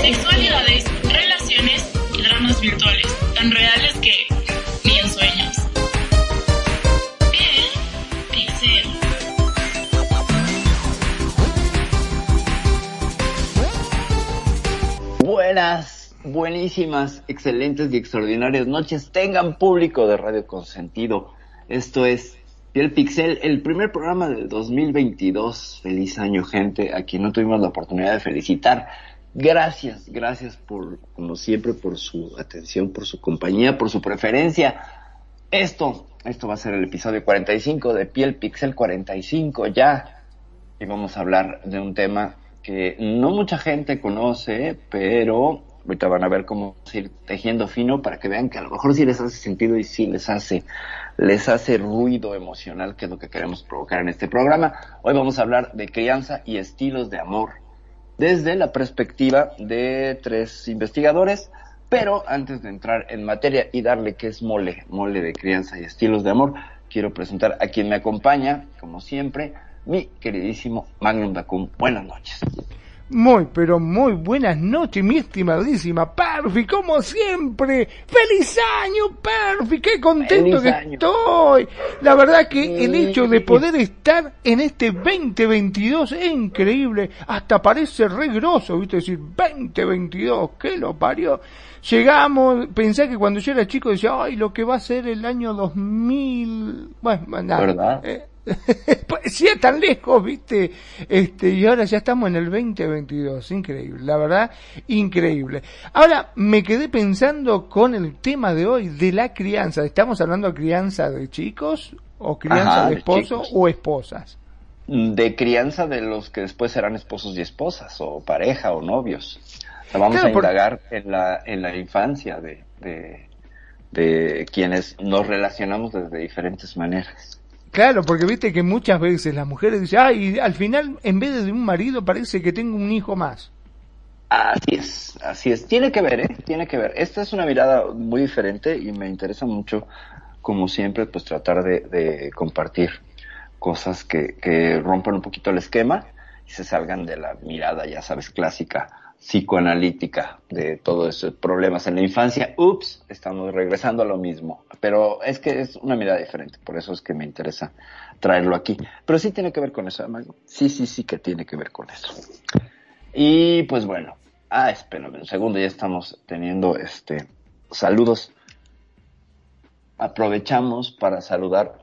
Sexualidades, relaciones y dramas virtuales, tan reales que ni en sueños. Bien, Pixel. Buenas, buenísimas, excelentes y extraordinarias noches. Tengan público de Radio Consentido. Esto es Piel Pixel, el primer programa del 2022. Feliz año, gente, a quien no tuvimos la oportunidad de felicitar. Gracias, gracias por, como siempre, por su atención, por su compañía, por su preferencia. Esto, esto va a ser el episodio 45 de Piel Pixel 45 ya. Y vamos a hablar de un tema que no mucha gente conoce, pero ahorita van a ver cómo ir tejiendo fino para que vean que a lo mejor sí les hace sentido y sí les hace, les hace ruido emocional, que es lo que queremos provocar en este programa. Hoy vamos a hablar de crianza y estilos de amor desde la perspectiva de tres investigadores, pero antes de entrar en materia y darle que es mole, mole de crianza y estilos de amor, quiero presentar a quien me acompaña, como siempre, mi queridísimo Magnum Dacum. Buenas noches. Muy, pero muy buenas noches, mi estimadísima Perfi, como siempre. ¡Feliz año, Perfi! ¡Qué contento Feliz que año. estoy! La verdad que el hecho de poder estar en este 2022 es increíble. Hasta parece re groso, ¿viste? Decir 2022, ¿qué lo parió? Llegamos, pensé que cuando yo era chico decía, ay, lo que va a ser el año 2000... Bueno, nada. ¿Verdad? Eh, parecía tan lejos, viste, este, y ahora ya estamos en el 2022, increíble, la verdad, increíble. Ahora, me quedé pensando con el tema de hoy, de la crianza, ¿estamos hablando de crianza de chicos o crianza Ajá, de chicos. o esposas? De crianza de los que después serán esposos y esposas, o pareja, o novios. O sea, vamos Claro, a por- indagar en la, en la infancia de, de, de quienes nos relacionamos desde diferentes maneras. Claro, porque viste que muchas veces las mujeres dicen, ay, al final, en vez de un marido, parece que tengo un hijo más. Así es, así es. Tiene que ver, ¿eh? Tiene que ver. Esta es una mirada muy diferente y me interesa mucho, como siempre, pues tratar de, de compartir cosas que, que rompan un poquito el esquema y se salgan de la mirada, ya sabes, clásica, psicoanalítica de todos esos problemas en la infancia. Ups, estamos regresando a lo mismo. Pero es que es una mirada diferente, por eso es que me interesa traerlo aquí. Pero sí tiene que ver con eso, Mago. Sí, sí, sí que tiene que ver con eso. Y pues bueno, ah, espérame un segundo, ya estamos teniendo este saludos. Aprovechamos para saludar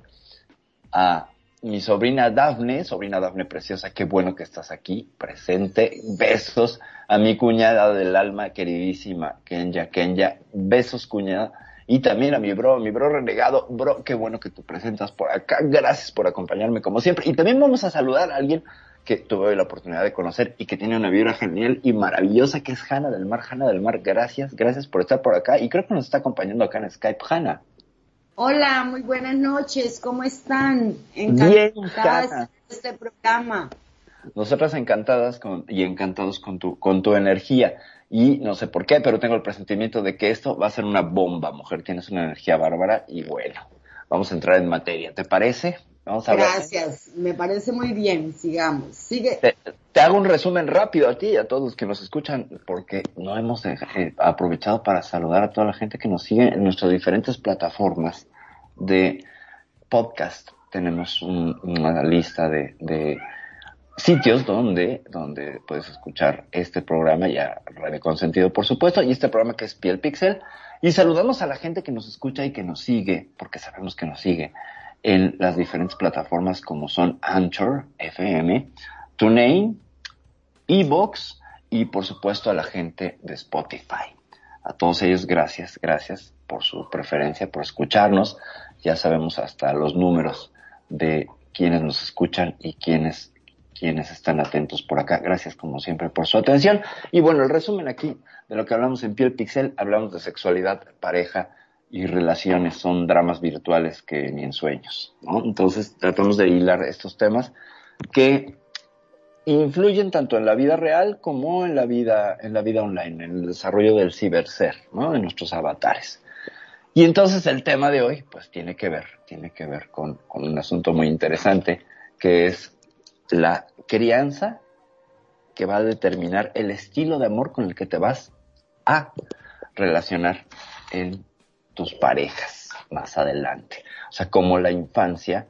a mi sobrina Dafne, sobrina Dafne preciosa, qué bueno que estás aquí, presente. Besos a mi cuñada del alma, queridísima Kenya, Kenya, besos cuñada. Y también a mi bro, mi bro renegado, bro, qué bueno que te presentas por acá, gracias por acompañarme como siempre. Y también vamos a saludar a alguien que tuve la oportunidad de conocer y que tiene una vibra genial y maravillosa, que es Hanna del Mar. Hanna del Mar, gracias, gracias por estar por acá. Y creo que nos está acompañando acá en Skype, Hanna. Hola, muy buenas noches, ¿cómo están? Encantadas de este programa. Nosotras encantadas con, y encantados con tu, con tu energía. Y no sé por qué, pero tengo el presentimiento de que esto va a ser una bomba, mujer. Tienes una energía bárbara y bueno, vamos a entrar en materia. ¿Te parece? Vamos a ver. Gracias, me parece muy bien, sigamos. Sigue. Te, te hago un resumen rápido a ti y a todos los que nos escuchan, porque no hemos eh, aprovechado para saludar a toda la gente que nos sigue en nuestras diferentes plataformas de podcast. Tenemos un- una lista de, de sitios donde, donde puedes escuchar este programa ya Radio Consentido, por supuesto, y este programa que es Piel Pixel. Y saludamos a la gente que nos escucha y que nos sigue, porque sabemos que nos sigue en las diferentes plataformas como son Anchor, FM, TuneIn, Evox y por supuesto a la gente de Spotify. A todos ellos gracias, gracias por su preferencia, por escucharnos. Ya sabemos hasta los números de quienes nos escuchan y quienes quienes están atentos por acá. Gracias como siempre por su atención. Y bueno, el resumen aquí de lo que hablamos en Piel Pixel, hablamos de sexualidad, pareja y relaciones, son dramas virtuales que ni en sueños, ¿no? Entonces tratamos de hilar estos temas que influyen tanto en la vida real como en la vida, en la vida online, en el desarrollo del ciberser, ¿no? De nuestros avatares. Y entonces el tema de hoy, pues tiene que ver, tiene que ver con, un asunto muy interesante, que es la crianza que va a determinar el estilo de amor con el que te vas a relacionar en tus parejas más adelante. O sea, como la infancia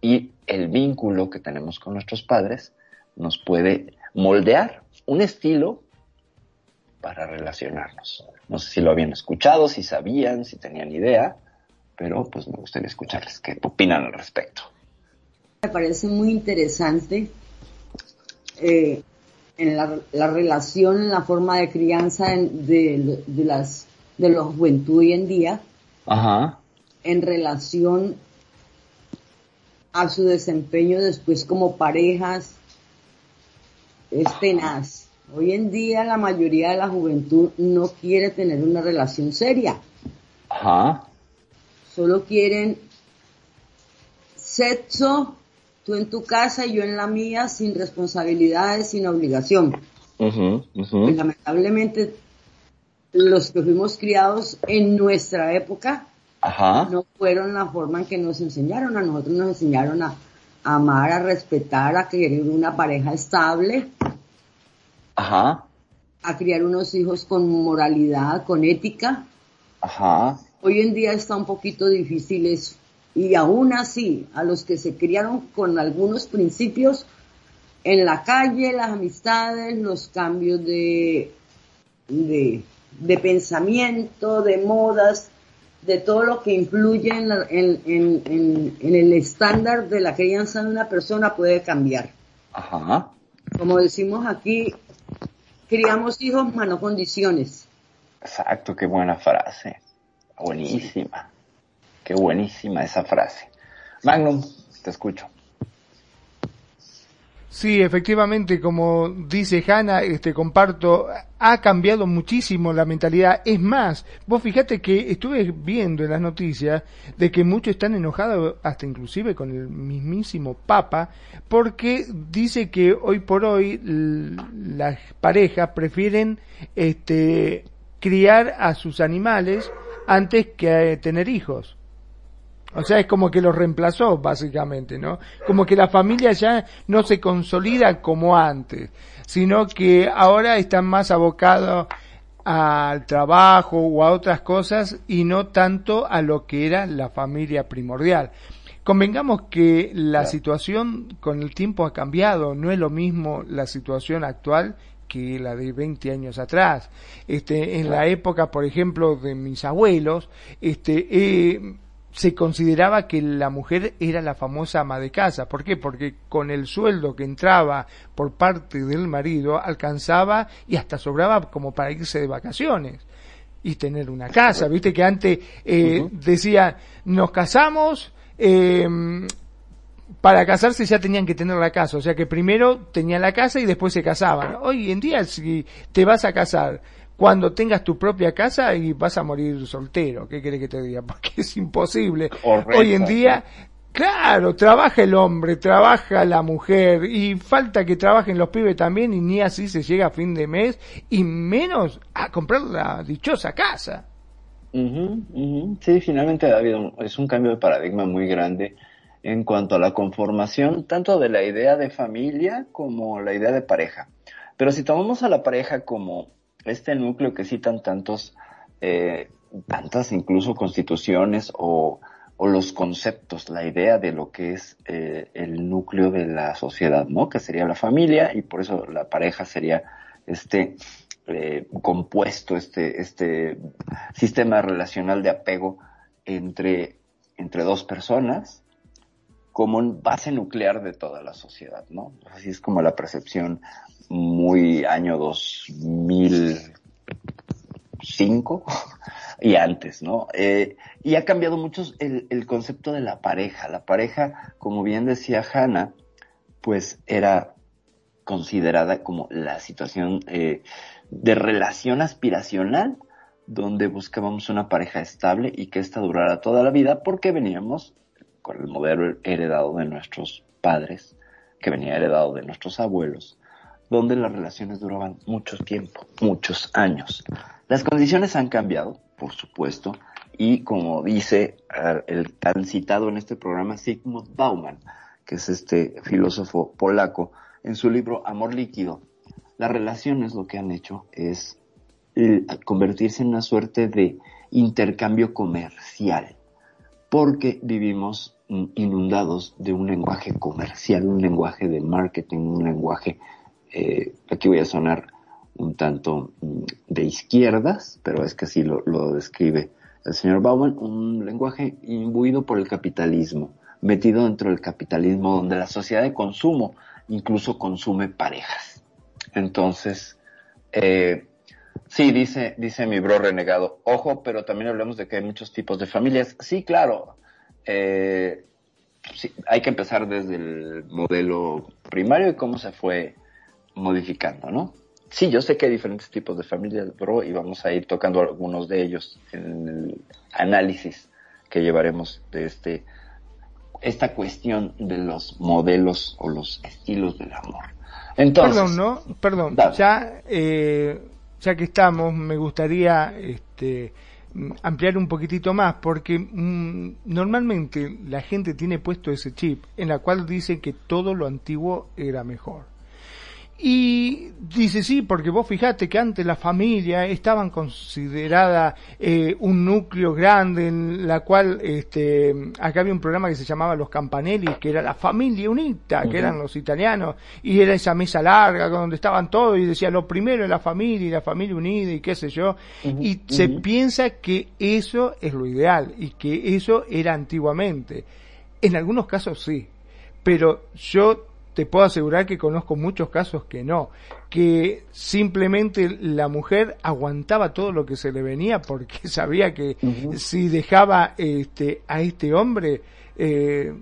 y el vínculo que tenemos con nuestros padres nos puede moldear un estilo para relacionarnos. No sé si lo habían escuchado, si sabían, si tenían idea, pero pues me gustaría escucharles qué opinan al respecto. Me parece muy interesante eh, en la, relación, en la forma de crianza de, las de la juventud hoy en día, Ajá. en relación a su desempeño después como parejas, es tenaz. Hoy en día la mayoría de la juventud no quiere tener una relación seria. Ajá. Solo quieren sexo, tú en tu casa y yo en la mía, sin responsabilidades, sin obligación. Pues, lamentablemente, los que fuimos criados en nuestra época no fueron la forma en que nos enseñaron. A nosotros nos enseñaron a amar, a respetar, a querer una pareja estable, Ajá. a criar unos hijos con moralidad, con ética. Ajá. Hoy en día está un poquito difícil eso. Y aún así, a los que se criaron con algunos principios, en la calle, las amistades, los cambios de, de, de pensamiento, de modas, de todo lo que influye en, en, en, en, el estándar de la crianza de una persona puede cambiar. Ajá. Como decimos aquí, criamos hijos, no condiciones. Exacto, qué buena frase. Buenísima. Qué buenísima esa frase. Magnum, te escucho. Sí, efectivamente, como dice Hanna, este, comparto, ha cambiado muchísimo la mentalidad. Es más, vos fíjate que estuve viendo en las noticias de que muchos están enojados, hasta inclusive con el mismísimo Papa, porque dice que hoy por hoy las parejas prefieren, este, criar a sus animales antes que tener hijos. O sea, es como que lo reemplazó, básicamente, ¿no? Como que la familia ya no se consolida como antes, sino que ahora están más abocados al trabajo o a otras cosas y no tanto a lo que era la familia primordial. Convengamos que la situación con el tiempo ha cambiado, no es lo mismo la situación actual que la de 20 años atrás. Este, en la época, por ejemplo, de mis abuelos, este, eh, se consideraba que la mujer era la famosa ama de casa. ¿Por qué? Porque con el sueldo que entraba por parte del marido alcanzaba y hasta sobraba como para irse de vacaciones y tener una casa. Viste que antes eh, decía, nos casamos, eh, para casarse ya tenían que tener la casa, o sea que primero tenían la casa y después se casaban. Hoy en día si te vas a casar cuando tengas tu propia casa y vas a morir soltero. ¿Qué quiere que te diga? Porque es imposible. Hoy en día, claro, trabaja el hombre, trabaja la mujer y falta que trabajen los pibes también y ni así se llega a fin de mes y menos a comprar la dichosa casa. Sí, finalmente habido, es un cambio de paradigma muy grande en cuanto a la conformación tanto de la idea de familia como la idea de pareja. Pero si tomamos a la pareja como este núcleo que citan tantos, eh, tantas incluso constituciones o, los conceptos, la idea de lo que es eh, el núcleo de la sociedad, ¿no? Que sería la familia y por eso la pareja sería este eh, compuesto, este, este sistema relacional de apego entre, entre dos personas como base nuclear de toda la sociedad, ¿no? Así es como la percepción muy año 2005 y antes, ¿no? Eh, y ha cambiado mucho el, el, concepto de la pareja. La pareja, como bien decía Hannah, pues era considerada como la situación eh, de relación aspiracional donde buscábamos una pareja estable y que ésta durara toda la vida porque veníamos con el modelo heredado de nuestros padres, que venía heredado de nuestros abuelos, donde las relaciones duraban mucho tiempo, muchos años. Las condiciones han cambiado, por supuesto, y como dice ah, el tan citado en este programa Sigmund Bauman, que es este filósofo polaco, en su libro Amor líquido, las relaciones lo que han hecho es eh, convertirse en una suerte de intercambio comercial, porque vivimos inundados de un lenguaje comercial, un lenguaje de marketing, un lenguaje, eh, aquí voy a sonar un tanto mm, de izquierdas, pero es que así lo, describe el señor Bauman, un lenguaje imbuido por el capitalismo, metido dentro del capitalismo donde la sociedad de consumo incluso consume parejas. Entonces, eh, sí, dice, dice mi bro renegado, ojo, pero también hablemos de que hay muchos tipos de familias. Sí, claro, eh, hay que empezar desde el modelo primario y cómo se fue modificando, ¿no? Sí, yo sé que hay diferentes tipos de familias, bro, y vamos a ir tocando algunos de ellos en el análisis que llevaremos de este esta cuestión de los modelos o los estilos del amor. Entonces, perdón, ¿no? Perdón, ya, eh, ya que estamos, me gustaría este, ampliar un poquitito más, porque mm, normalmente la gente tiene puesto ese chip en la cual dice que todo lo antiguo era mejor. Y dice, sí, porque vos fijate que antes la familia estaban considerada eh, un núcleo grande en la cual, este, acá había un programa que se llamaba Los Campanelli, que era la familia unita, que eran los italianos, y era esa mesa larga donde estaban todos y decía, lo primero es la familia y la familia unida y qué sé yo, y se piensa que eso es lo ideal y que eso era antiguamente. En algunos casos sí, pero yo te puedo asegurar que conozco muchos casos que no, que simplemente la mujer aguantaba todo lo que se le venía porque sabía que si dejaba este, a este hombre, eh,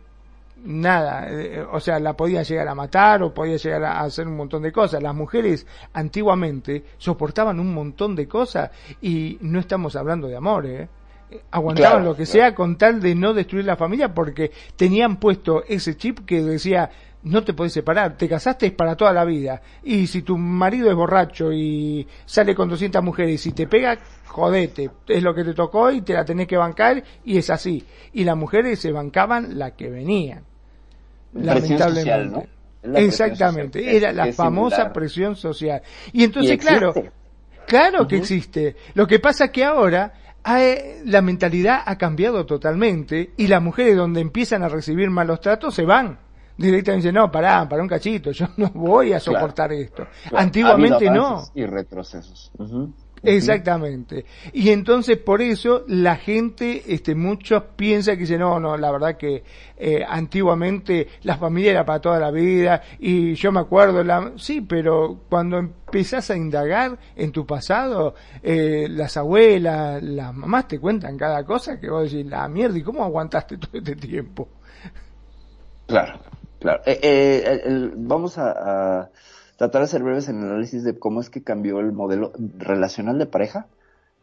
nada, eh, o sea, la podía llegar a matar o podía llegar a hacer un montón de cosas. Las mujeres antiguamente soportaban un montón de cosas y no estamos hablando de amor, ¿eh? aguantaban lo que sea con tal de no destruir la familia porque tenían puesto ese chip que decía no te podés separar, te casaste es para toda la vida. Y si tu marido es borracho y sale con 200 mujeres y te pega, jodete, es lo que te tocó y te la tenés que bancar y es así. Y las mujeres se bancaban la que venían. Lamentablemente. Exactamente, era la famosa presión social. Y entonces, claro, claro que existe. Lo que pasa es que ahora la mentalidad ha cambiado totalmente y las mujeres donde empiezan a recibir malos tratos se van directamente dice, no, pará, para un cachito, yo no voy a soportar esto. Antiguamente no. Y retrocesos. Exactamente. Y entonces por eso la gente, este, muchos piensan que dice, no, no, la verdad que eh, antiguamente la familia era para toda la vida y yo me acuerdo, la, sí, pero cuando empezás a indagar en tu pasado, eh, las abuelas, las mamás te cuentan cada cosa que vos decís, la mierda, ¿y cómo aguantaste todo este tiempo? Claro, Claro. Eh, eh, vamos a, tratar de ser breves en el análisis de cómo es que cambió el modelo relacional de pareja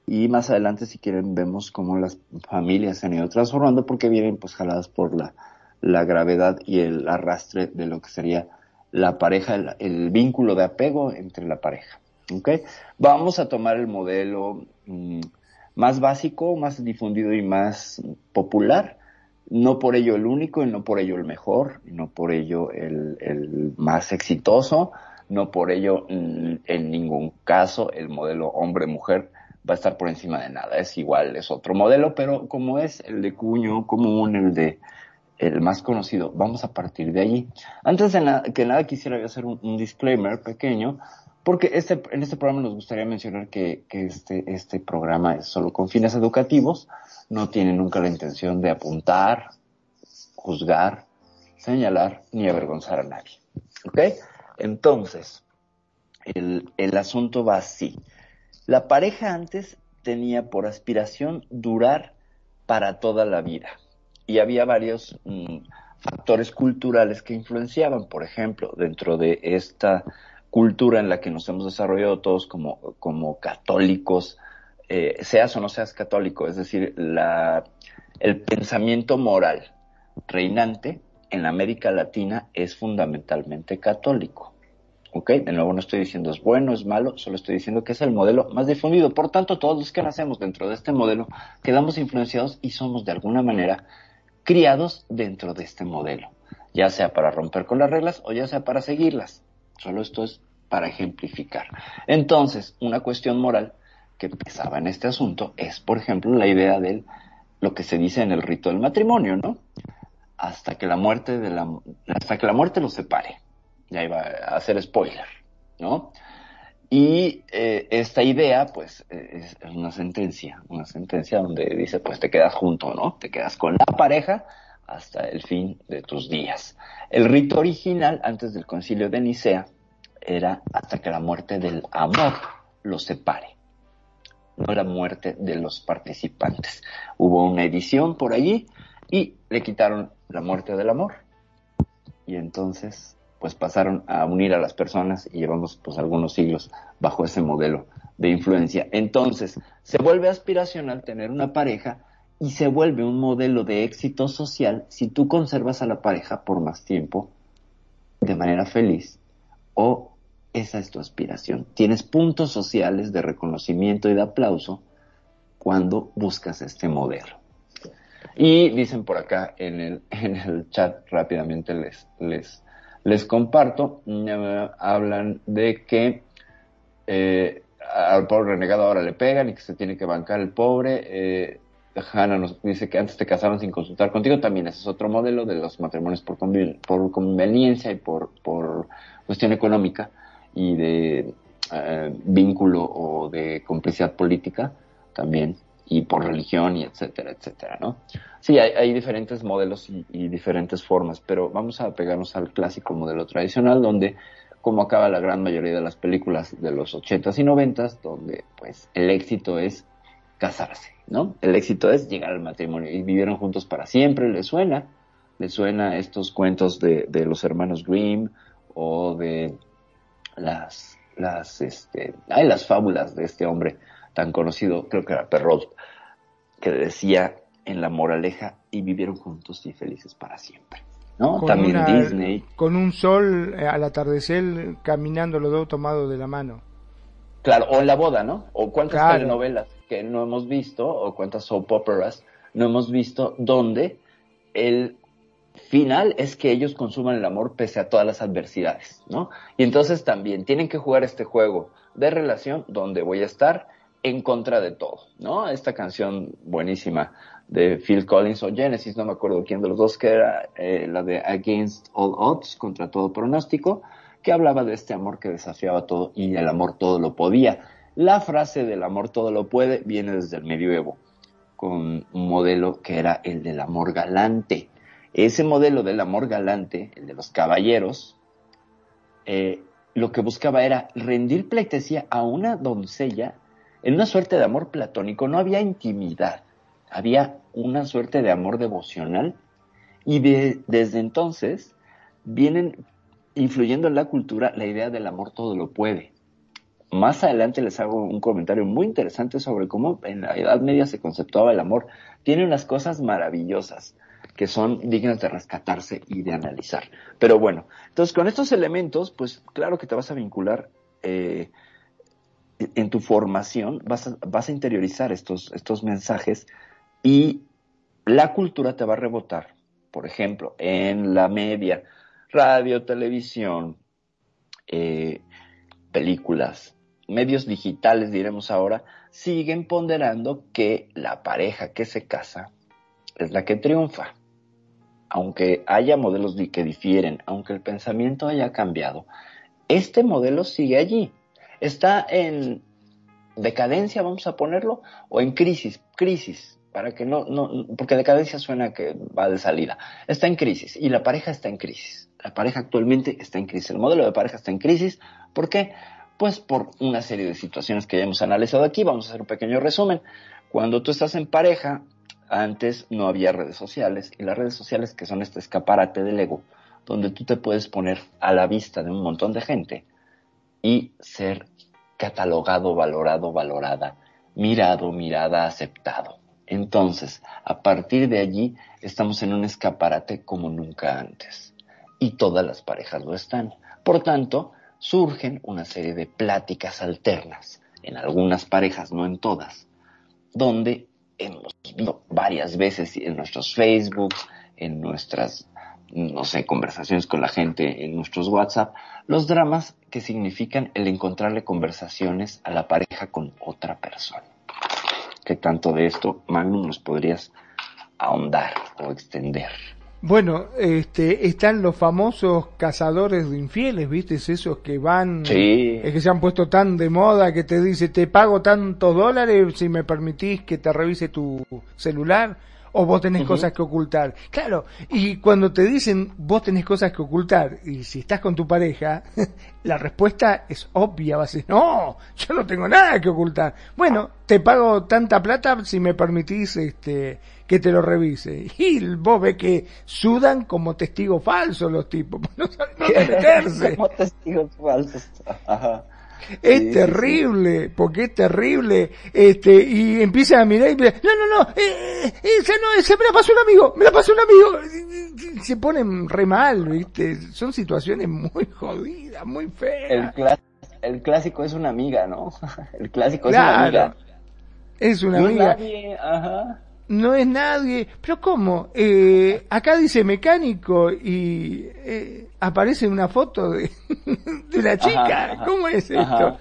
y más adelante si quieren vemos cómo las familias se han ido transformando porque vienen pues jaladas por la, gravedad y el arrastre de lo que sería la pareja, el, vínculo de apego entre la pareja. ¿okay? Vamos a tomar el modelo mm, más básico, más difundido y más popular, no por ello el único y no por ello el mejor, no por ello el, más exitoso, no por ello en ningún caso el modelo hombre-mujer va a estar por encima de nada. Es igual, es otro modelo, pero como es el de cuño común, el de el más conocido, vamos a partir de allí. Antes de que nada quisiera hacer un, disclaimer pequeño, porque este, en este programa nos gustaría mencionar que, que este, este programa es solo con fines educativos, no tiene nunca la intención de apuntar, juzgar, señalar ni avergonzar a nadie. ¿Ok? Entonces, el, el asunto va así. La pareja antes tenía por aspiración durar para toda la vida. Y había varios mm, factores culturales que influenciaban, por ejemplo, dentro de esta cultura en la que nos hemos desarrollado todos como, como católicos, eh, seas o no seas católico, es decir, la, el pensamiento moral reinante en América Latina es fundamentalmente católico. ¿Ok? De nuevo no estoy diciendo es bueno, es malo, solo estoy diciendo que es el modelo más difundido. Por tanto, todos los que nacemos dentro de este modelo quedamos influenciados y somos de alguna manera criados dentro de este modelo, ya sea para romper con las reglas o ya sea para seguirlas. Solo esto es para ejemplificar. Entonces, una cuestión moral que pesaba en este asunto es, por ejemplo, la idea de lo que se dice en el rito del matrimonio, ¿no? Hasta que la muerte de la, hasta que la muerte los separe ya iba a hacer spoiler, ¿no? Y eh, esta idea, pues, es, una sentencia, una sentencia donde dice, pues te quedas junto, ¿no? Te quedas con la pareja hasta el fin de tus días. El rito original, antes del concilio de Nicea, era hasta que la muerte del amor los separe, no la muerte de los participantes. Hubo una edición por allí y le quitaron la muerte del amor. Y entonces pues pasaron a unir a las personas y llevamos pues algunos siglos bajo ese modelo de influencia. Entonces, se vuelve aspiracional tener una pareja y se vuelve un modelo de éxito social si tú conservas a la pareja por más tiempo de manera feliz o esa es tu aspiración. Tienes puntos sociales de reconocimiento y de aplauso cuando buscas este modelo. Y dicen por acá en el, en el chat rápidamente les, les les comparto, hablan de que eh, al pobre renegado ahora le pegan y que se tiene que bancar el pobre. Eh, Hanna nos dice que antes te casaban sin consultar contigo, también ese es otro modelo de los matrimonios por, por conveniencia y por, por cuestión económica y de eh, vínculo o de complicidad política también y por religión y etcétera, etcétera, ¿no? Sí, hay, diferentes modelos y, diferentes formas, pero vamos a pegarnos al clásico modelo tradicional donde, como acaba la gran mayoría de las películas de los ochentas y noventas, donde pues el éxito es casarse, ¿no? El éxito es llegar al matrimonio y vivieron juntos para siempre, ¿les suena? ¿Les suena estos cuentos de, de los hermanos Grimm o de las, las, este, hay las fábulas de este hombre tan conocido, creo que era Perrault, que decía en la moraleja y vivieron juntos y felices para siempre. ¿no? También Disney. Con un sol eh, al atardecer caminando los dos tomados de la mano. Claro, o en la boda, ¿no? O cuántas telenovelas que no hemos visto, o cuántas soap operas no hemos visto, donde el final es que ellos consuman el amor pese a todas las adversidades, ¿no? Y entonces también tienen que jugar este juego de relación donde voy a estar en contra de todo, ¿no? Esta canción buenísima de Phil Collins o Genesis, no me acuerdo quién de los dos, que era eh, la de Against All Odds, contra todo pronóstico, que hablaba de este amor que desafiaba todo y el amor todo lo podía. La frase del amor todo lo puede viene desde el medioevo, con un modelo que era el del amor galante. Ese modelo del amor galante, el de los caballeros, eh, lo que buscaba era rendir pleitesía a una doncella en una suerte de amor platónico no había intimidad, había una suerte de amor devocional y desde entonces vienen influyendo en la cultura la idea del amor todo lo puede. Más adelante les hago un comentario muy interesante sobre cómo en la Edad Media se conceptuaba el amor. Tiene unas cosas maravillosas que son dignas de rescatarse y de analizar. Pero bueno, entonces con estos elementos, pues claro que te vas a vincular eh, en tu formación vas a, interiorizar estos, estos mensajes y la cultura te va a rebotar. Por ejemplo, en la media, radio, televisión, eh, películas, medios digitales, diremos ahora, siguen ponderando que la pareja que se casa es la que triunfa. Aunque haya modelos que difieren, aunque el pensamiento haya cambiado, este modelo sigue allí está en decadencia, vamos a ponerlo, o en crisis, crisis, para que no, no, porque decadencia suena que va de salida. Está en crisis y la pareja está en crisis. La pareja actualmente está en crisis. El modelo de pareja está en crisis. ¿Por qué? Pues por una serie de situaciones que ya hemos analizado aquí. Vamos a hacer un pequeño resumen. Cuando tú estás en pareja, antes no había redes sociales y las redes sociales que son este escaparate del ego, donde tú te puedes poner a la vista de un montón de gente y ser catalogado, valorado, valorada, mirado, mirada, aceptado. Entonces, a partir de allí, estamos en un escaparate como nunca antes. Y todas las parejas lo están. Por tanto, surgen una serie de pláticas alternas, en algunas parejas, no en todas, donde hemos varias veces en nuestros Facebook, en nuestras, no sé, conversaciones con la gente, en nuestros WhatsApp, los dramas que significan el encontrarle conversaciones a la pareja con otra persona. ¿Qué tanto de esto, Magnum, nos podrías ahondar o extender? Bueno, este, están los famosos cazadores de infieles, ¿viste? Esos que van, Sí. es que se han puesto tan de moda que te dice, te pago tantos dólares si me permitís que te revise tu celular o vos tenés cosas que ocultar. Claro, y cuando te dicen vos tenés cosas que ocultar y si estás con tu pareja, la respuesta es obvia, vas a decir, no, yo no tengo nada que ocultar. Bueno, te pago tanta plata si me permitís este que te lo revise. Y vos ves que sudan como testigos falsos los tipos, no saben meterse. Como testigos falsos. Ajá. Es Sí, sí, terrible, porque es terrible, este, y empieza a mirar y dice, no, no, no, eh, eh, esa no, esa me la pasó un amigo, me la pasó un amigo, se ponen re mal, viste, son situaciones muy jodidas, muy El, feas. clá- el clásico es una amiga, ¿no? El clásico es una Claro, amiga. es una No amiga, nadie, ajá. No es nadie, pero ¿cómo? Eh, acá dice mecánico y eh, aparece una foto de, de una chica, ajá, ¿cómo es esto? ajá.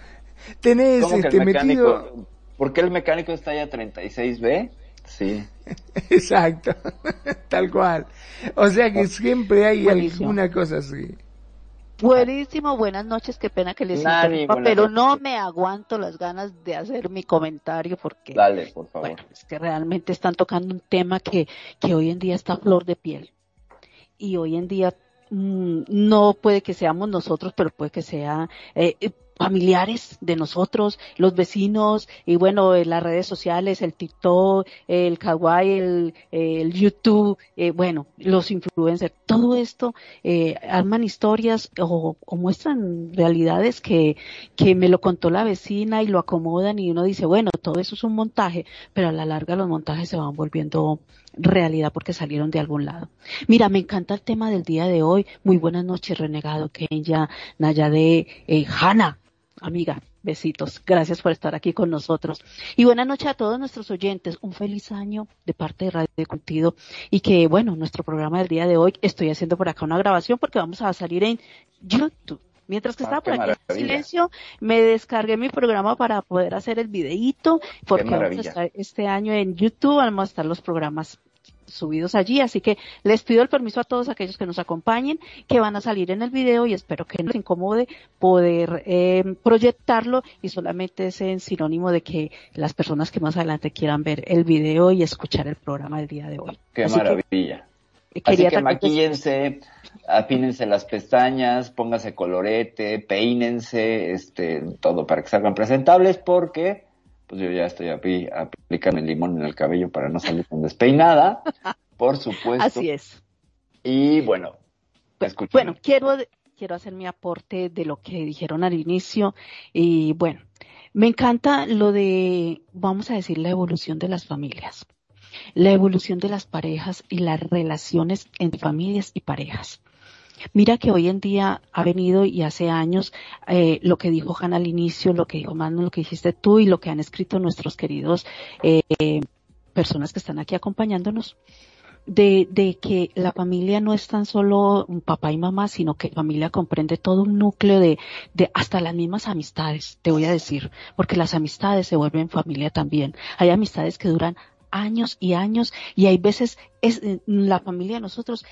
Tenés ¿Cómo que este el metido... mecánico? ¿Por qué el mecánico está ya 36B? Sí. Exacto, tal cual. O sea que siempre hay Buenísimo. alguna cosa así. Buenísimo, buenas noches, qué pena que les interrumpa, pero noches. no me aguanto las ganas de hacer mi comentario porque, Dale, por favor. bueno, es que realmente están tocando un tema que, que hoy en día está a flor de piel. Y hoy en día mm, no puede que seamos nosotros, pero puede que sea eh, eh, familiares de nosotros, los vecinos, y bueno, las redes sociales, el TikTok, el Kawaii, el, el YouTube, eh, bueno, los influencers, todo esto eh, arman historias o, o muestran realidades que, que me lo contó la vecina y lo acomodan y uno dice, bueno, todo eso es un montaje, pero a la larga los montajes se van volviendo realidad porque salieron de algún lado. Mira, me encanta el tema del día de hoy. Muy buenas noches, renegado Kenya, Nayade, eh, Hanna, amiga. Besitos. Gracias por estar aquí con nosotros. Y buenas noches a todos nuestros oyentes. Un feliz año de parte de Radio Contido. Y que, bueno, nuestro programa del día de hoy, estoy haciendo por acá una grabación porque vamos a salir en YouTube. Mientras que Ah, estaba por aquí en silencio, me descargué mi programa para poder hacer el videíto, porque vamos a estar este año en YouTube, vamos a estar los programas subidos allí, así que les pido el permiso a todos aquellos que nos acompañen, que van a salir en el video y espero que no les incomode poder eh, proyectarlo y solamente es en sinónimo de que las personas que más adelante quieran ver el video y escuchar el programa del día de hoy. Qué Así maravilla. eh, Así que decir- maquíllense, apínense las pestañas, pónganse colorete, peínense, este, todo para que salgan presentables, porque pues yo ya estoy apli- aplicando el limón en el cabello para no salir tan despeinada, por supuesto. Así es. Y bueno, escuchen. Bueno, quiero, quiero hacer mi aporte de lo que dijeron al inicio y bueno, me encanta lo de, vamos a decir, la evolución de las familias, la evolución de las parejas y las relaciones entre familias y parejas. Mira que hoy en día ha venido y hace años eh, lo que dijo Hanna al inicio, lo que dijo Manu, lo que dijiste tú y lo que han escrito nuestros queridos eh, personas que están aquí acompañándonos de, de que la familia no es tan solo un papá y mamá, sino que la familia comprende todo un núcleo de, de hasta las mismas amistades, te voy a decir, porque las amistades se vuelven familia también. Hay amistades que duran años y años y hay veces es eh, la familia de nosotros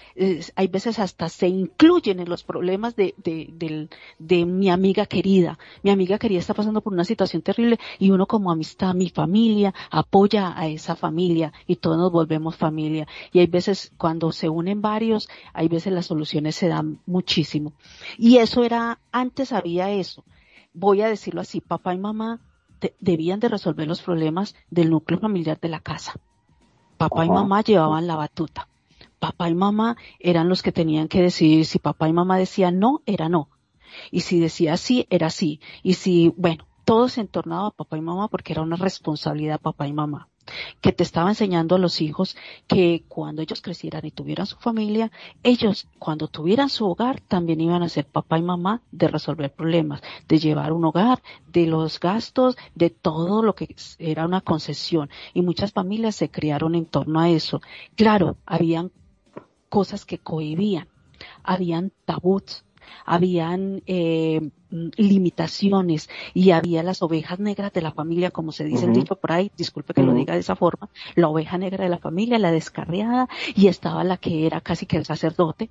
hay veces hasta se incluyen en los problemas de, de, del- de mi amiga querida. Mi amiga querida está pasando por una situación terrible y uno como amistad mi familia apoya a esa familia y todos nos volvemos familia. Y hay veces cuando se unen varios hay veces las soluciones se dan muchísimo. Y eso era antes había eso. Voy a decirlo así papá y mamá de- debían de resolver los problemas del núcleo familiar de la casa. Papá y mamá llevaban la batuta. Papá y mamá eran los que tenían que decidir si papá y mamá decían no, era no. Y si decía sí, era sí. Y si, bueno, todo se entornaba a papá y mamá porque era una responsabilidad papá y mamá que te estaba enseñando a los hijos que cuando ellos crecieran y tuvieran su familia, ellos cuando tuvieran su hogar también iban a ser papá y mamá de resolver problemas, de llevar un hogar, de los gastos, de todo lo que era una concesión. Y muchas familias se criaron en torno a eso. Claro, habían cosas que cohibían, habían tabús, habían eh, limitaciones y había las ovejas negras de la familia, como se dice el dicho por ahí, disculpe que lo diga de esa forma, la oveja negra de la familia, la descarriada, y estaba la que era casi que el sacerdote,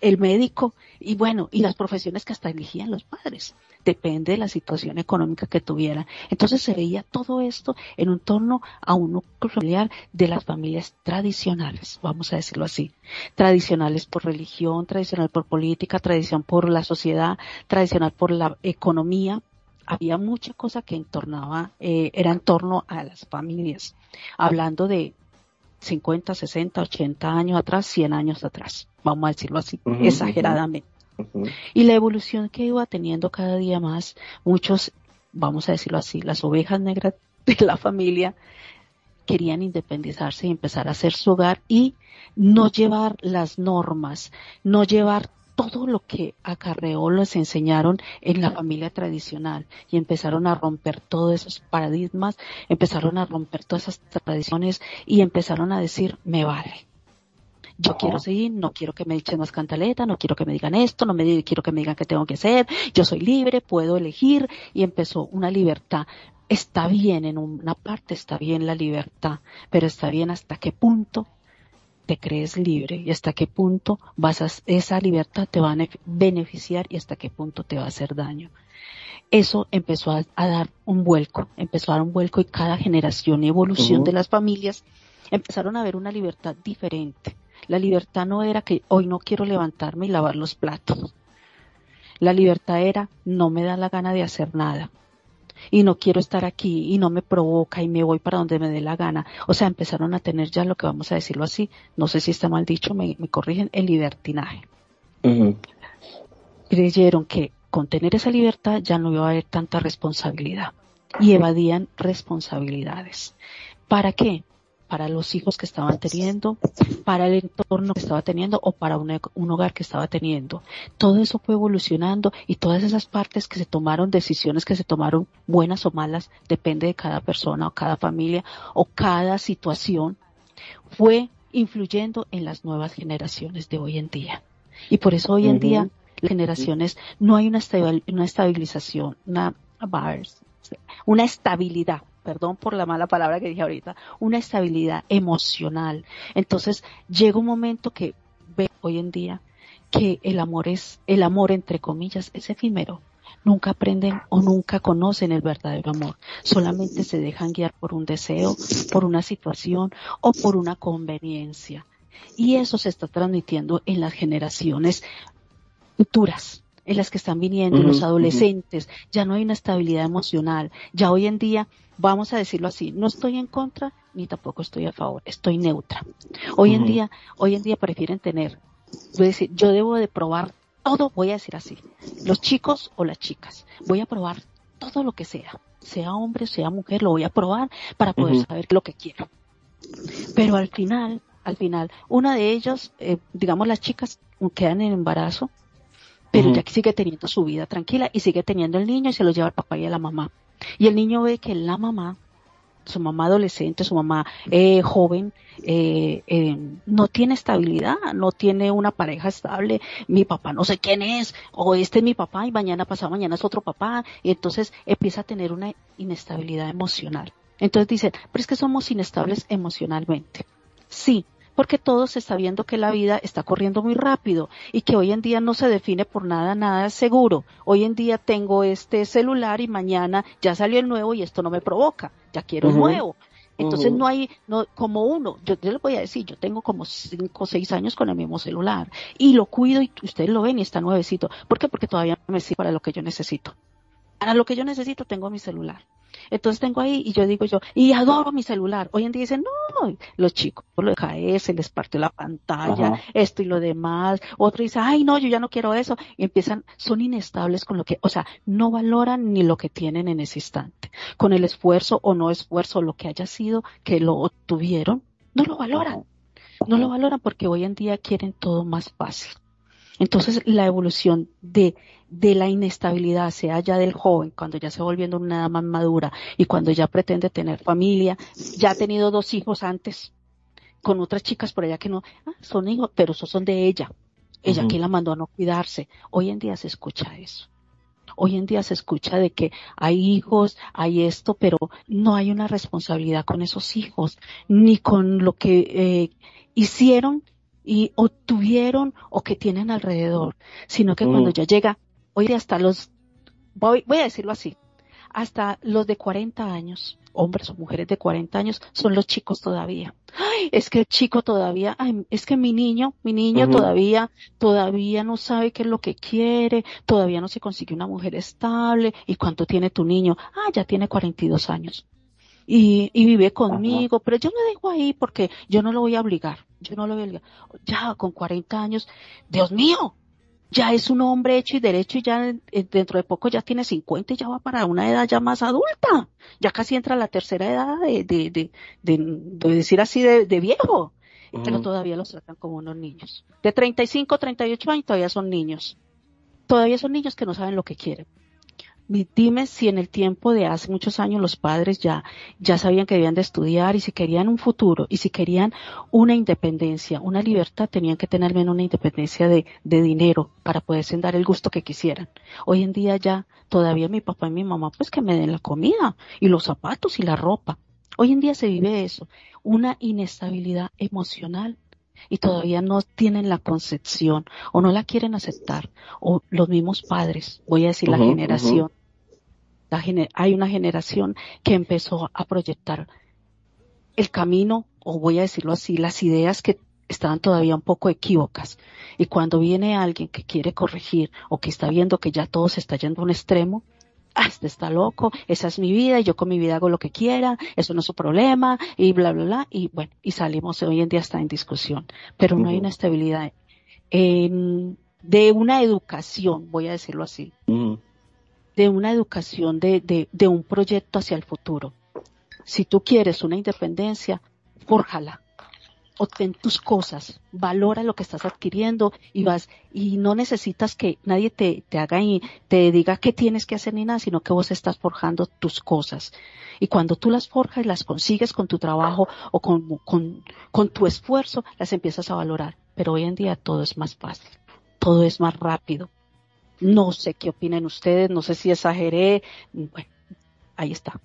el médico y bueno, y las profesiones que hasta elegían los padres. Depende de la situación económica que tuvieran. Entonces se veía todo esto en un torno a un núcleo familiar de las familias tradicionales, vamos a decirlo así. Tradicionales por religión, tradicional por política, tradición por la sociedad, tradicional por la economía. Había mucha cosa que entornaba, eh, era en torno a las familias. Hablando de 50, 60, 80 años atrás, 100 años atrás, vamos a decirlo así, exageradamente. Y la evolución que iba teniendo cada día más, muchos, vamos a decirlo así, las ovejas negras de la familia querían independizarse y empezar a hacer su hogar y no llevar las normas, no llevar todo lo que acarreó les enseñaron en la familia tradicional y empezaron a romper todos esos paradigmas, empezaron a romper todas esas tradiciones y empezaron a decir, me vale. Yo quiero seguir, no quiero que me echen más cantaleta, no quiero que me digan esto, no me quiero que me digan qué tengo que hacer, yo soy libre, puedo elegir y empezó una libertad. Está bien en una parte, está bien la libertad, pero está bien hasta qué punto te crees libre y hasta qué punto vas a, esa libertad te va a beneficiar y hasta qué punto te va a hacer daño. Eso empezó a, dar un vuelco, empezó a dar un vuelco y cada generación y evolución de las familias empezaron a ver una libertad diferente. La libertad no era que hoy no quiero levantarme y lavar los platos. La libertad era no me da la gana de hacer nada y no quiero estar aquí y no me provoca y me voy para donde me dé la gana. O sea, empezaron a tener ya lo que vamos a decirlo así, no sé si está mal dicho, me, corrigen, el libertinaje. Creyeron que con tener esa libertad ya no iba a haber tanta responsabilidad y evadían responsabilidades. ¿Para qué? Para los hijos que estaban teniendo, para el entorno que estaba teniendo o para un, hogar que estaba teniendo. Todo eso fue evolucionando y todas esas partes que se tomaron, decisiones que se tomaron, buenas o malas, depende de cada persona o cada familia o cada situación, fue influyendo en las nuevas generaciones de hoy en día. Y por eso hoy en día las generaciones no hay una, una estabilización, una, una estabilidad perdón por la mala palabra que dije ahorita, una estabilidad emocional. Entonces llega un momento que ve hoy en día que el amor es, el amor entre comillas, es efímero. Nunca aprenden o nunca conocen el verdadero amor. Solamente se dejan guiar por un deseo, por una situación o por una conveniencia. Y eso se está transmitiendo en las generaciones futuras en las que están viniendo, los adolescentes, ya no hay una estabilidad emocional, ya hoy en día, vamos a decirlo así, no estoy en contra ni tampoco estoy a favor, estoy neutra. Hoy en día, hoy en día prefieren tener, voy a decir, yo debo de probar todo, voy a decir así, los chicos o las chicas, voy a probar todo lo que sea, sea hombre, sea mujer, lo voy a probar para poder saber lo que quiero. Pero al final, al final, una de ellos, eh, digamos las chicas quedan en embarazo, pero ya que sigue teniendo su vida tranquila y sigue teniendo el niño y se lo lleva al papá y a la mamá. Y el niño ve que la mamá, su mamá adolescente, su mamá eh, joven, eh, eh, no tiene estabilidad, no tiene una pareja estable, mi papá no sé quién es, o este es mi papá y mañana pasado mañana es otro papá, y entonces empieza a tener una inestabilidad emocional. Entonces dice, pero es que somos inestables emocionalmente. Sí, porque todo se está viendo que la vida está corriendo muy rápido y que hoy en día no se define por nada, nada seguro. Hoy en día tengo este celular y mañana ya salió el nuevo y esto no me provoca, ya quiero el nuevo. Entonces no hay, no, como uno, yo, yo les voy a decir, yo tengo como cinco o seis años con el mismo celular y lo cuido y ustedes lo ven y está nuevecito. ¿Por qué? Porque todavía me sirve para lo que yo necesito. Para lo que yo necesito tengo mi celular. Entonces tengo ahí y yo digo yo, y adoro mi celular. Hoy en día dicen, no, los chicos lo deja se les partió la pantalla, esto y lo demás. Otro dice, ay no, yo ya no quiero eso. Y empiezan, son inestables con lo que, o sea, no valoran ni lo que tienen en ese instante. Con el esfuerzo o no esfuerzo, lo que haya sido que lo obtuvieron, no lo valoran. No lo valoran porque hoy en día quieren todo más fácil. Entonces, la evolución de, de la inestabilidad, sea ya del joven, cuando ya se va volviendo una edad más madura y cuando ya pretende tener familia, ya ha tenido dos hijos antes, con otras chicas por allá que no, ah, son hijos, pero esos son de ella. Ella que la mandó a no cuidarse. Hoy en día se escucha eso. Hoy en día se escucha de que hay hijos, hay esto, pero no hay una responsabilidad con esos hijos, ni con lo que eh, hicieron y obtuvieron o que tienen alrededor, sino que cuando mm. ya llega, hoy hasta los, voy, voy a decirlo así, hasta los de 40 años, hombres o mujeres de 40 años, son los chicos todavía. Ay, es que el chico todavía, ay, es que mi niño, mi niño todavía, todavía no sabe qué es lo que quiere, todavía no se consigue una mujer estable. ¿Y cuánto tiene tu niño? Ah, ya tiene 42 años y, y vive conmigo, pero yo lo dejo ahí porque yo no lo voy a obligar, yo no lo voy a obligar. Ya con 40 años, Dios mío, ya es un hombre hecho y derecho y ya dentro de poco ya tiene 50 y ya va para una edad ya más adulta, ya casi entra a la tercera edad de, de, de, de, decir así de, viejo, pero todavía los tratan como unos niños. De 35, 38 años todavía son niños. Todavía son niños que no saben lo que quieren. Dime si en el tiempo de hace muchos años los padres ya, ya sabían que debían de estudiar y si querían un futuro y si querían una independencia, una libertad, tenían que tener menos una independencia de, de dinero para poderse dar el gusto que quisieran. Hoy en día ya todavía mi papá y mi mamá pues que me den la comida y los zapatos y la ropa. Hoy en día se vive eso, una inestabilidad emocional y todavía no tienen la concepción o no la quieren aceptar o los mismos padres, voy a decir la generación hay una generación que empezó a proyectar el camino, o voy a decirlo así, las ideas que estaban todavía un poco equívocas. Y cuando viene alguien que quiere corregir o que está viendo que ya todo se está yendo a un extremo, ah, este está loco, esa es mi vida y yo con mi vida hago lo que quiera, eso no es su problema y bla, bla, bla. Y bueno, y salimos, hoy en día está en discusión, pero no hay una estabilidad en, de una educación, voy a decirlo así de una educación de, de, un proyecto hacia el futuro. Si tú quieres una independencia, fórjala, obtén tus cosas, valora lo que estás adquiriendo y vas, y no necesitas que nadie te, te haga y te diga qué tienes que hacer ni nada, sino que vos estás forjando tus cosas. Y cuando tú las forjas y las consigues con tu trabajo o con, con, con tu esfuerzo, las empiezas a valorar. Pero hoy en día todo es más fácil, todo es más rápido. No sé qué opinan ustedes, no sé si exageré. Bueno, ahí está.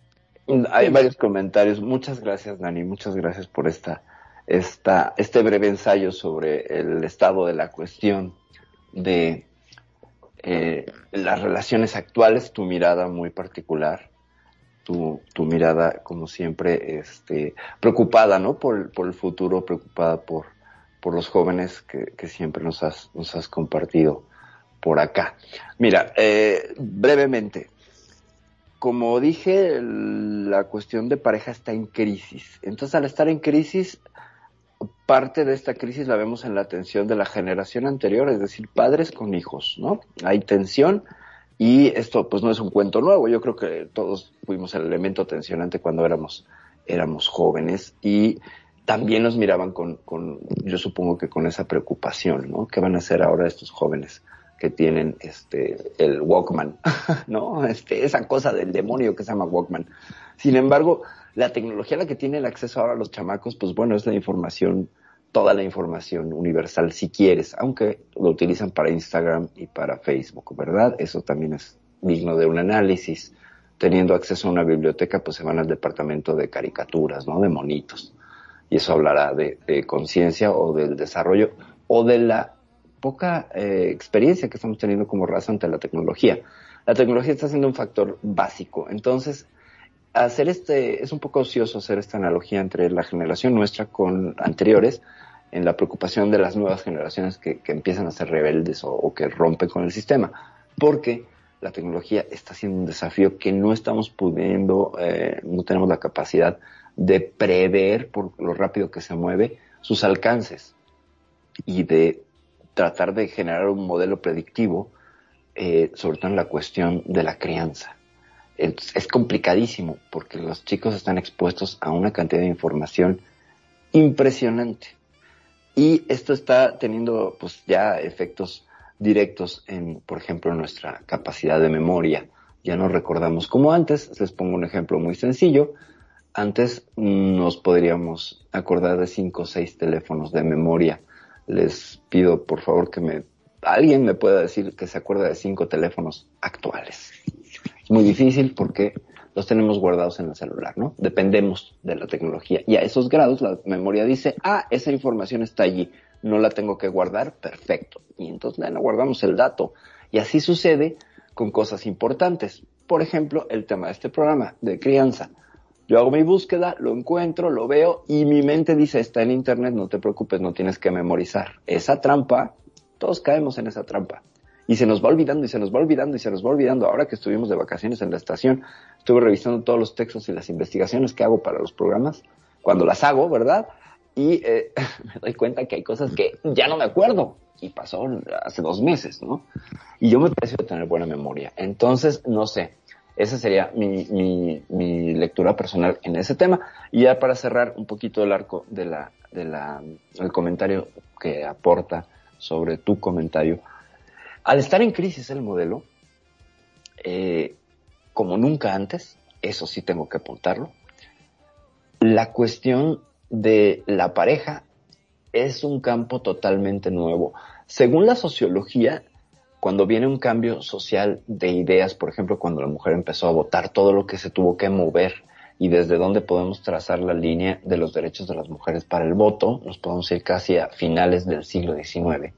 Hay varios comentarios. Muchas gracias, Dani. Muchas gracias por esta, esta, este breve ensayo sobre el estado de la cuestión de eh, las relaciones actuales, tu mirada muy particular, tu, tu mirada, como siempre, este, preocupada, ¿no? Por, por el futuro, preocupada por, por los jóvenes que, que siempre nos has, nos has compartido por acá. Mira, eh, brevemente, como dije, la cuestión de pareja está en crisis. Entonces, al estar en crisis, parte de esta crisis la vemos en la tensión de la generación anterior, es decir, padres con hijos, ¿no? Hay tensión y esto pues no es un cuento nuevo, yo creo que todos fuimos el elemento tensionante cuando éramos, éramos jóvenes y también nos miraban con, con, yo supongo que con esa preocupación, ¿no? ¿Qué van a hacer ahora estos jóvenes? Que tienen este el Walkman, ¿no? Este, esa cosa del demonio que se llama Walkman. Sin embargo, la tecnología a la que tiene el acceso ahora los chamacos, pues bueno, es la información, toda la información universal si quieres, aunque lo utilizan para Instagram y para Facebook, ¿verdad? Eso también es digno de un análisis. Teniendo acceso a una biblioteca, pues se van al departamento de caricaturas, ¿no? De monitos. Y eso hablará de, de conciencia o del desarrollo o de la poca eh, experiencia que estamos teniendo como raza ante la tecnología. La tecnología está siendo un factor básico. Entonces, hacer este, es un poco ocioso hacer esta analogía entre la generación nuestra con anteriores, en la preocupación de las nuevas generaciones que, empiezan a ser rebeldes o, que rompen con el sistema. Porque la tecnología está siendo un desafío que no estamos pudiendo, eh, no tenemos la capacidad de prever por lo rápido que se mueve sus alcances y de tratar de generar un modelo predictivo, eh, sobre todo en la cuestión de la crianza. Es, es, complicadísimo porque los chicos están expuestos a una cantidad de información impresionante. Y esto está teniendo pues ya efectos directos en, por ejemplo, nuestra capacidad de memoria. Ya no recordamos como antes. Les pongo un ejemplo muy sencillo. Antes nos podríamos acordar de cinco o seis teléfonos de memoria. Les pido por favor que me alguien me pueda decir que se acuerda de cinco teléfonos actuales. Es muy difícil porque los tenemos guardados en el celular, ¿no? Dependemos de la tecnología. Y a esos grados la memoria dice, ah, esa información está allí no la tengo que guardar, perfecto. Y entonces le guardamos el dato. Y así sucede con cosas importantes. Por ejemplo, el tema de este programa de crianza. Yo hago mi búsqueda, lo encuentro, lo veo y mi mente dice, está en internet, no te preocupes, no tienes que memorizar. Esa trampa, todos caemos en esa trampa. Y se nos va olvidando y se nos va olvidando y se nos va olvidando. Ahora que estuvimos de vacaciones en la estación, estuve revisando todos los textos y las investigaciones que hago para los programas. Cuando las hago, ¿verdad? y eh, me doy cuenta que hay cosas que ya no me acuerdo y pasó hace dos meses, ¿no? Y yo me pareció tener buena memoria. Entonces, no sé, esa sería mi, mi, lectura personal en ese tema. Y ya para cerrar un poquito el arco de la, de la, el comentario que aporta sobre tu comentario, al estar en crisis el modelo, eh, como nunca antes, eso sí tengo que apuntarlo, la cuestión de la pareja es un campo totalmente nuevo. Según la sociología, cuando viene un cambio social de ideas, por ejemplo, cuando la mujer empezó a votar, todo lo que se tuvo que mover y desde dónde podemos trazar la línea de los derechos de las mujeres para el voto, nos podemos ir casi a finales del siglo XIX.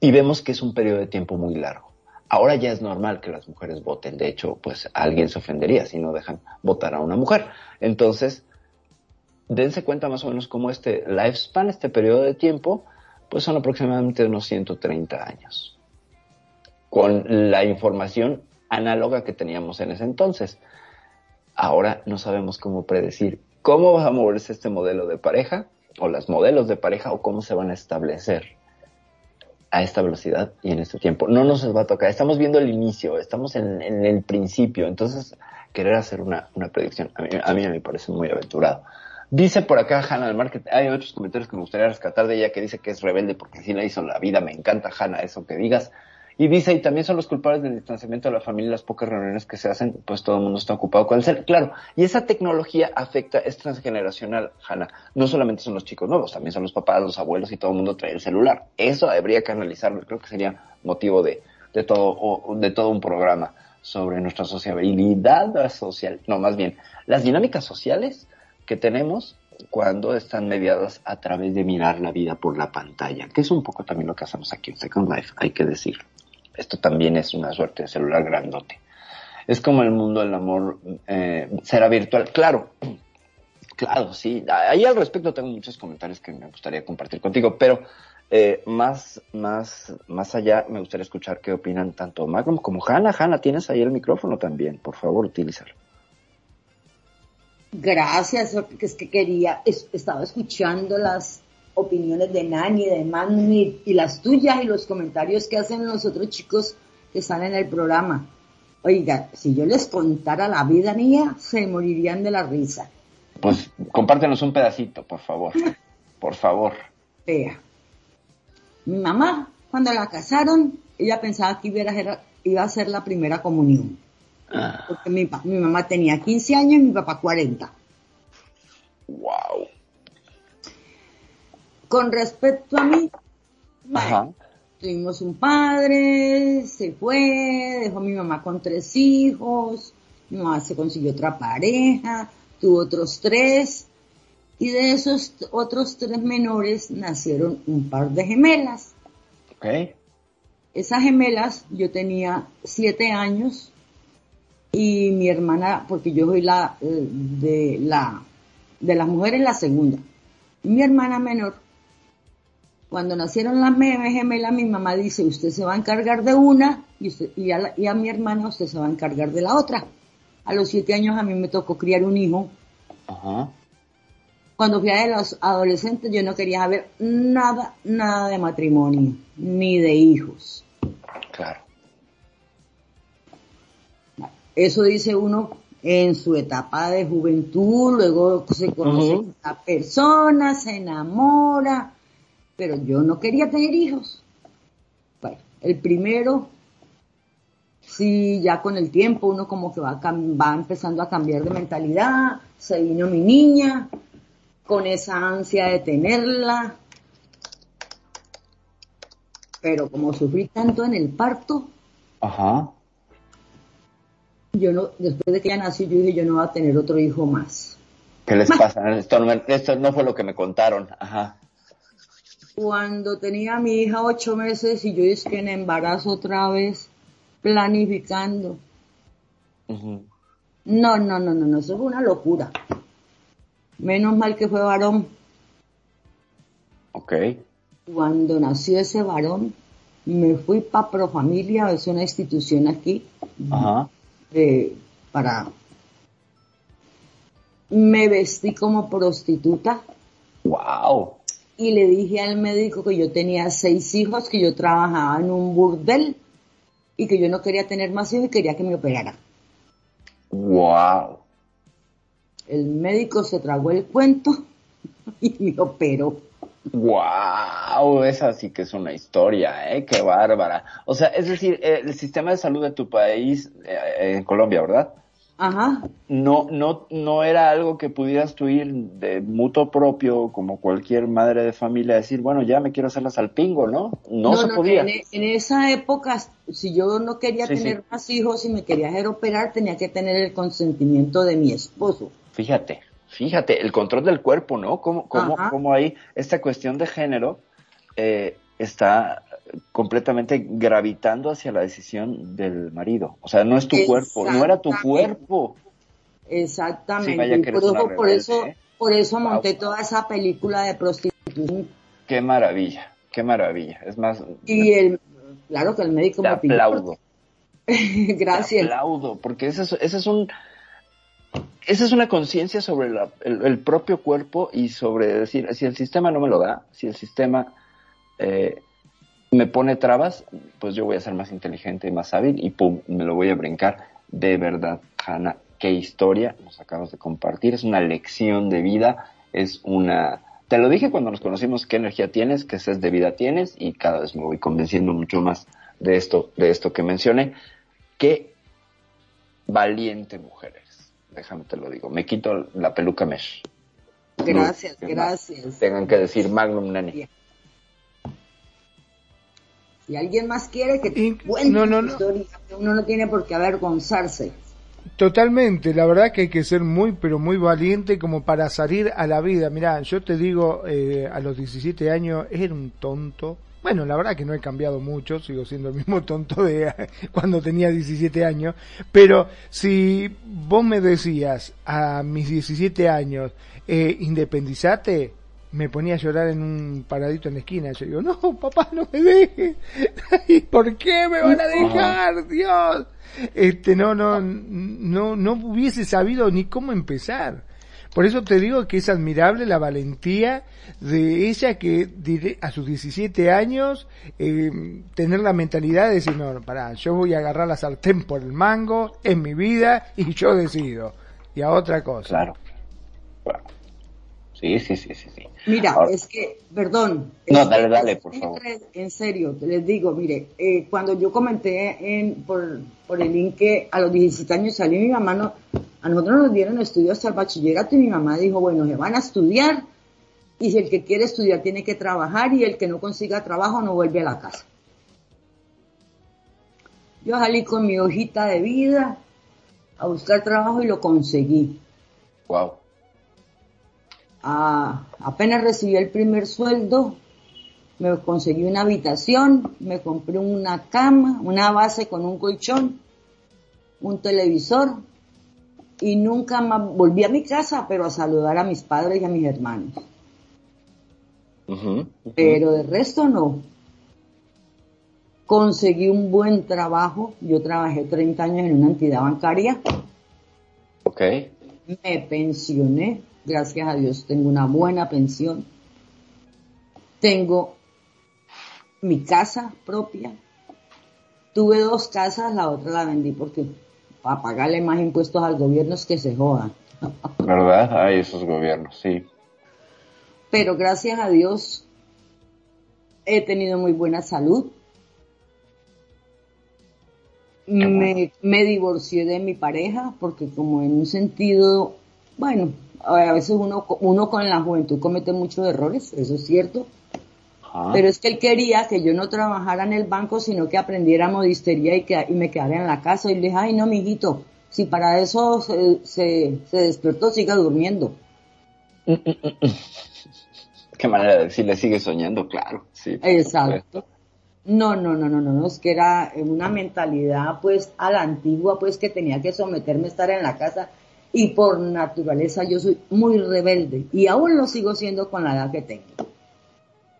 Y vemos que es un periodo de tiempo muy largo. Ahora ya es normal que las mujeres voten. De hecho, pues alguien se ofendería si no dejan votar a una mujer. Entonces, dense cuenta más o menos cómo este lifespan, este periodo de tiempo, pues son aproximadamente unos 130 años. Con la información análoga que teníamos en ese entonces. Ahora no sabemos cómo predecir cómo va a moverse este modelo de pareja, o las modelos de pareja, o cómo se van a establecer a esta velocidad y en este tiempo. No nos va a tocar. Estamos viendo el inicio, estamos en, el principio. Entonces, querer hacer una, predicción, a mí, me parece muy aventurado. Dice por acá Hanna del Market, hay otros comentarios que me gustaría rescatar de ella que dice que es rebelde porque así la hizo la vida. Me encanta Hanna eso que digas. Y dice, y también son los culpables del distanciamiento de la familia las pocas reuniones que se hacen, pues todo el mundo está ocupado con el ser. Claro, y esa tecnología afecta, es transgeneracional, Hanna. No solamente son los chicos nuevos, también son los papás, los abuelos y todo el mundo trae el celular. Eso habría que analizarlo, creo que sería motivo de, de todo, de todo un programa sobre nuestra sociabilidad social. No, más bien, las dinámicas sociales que tenemos cuando están mediadas a través de mirar la vida por la pantalla, que es un poco también lo que hacemos aquí en Second Life, hay que decirlo. Esto también es una suerte de celular grandote. Es como el mundo del amor eh, será virtual. Claro, claro, sí. Ahí al respecto tengo muchos comentarios que me gustaría compartir contigo, pero eh, más, más, más allá me gustaría escuchar qué opinan tanto Magnum como Hanna. Hanna, tienes ahí el micrófono también, por favor, utilízalo. Gracias, porque es que quería, estaba escuchando las opiniones de Nani, de Manu y, las tuyas y los comentarios que hacen los otros chicos que están en el programa. Oiga, si yo les contara la vida mía, se morirían de la risa. Pues compártenos un pedacito, por favor. Por favor. Vea. Mi mamá, cuando la casaron, ella pensaba que iba a ser la primera comunión. Porque mi, mi, mamá tenía 15 años y mi papá 40. Wow. Con respecto a mí, tuvimos un padre, se fue, dejó a mi mamá con tres hijos, mi mamá se consiguió otra pareja, tuvo otros tres, y de esos otros tres menores nacieron un par de gemelas. Okay. Esas gemelas, yo tenía siete años y mi hermana, porque yo soy la eh, de la de las mujeres la segunda. Mi hermana menor Cuando nacieron las gemelas, mi mamá dice, usted se va a encargar de una y, y, a y a mi hermana usted se va a encargar de la otra. A los siete años a mí me tocó criar un hijo. Ajá. Cuando fui a los adolescentes yo no quería saber nada, nada de matrimonio, ni de hijos. Claro. Eso dice uno en su etapa de juventud, luego se conoce a personas, se enamora, pero yo no quería tener hijos. Bueno, el primero, sí, ya con el tiempo uno como que va, va empezando a cambiar de mentalidad, se vino mi niña, con esa ansia de tenerla, pero como sufrí tanto en el parto, Ajá. yo no, después de que ella nació, yo dije, yo no voy a tener otro hijo más. ¿Qué les pasa? Esto no, esto no fue lo que me contaron. Ajá. Cuando tenía a mi hija ocho meses y yo es que en embarazo otra vez, planificando. No, no, no, no, no, eso fue una locura. Menos mal que fue varón. Ok. Cuando nació ese varón, me fui para Profamilia, es una institución aquí, Ajá. de- para... Me vestí como prostituta Wow. Y le dije al médico que yo tenía seis hijos, que yo trabajaba en un burdel y que yo no quería tener más hijos y quería que me operara. Wow. El médico se tragó el cuento y me operó. Wow, esa sí que es una historia, ¿eh? Qué bárbara. O sea, es decir, eh, el sistema de salud de tu país, eh, en Colombia, ¿verdad? Ajá. No, no, no era algo que pudieras tú ir de mutuo propio, como cualquier madre de familia, decir, bueno, ya me quiero hacer la salpingo, ¿no? No, se podía. En, en esa época, si yo no quería Sí, tener sí. más hijos y me quería hacer operar, tenía que tener el consentimiento de mi esposo. Fíjate, fíjate, el control del cuerpo, ¿no? Cómo, cómo, Ajá. cómo ahí esta cuestión de género eh, está completamente gravitando hacia la decisión del marido. O sea, no es tu cuerpo, no era tu cuerpo. Exactamente. Sí, por, eso, por eso, ¿eh? por eso Wow. monté toda esa película de prostitución. Qué maravilla, qué maravilla. Es más, Y el, claro que el médico te me pidió. aplaudo. Te Gracias. aplaudo, porque ese es, ese es un... Esa es una conciencia sobre la- el, el propio cuerpo y sobre decir, si el sistema no me lo da, si el sistema eh, me pone trabas, pues yo voy a ser más inteligente y más hábil y pum, me lo voy a brincar. De verdad, Hanna, qué historia nos acabas de compartir. Es una lección de vida, es una... Te lo dije cuando nos conocimos, qué energía tienes, qué sed de vida tienes y cada vez me voy convenciendo mucho más de esto, de esto que mencioné. Qué valiente mujer eres. Déjame te lo digo. Me quito la peluca mesh. Gracias, No, gracias. Tengan que decir Magnum Nene. Si alguien más quiere que Y- te cuente no, no, no. historia, uno no tiene por qué avergonzarse. Totalmente, la verdad que hay que ser muy, pero muy valiente como para salir a la vida. Mirá, yo te digo, eh, a los 17 años era un tonto. Bueno, la verdad que no he cambiado mucho, sigo siendo el mismo tonto de cuando tenía 17 años. Pero si vos me decías a mis 17 años, eh, independizate, me ponía a llorar en un paradito en la esquina. Yo digo, no, papá, no me dejes. ¿Y por qué me van a dejar, Dios? Este, no, no, no, no hubiese sabido ni cómo empezar. Por eso te digo que es admirable la valentía de ella que a sus 17 años eh, tener la mentalidad de decir, no, pará, yo voy a agarrar la sartén por el mango, en mi vida y yo decido. Y a otra cosa. Claro. Claro. Sí, sí, sí, sí, sí. Mira, Ahora- es que, perdón. No, dale, dale, por favor. En serio, te les digo, mire, eh, cuando yo comenté en, por, por el link que a los 17 años salí mi mamá, no, a nosotros nos dieron estudios hasta el bachillerato y mi mamá dijo, bueno, se van a estudiar y si el que quiere estudiar tiene que trabajar y el que no consiga trabajo no vuelve a la casa. Yo salí con mi hojita de vida a buscar trabajo y lo conseguí. Wow. Ah, apenas recibí el primer sueldo, me conseguí una habitación, me compré una cama, una base con un colchón, un televisor y nunca más volví a mi casa, pero a saludar a mis padres y a mis hermanos. Pero de resto no. Conseguí un buen trabajo. Yo trabajé 30 años en una entidad bancaria. Ok. Me pensioné. Gracias a Dios tengo una buena pensión. Tengo mi casa propia. Tuve dos casas, la otra la vendí porque para pagarle más impuestos al gobierno es que se jodan. ¿Verdad? Hay esos gobiernos, sí. Pero gracias a Dios he tenido muy buena salud. Me, me divorcié de mi pareja porque como en un sentido, bueno, a veces uno, uno con la juventud comete muchos errores, eso es cierto. Pero es que él quería que yo no trabajara en el banco, sino que aprendiera modistería y, que, y me quedara en la casa. Y le dije, ay, no, mijito, si para eso se, se, despertó, siga durmiendo. Qué manera de decirle, sigue soñando, claro. Sí, Exacto. No, no, no, no, no, no, es que era una mentalidad pues a la antigua, pues que tenía que someterme a estar en la casa y por naturaleza yo soy muy rebelde y aún lo sigo siendo con la edad que tengo.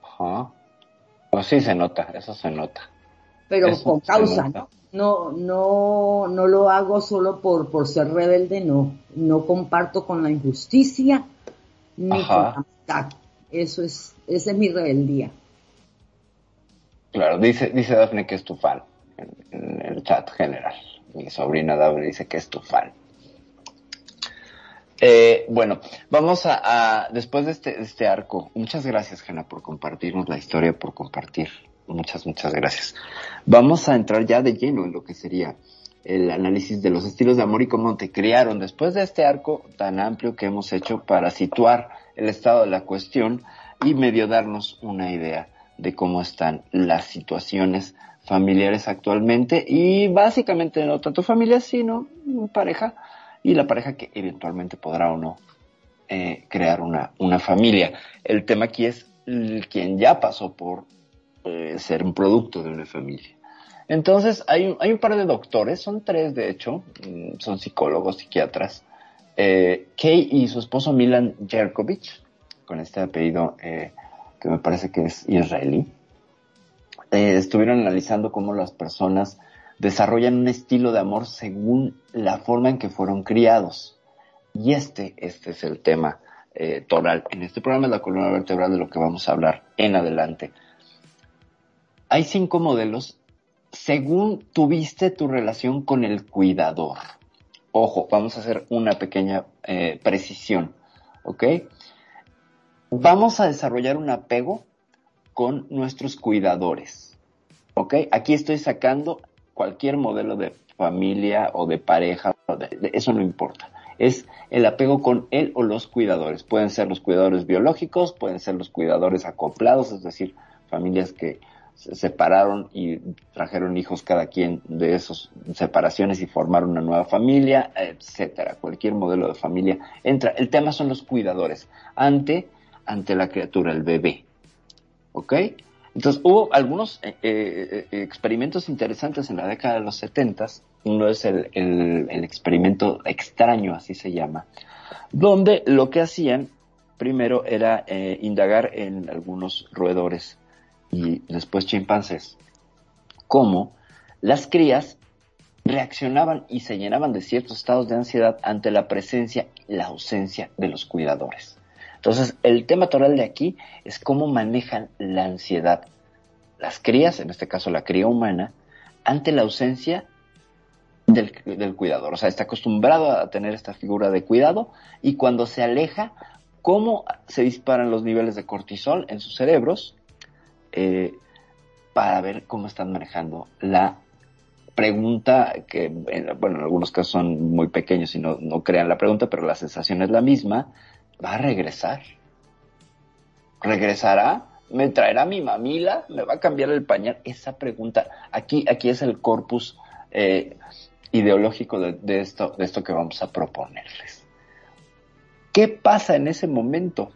Ajá. Pues sí se nota, eso se nota. Pero con causa, ¿no? No, no, no lo hago solo por, por ser rebelde, no. No comparto con la injusticia ni con la amistad. Eso es, esa es mi rebeldía. Claro, dice, dice Dafne que es tu fan en, el chat general. Mi sobrina Dafne dice que es tu fan. Eh, bueno, vamos a, después de este, este arco, muchas gracias, Jana, por compartirnos la historia, por compartir. Muchas, muchas gracias. Vamos a entrar ya de lleno en lo que sería el análisis de los estilos de amor y cómo te criaron después de este arco tan amplio que hemos hecho para situar el estado de la cuestión y medio darnos una idea de cómo están las situaciones familiares actualmente y básicamente no tanto familia sino pareja y la pareja que eventualmente podrá o no eh, crear una, una familia. El tema aquí es quien ya pasó por eh, ser un producto de una familia. Entonces, hay hay un par de doctores, son tres de hecho, mm, son psicólogos, psiquiatras. Eh, Kay y su esposo Milan Jerkovich, con este apellido que me parece que es israelí, estuvieron analizando cómo las personas desarrollan un estilo de amor según la forma en que fueron criados. Y este, este es el tema eh, toral. En este programa es la columna vertebral de lo que vamos a hablar en adelante. Hay cinco modelos según tuviste tu relación con el cuidador. Ojo, vamos a hacer una pequeña eh, precisión, ¿ok? Vamos a desarrollar un apego con nuestros cuidadores, ¿ok? Aquí estoy sacando cualquier modelo de familia o de pareja, eso no importa. Es el apego con él o los cuidadores. Pueden ser los cuidadores biológicos, pueden ser los cuidadores acoplados, es decir, familias que se separaron y trajeron hijos cada quien de esas separaciones y formaron una nueva familia, etcétera. Cualquier modelo de familia entra. El tema son los cuidadores ante, ante la criatura, el bebé. ¿Ok? Entonces hubo algunos eh, eh, eh, experimentos interesantes en la década de los 70, uno es el, experimento extraño, así se llama, donde lo que hacían primero era indagar en algunos roedores y después chimpancés, cómo las crías reaccionaban y se llenaban de ciertos estados de ansiedad ante la presencia y la ausencia de los cuidadores. Entonces, el tema toral de aquí es cómo manejan la ansiedad las crías, en este caso la cría humana, ante la ausencia del, cuidador. O sea, está acostumbrado a tener esta figura de cuidado y cuando se aleja, cómo se disparan los niveles de cortisol en sus cerebros eh, para ver cómo están manejando la pregunta que, bueno, en algunos casos son muy pequeños y no, no crean la pregunta, pero la sensación es la misma va a regresar. ¿Regresará? ¿Me traerá mi mamila? ¿Me va a cambiar el pañal? Esa pregunta, aquí, aquí es el corpus eh, ideológico de, esto, de esto que vamos a proponerles. ¿Qué pasa en ese momento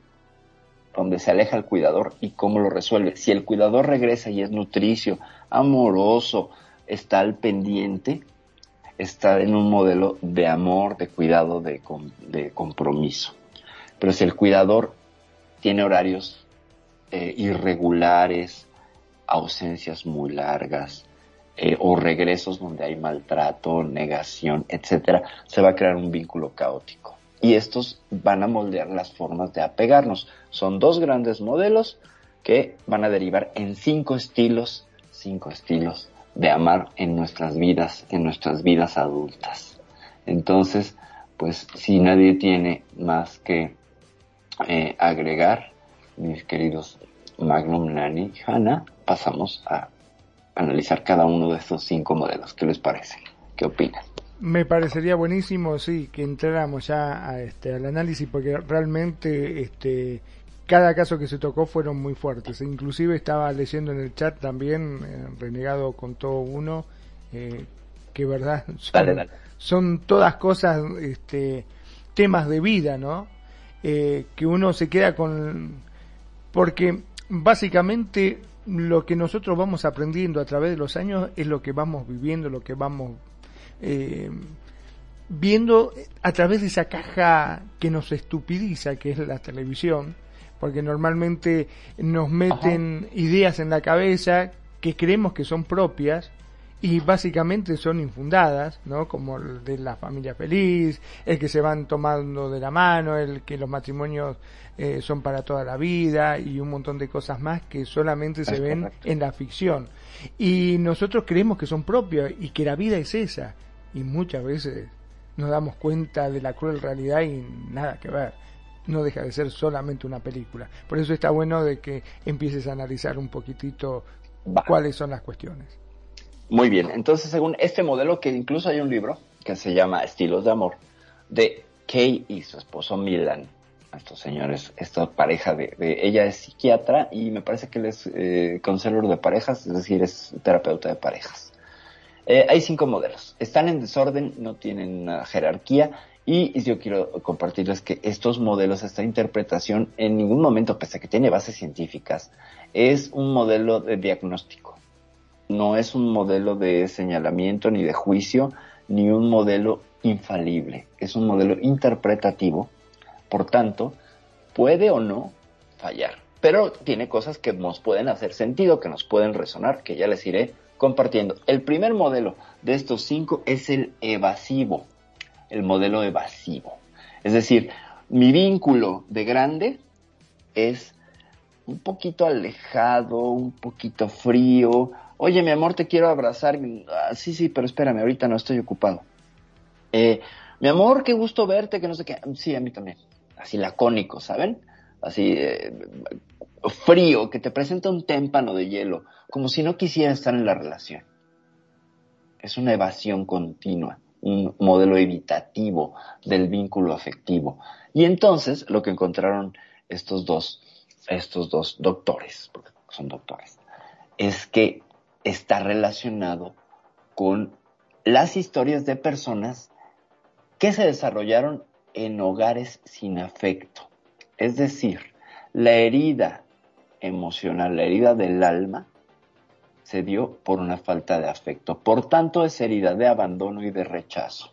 donde se aleja el cuidador y cómo lo resuelve? Si el cuidador regresa y es nutricio, amoroso, está al pendiente, está en un modelo de amor, de cuidado, de compromiso. Pero si el cuidador tiene horarios eh, irregulares, ausencias muy largas eh, o regresos donde hay maltrato, negación, etcétera, se va a crear un vínculo caótico. Y estos van a moldear las formas de apegarnos. Son dos grandes modelos que van a derivar en cinco estilos, cinco estilos de amar en nuestras vidas, en nuestras vidas adultas. Entonces, pues si nadie tiene más que eh, agregar, mis queridos Magnum, Nani y Hannah, pasamos a analizar cada uno de estos cinco modelos. ¿Qué les parece? ¿Qué opinan? Me parecería buenísimo, sí, que entráramos ya a este, al análisis, porque realmente este, cada caso que se tocó fueron muy fuertes. Inclusive estaba leyendo en el chat también, eh, renegado con todo uno, eh, que verdad son, son todas cosas, este, temas de vida, ¿no? Eh, que uno se queda con... Porque básicamente lo que nosotros vamos aprendiendo a través de los años es lo que vamos viviendo, lo que vamos eh, viendo a través de esa caja que nos estupidiza, que es la televisión, porque normalmente nos meten ideas en la cabeza que creemos que son propias y básicamente son infundadas, ¿no? Como el de la familia feliz, el que se van tomando de la mano, el que los matrimonios eh, son para toda la vida y un montón de cosas más que solamente se ven en la ficción. Y nosotros creemos que son propios y que la vida es esa. Y muchas veces nos damos cuenta de la cruel realidad y nada que ver. No deja de ser solamente una película. Por eso está bueno de que empieces a analizar un poquitito cuáles son las cuestiones. Muy bien, entonces según este modelo, que incluso hay un libro que se llama Estilos de Amor, de Kay y su esposo Milan, estos señores, esta pareja de, ella es psiquiatra y me parece que él es eh, de parejas, es decir, es terapeuta de parejas. Eh, hay cinco modelos, están en desorden, no tienen una jerarquía y yo quiero compartirles que estos modelos, esta interpretación, en ningún momento, pese a que tiene bases científicas, es un modelo de diagnóstico no es un modelo de señalamiento ni de juicio, ni un modelo infalible, es un modelo interpretativo, por tanto, puede o no fallar, pero tiene cosas que nos pueden hacer sentido, que nos pueden resonar, que ya les iré compartiendo. El primer modelo de estos cinco es el evasivo, el modelo evasivo. Es decir, mi vínculo de grande es un poquito alejado, un poquito frío, Oye, mi amor, te quiero abrazar. Ah, sí, sí, pero espérame, ahorita no estoy ocupado. Eh, mi amor, qué gusto verte, que no sé qué. Sí, a mí también. Así lacónico, ¿saben? Así eh, frío, que te presenta un témpano de hielo, como si no quisiera estar en la relación. Es una evasión continua, un modelo evitativo del vínculo afectivo. Y entonces lo que encontraron estos dos, estos dos doctores, porque son doctores, es que está relacionado con las historias de personas que se desarrollaron en hogares sin afecto. Es decir, la herida emocional, la herida del alma, se dio por una falta de afecto. Por tanto, es herida de abandono y de rechazo.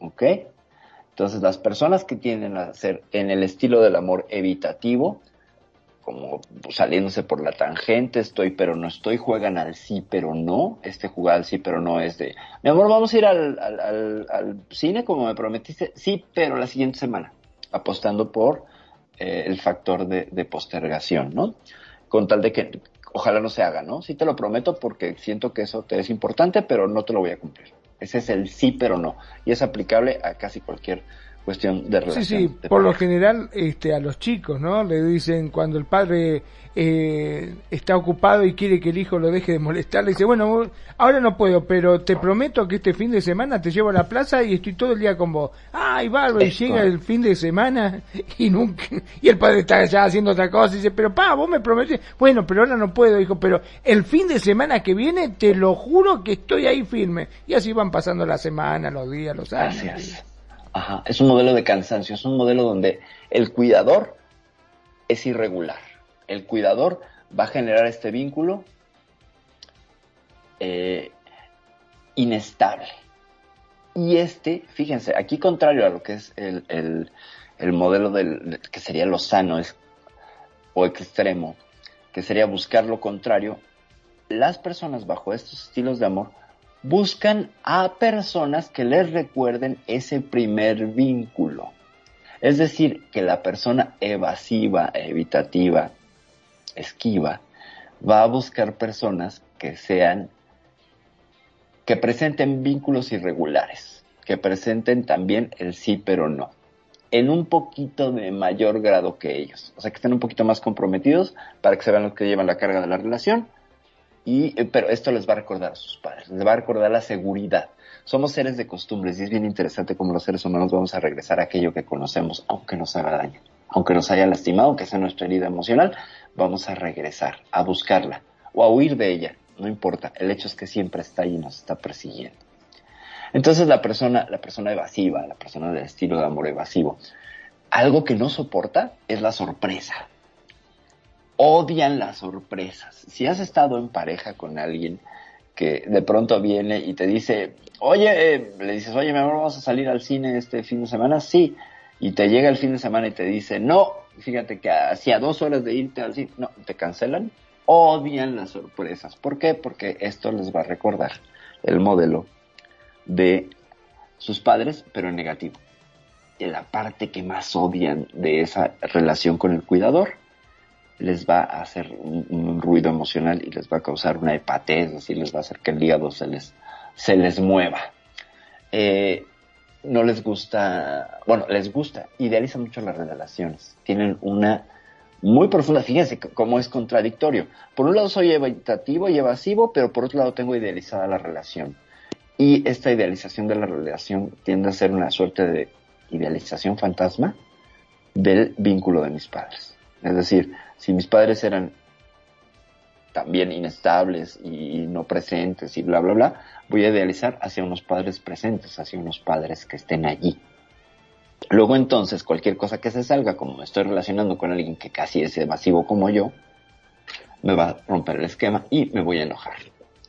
¿Ok? Entonces, las personas que tienden a ser en el estilo del amor evitativo como saliéndose por la tangente, estoy pero no estoy, juegan al sí pero no, este jugar al sí pero no es de, mi amor, vamos a ir al, al, cine como me prometiste, sí, pero la siguiente semana, apostando por eh, el factor de, postergación, ¿no? Con tal de que ojalá no se haga, ¿no? Sí te lo prometo porque siento que eso te es importante, pero no te lo voy a cumplir. Ese es el sí pero no, y es aplicable a casi cualquier cuestión de relación. Sí, sí, por lo general este, a los chicos, ¿no? Le dicen cuando el padre eh, está ocupado y quiere que el hijo lo deje de molestar, le dice, bueno, ahora no puedo, pero te prometo que este fin de semana te llevo a la plaza y estoy todo el día con vos. Ay, bárbaro, y llega el fin de semana y nunca, y el padre está ya haciendo otra cosa y dice, pero pa, vos me prometiste, bueno, pero ahora no puedo, hijo, pero el fin de semana que viene te lo juro que estoy ahí firme. Y así van pasando las semanas, los días, los años. Ajá, es un modelo de cansancio, es un modelo donde el cuidador es irregular. El cuidador va a generar este vínculo eh, inestable. Y este, fíjense, aquí contrario a lo que es el, modelo del, que sería lo sano es, o extremo, que sería buscar lo contrario, las personas bajo estos estilos de amor buscan a personas que les recuerden ese primer vínculo. Es decir, que la persona evasiva, evitativa, esquiva, va a buscar personas que sean, que presenten vínculos irregulares, que presenten también el sí pero no, en un poquito de mayor grado que ellos. O sea, que estén un poquito más comprometidos para que se vean los que llevan la carga de la relación y, eh, pero esto les va a recordar a sus padres, les va a recordar la seguridad. Somos seres de costumbres y es bien interesante cómo los seres humanos vamos a regresar a aquello que conocemos, aunque nos haga daño, aunque nos haya lastimado, aunque sea nuestra herida emocional, vamos a regresar, a buscarla o a huir de ella, no importa, el hecho es que siempre está ahí y nos está persiguiendo. Entonces la persona, la persona evasiva, la persona del estilo de amor evasivo, algo que no soporta es la sorpresa odian las sorpresas. Si has estado en pareja con alguien que de pronto viene y te dice, oye, eh", le dices, oye, mi amor, vamos a salir al cine este fin de semana, sí, y te llega el fin de semana y te dice, no, fíjate que hacía dos horas de irte al cine, no, te cancelan, odian las sorpresas. ¿Por qué? Porque esto les va a recordar el modelo de sus padres, pero en negativo. Y la parte que más odian de esa relación con el cuidador les va a hacer un, ruido emocional y les va a causar una hepatez, decir, les va a hacer que el hígado se les, se les mueva. Eh, no les gusta, bueno, les gusta, idealizan mucho las relaciones, tienen una muy profunda, fíjense cómo es contradictorio. Por un lado soy evitativo y evasivo, pero por otro lado tengo idealizada la relación. Y esta idealización de la relación tiende a ser una suerte de idealización fantasma del vínculo de mis padres. Es decir, si mis padres eran también inestables y no presentes y bla, bla, bla, voy a idealizar hacia unos padres presentes, hacia unos padres que estén allí. Luego entonces, cualquier cosa que se salga, como me estoy relacionando con alguien que casi es evasivo como yo, me va a romper el esquema y me voy a enojar.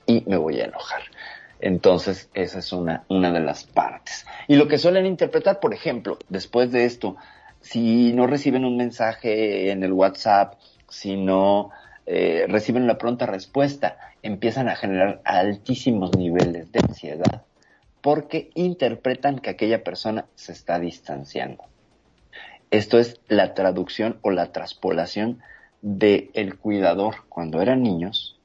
Y me voy a enojar. Entonces, esa es una, una de las partes. Y lo que suelen interpretar, por ejemplo, después de esto, si no reciben un mensaje en el WhatsApp, si no eh, reciben una pronta respuesta, empiezan a generar altísimos niveles de ansiedad porque interpretan que aquella persona se está distanciando. Esto es la traducción o la traspolación del el cuidador cuando eran niños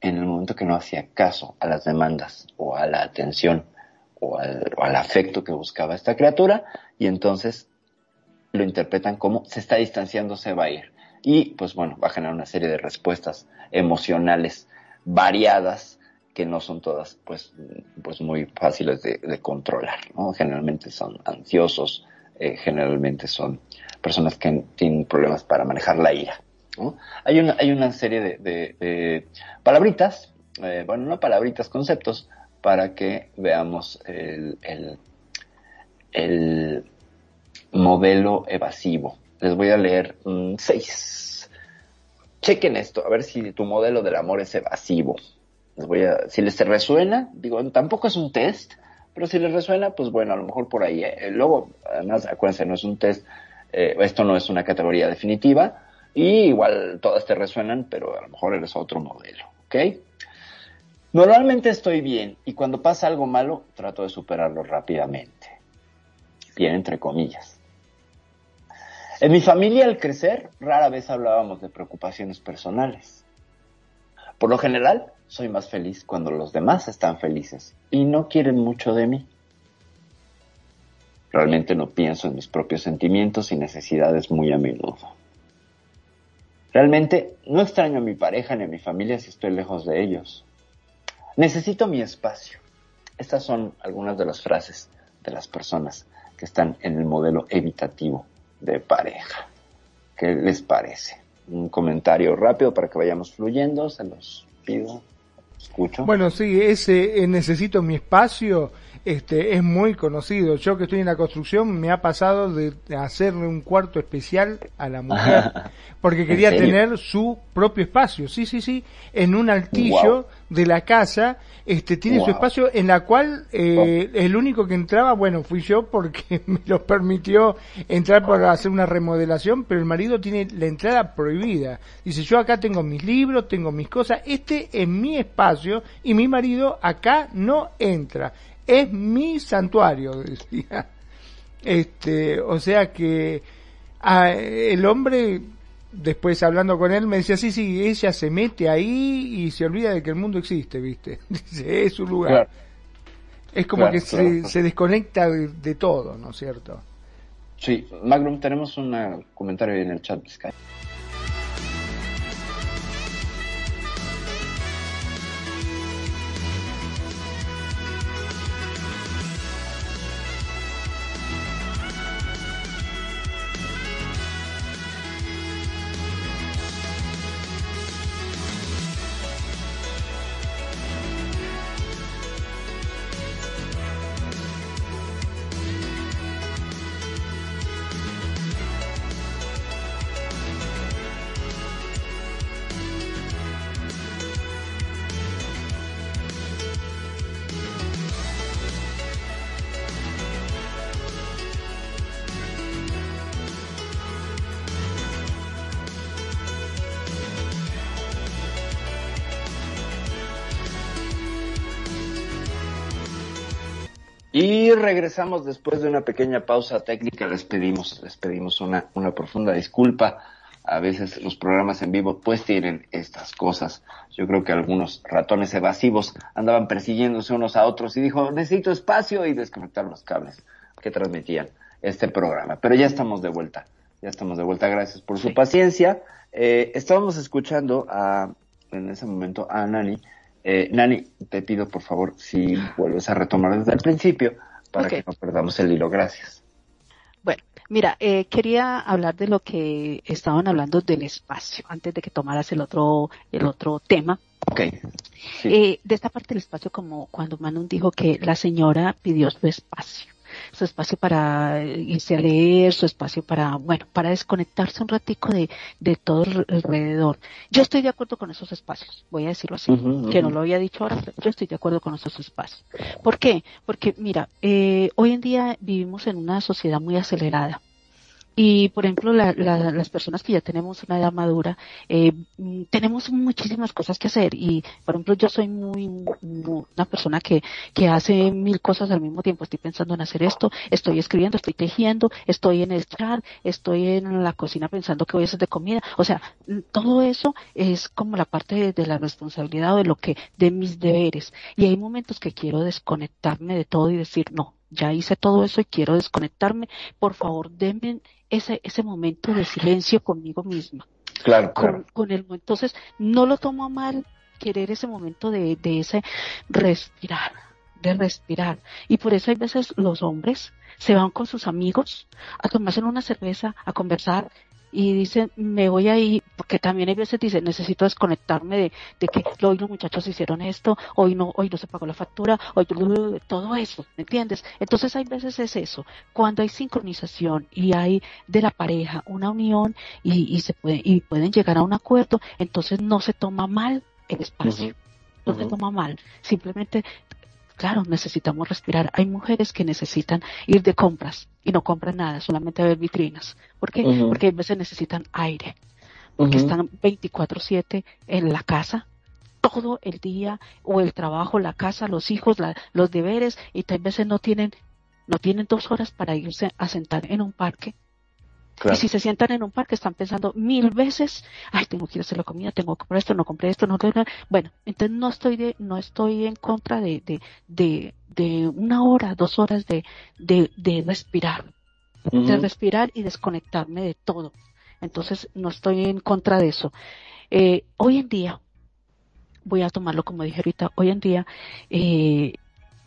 en el momento que no hacía caso a las demandas o a la atención o al, afecto que buscaba esta criatura y entonces lo interpretan como se está distanciando, se va a ir. Y pues bueno, va a generar una serie de respuestas emocionales variadas que no son todas pues, pues muy fáciles de, controlar. ¿no? Generalmente son ansiosos, eh, generalmente son personas que tienen problemas para manejar la ira. Hay, una, hay una serie de, palabritas, eh, bueno, no palabritas, conceptos para que veamos el, el, modelo evasivo. Les voy a leer seis. Chequen esto, a ver si tu modelo del amor es evasivo. Les voy a, si les resuena, digo, tampoco es un test, pero si les resuena, pues bueno, a lo mejor por ahí. ¿eh? Luego, además, acuérdense, no es un test, eh, esto no es una categoría definitiva, y igual todas te resuenan, pero a lo mejor eres otro modelo, ¿ok? Normalmente estoy bien y cuando pasa algo malo trato de superarlo rápidamente. Bien entre comillas. En mi familia al crecer rara vez hablábamos de preocupaciones personales. Por lo general soy más feliz cuando los demás están felices y no quieren mucho de mí. Realmente no pienso en mis propios sentimientos y necesidades muy a menudo. Realmente no extraño a mi pareja ni a mi familia si estoy lejos de ellos. Necesito mi espacio. Estas son algunas de las frases de las personas que están en el modelo evitativo de pareja. ¿Qué les parece? Un comentario rápido para que vayamos fluyendo, se los pido. Escucho. Bueno, sí, ese eh, necesito mi espacio este, es muy conocido. Yo que estoy en la construcción me ha pasado de hacerle un cuarto especial a la mujer porque quería tener su propio espacio. Sí, sí, sí, en un altillo de la casa, este, tiene su espacio en la cual eh, el único que entraba, bueno, fui yo porque me lo permitió entrar para hacer una remodelación, pero el marido tiene la entrada prohibida. Dice, yo acá tengo mis libros, tengo mis cosas, este es mi espacio y mi marido acá no entra. Es mi santuario, decía. Este, o sea que ah, el hombre después hablando con él me decía, sí, sí, ella se mete ahí y se olvida de que el mundo existe, ¿viste? Dice, es su lugar. Es como que se, se, desconecta de, todo, ¿no es cierto? Sí, Magnum, tenemos un comentario en el chat de Skype. Y regresamos después de una pequeña pausa técnica. Les pedimos, les pedimos una, una profunda disculpa. A veces los programas en vivo pues tienen estas cosas. Yo creo que algunos ratones evasivos andaban persiguiéndose unos a otros y dijo, necesito espacio y desconectaron los cables que transmitían este programa. Pero ya estamos de vuelta. Ya estamos de vuelta. Gracias por su paciencia. Eh, estábamos escuchando a, en ese momento a Nani eh, Nani, te pido por favor si vuelves a retomar desde el principio para que no perdamos el hilo. Gracias. Bueno, mira, eh, quería hablar de lo que estaban hablando del espacio antes de que tomaras el otro el otro tema. Okay. Eh, de esta parte del espacio, como cuando Manon dijo que la señora pidió su espacio su espacio para irse a leer, su espacio para, bueno, para desconectarse un ratico de, de todo alrededor. Yo estoy de acuerdo con esos espacios, voy a decirlo así, que no lo había dicho ahora, pero yo estoy de acuerdo con esos espacios. ¿Por qué? Porque, mira, eh, hoy en día vivimos en una sociedad muy acelerada y, por ejemplo, las personas que ya tenemos una edad madura, eh, tenemos muchísimas cosas que hacer. Y, por ejemplo, yo soy muy, una persona que, que hace mil cosas al mismo tiempo. Estoy pensando en hacer esto, estoy escribiendo, estoy tejiendo, estoy en el chat, estoy en la cocina pensando que voy a hacer de comida. O sea, todo eso es como la parte de, de la responsabilidad o de lo que, de mis deberes. Y hay momentos que quiero desconectarme de todo y decir, no, ya hice todo eso y quiero desconectarme, por favor denme ese, ese momento de silencio conmigo misma. Claro, Con, el, entonces, no lo tomo mal querer ese momento de, de ese respirar, de respirar. Y por eso hay veces los hombres se van con sus amigos a tomarse una cerveza, a conversar y dicen, me voy a ir, porque también hay veces dicen, necesito desconectarme de, de que hoy los muchachos hicieron esto, hoy no, hoy no se pagó la factura, hoy todo eso, ¿me entiendes? Entonces hay veces es eso, cuando hay sincronización y hay de la pareja una unión y, y se puede, y pueden llegar a un acuerdo, entonces no se toma mal el espacio. No se toma mal, simplemente Claro, necesitamos respirar. Hay mujeres que necesitan ir de compras y no compran nada, solamente ver vitrinas. ¿Por qué? Porque a veces necesitan aire, porque están 24/7 en la casa, todo el día, o el trabajo, la casa, los hijos, los deberes, y a veces no tienen, no tienen dos horas para irse a sentar en un parque y si se sientan en un parque están pensando mil veces, ay, tengo que ir a hacer la comida, tengo que comprar esto, no compré esto, no, no, bueno, entonces no estoy de, no estoy en contra de, de, de, de una hora, dos horas de, de, de respirar, de respirar y desconectarme de todo. Entonces no estoy en contra de eso. Eh, hoy en día, voy a tomarlo como dije ahorita, hoy en día, eh,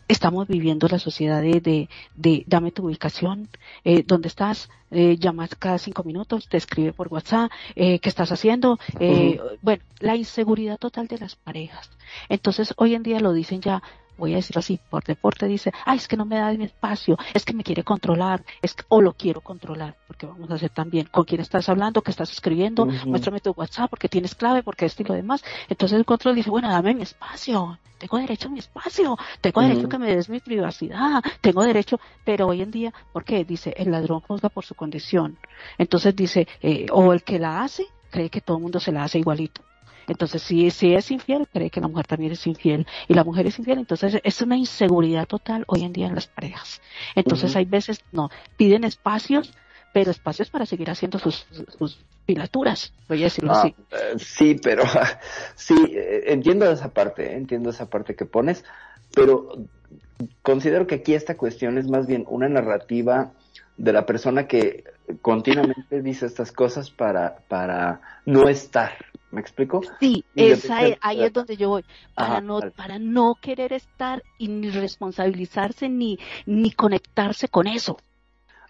estamos viviendo la sociedad de, de, dame tu ubicación, eh, dónde estás, eh, llamas cada cinco minutos, te escribe por WhatsApp, eh, qué estás haciendo, eh, bueno, la inseguridad total de las parejas. Entonces, hoy en día lo dicen ya, voy a decirlo así, por deporte dice, ay, es que no me da mi espacio, es que me quiere controlar, es o lo quiero controlar, porque vamos a hacer también, con quién estás hablando, qué estás escribiendo, muéstrame tu WhatsApp, porque tienes clave, porque esto y lo demás. Entonces el control dice, bueno, dame mi espacio, tengo derecho a mi espacio, tengo derecho a que me des mi privacidad, tengo derecho, pero hoy en día, ¿por qué? Dice, el ladrón juzga por su condición. Entonces dice, eh, o el que la hace, cree que todo el mundo se la hace igualito. Entonces, si, si es infiel, cree que la mujer también es infiel y la mujer es infiel. Entonces, es una inseguridad total hoy en día en las parejas. Entonces, hay veces, no, piden espacios, pero espacios para seguir haciendo sus, sus pilaturas, voy a decirlo así. Ah, eh, sí, pero sí, eh, entiendo esa parte, eh, entiendo esa parte que pones, pero considero que aquí esta cuestión es más bien una narrativa de la persona que continuamente dice estas cosas para, para no estar. ¿Me explico? Sí, esa ahí es donde yo voy. Para no, para no querer estar y ni responsabilizarse ni, ni conectarse con eso.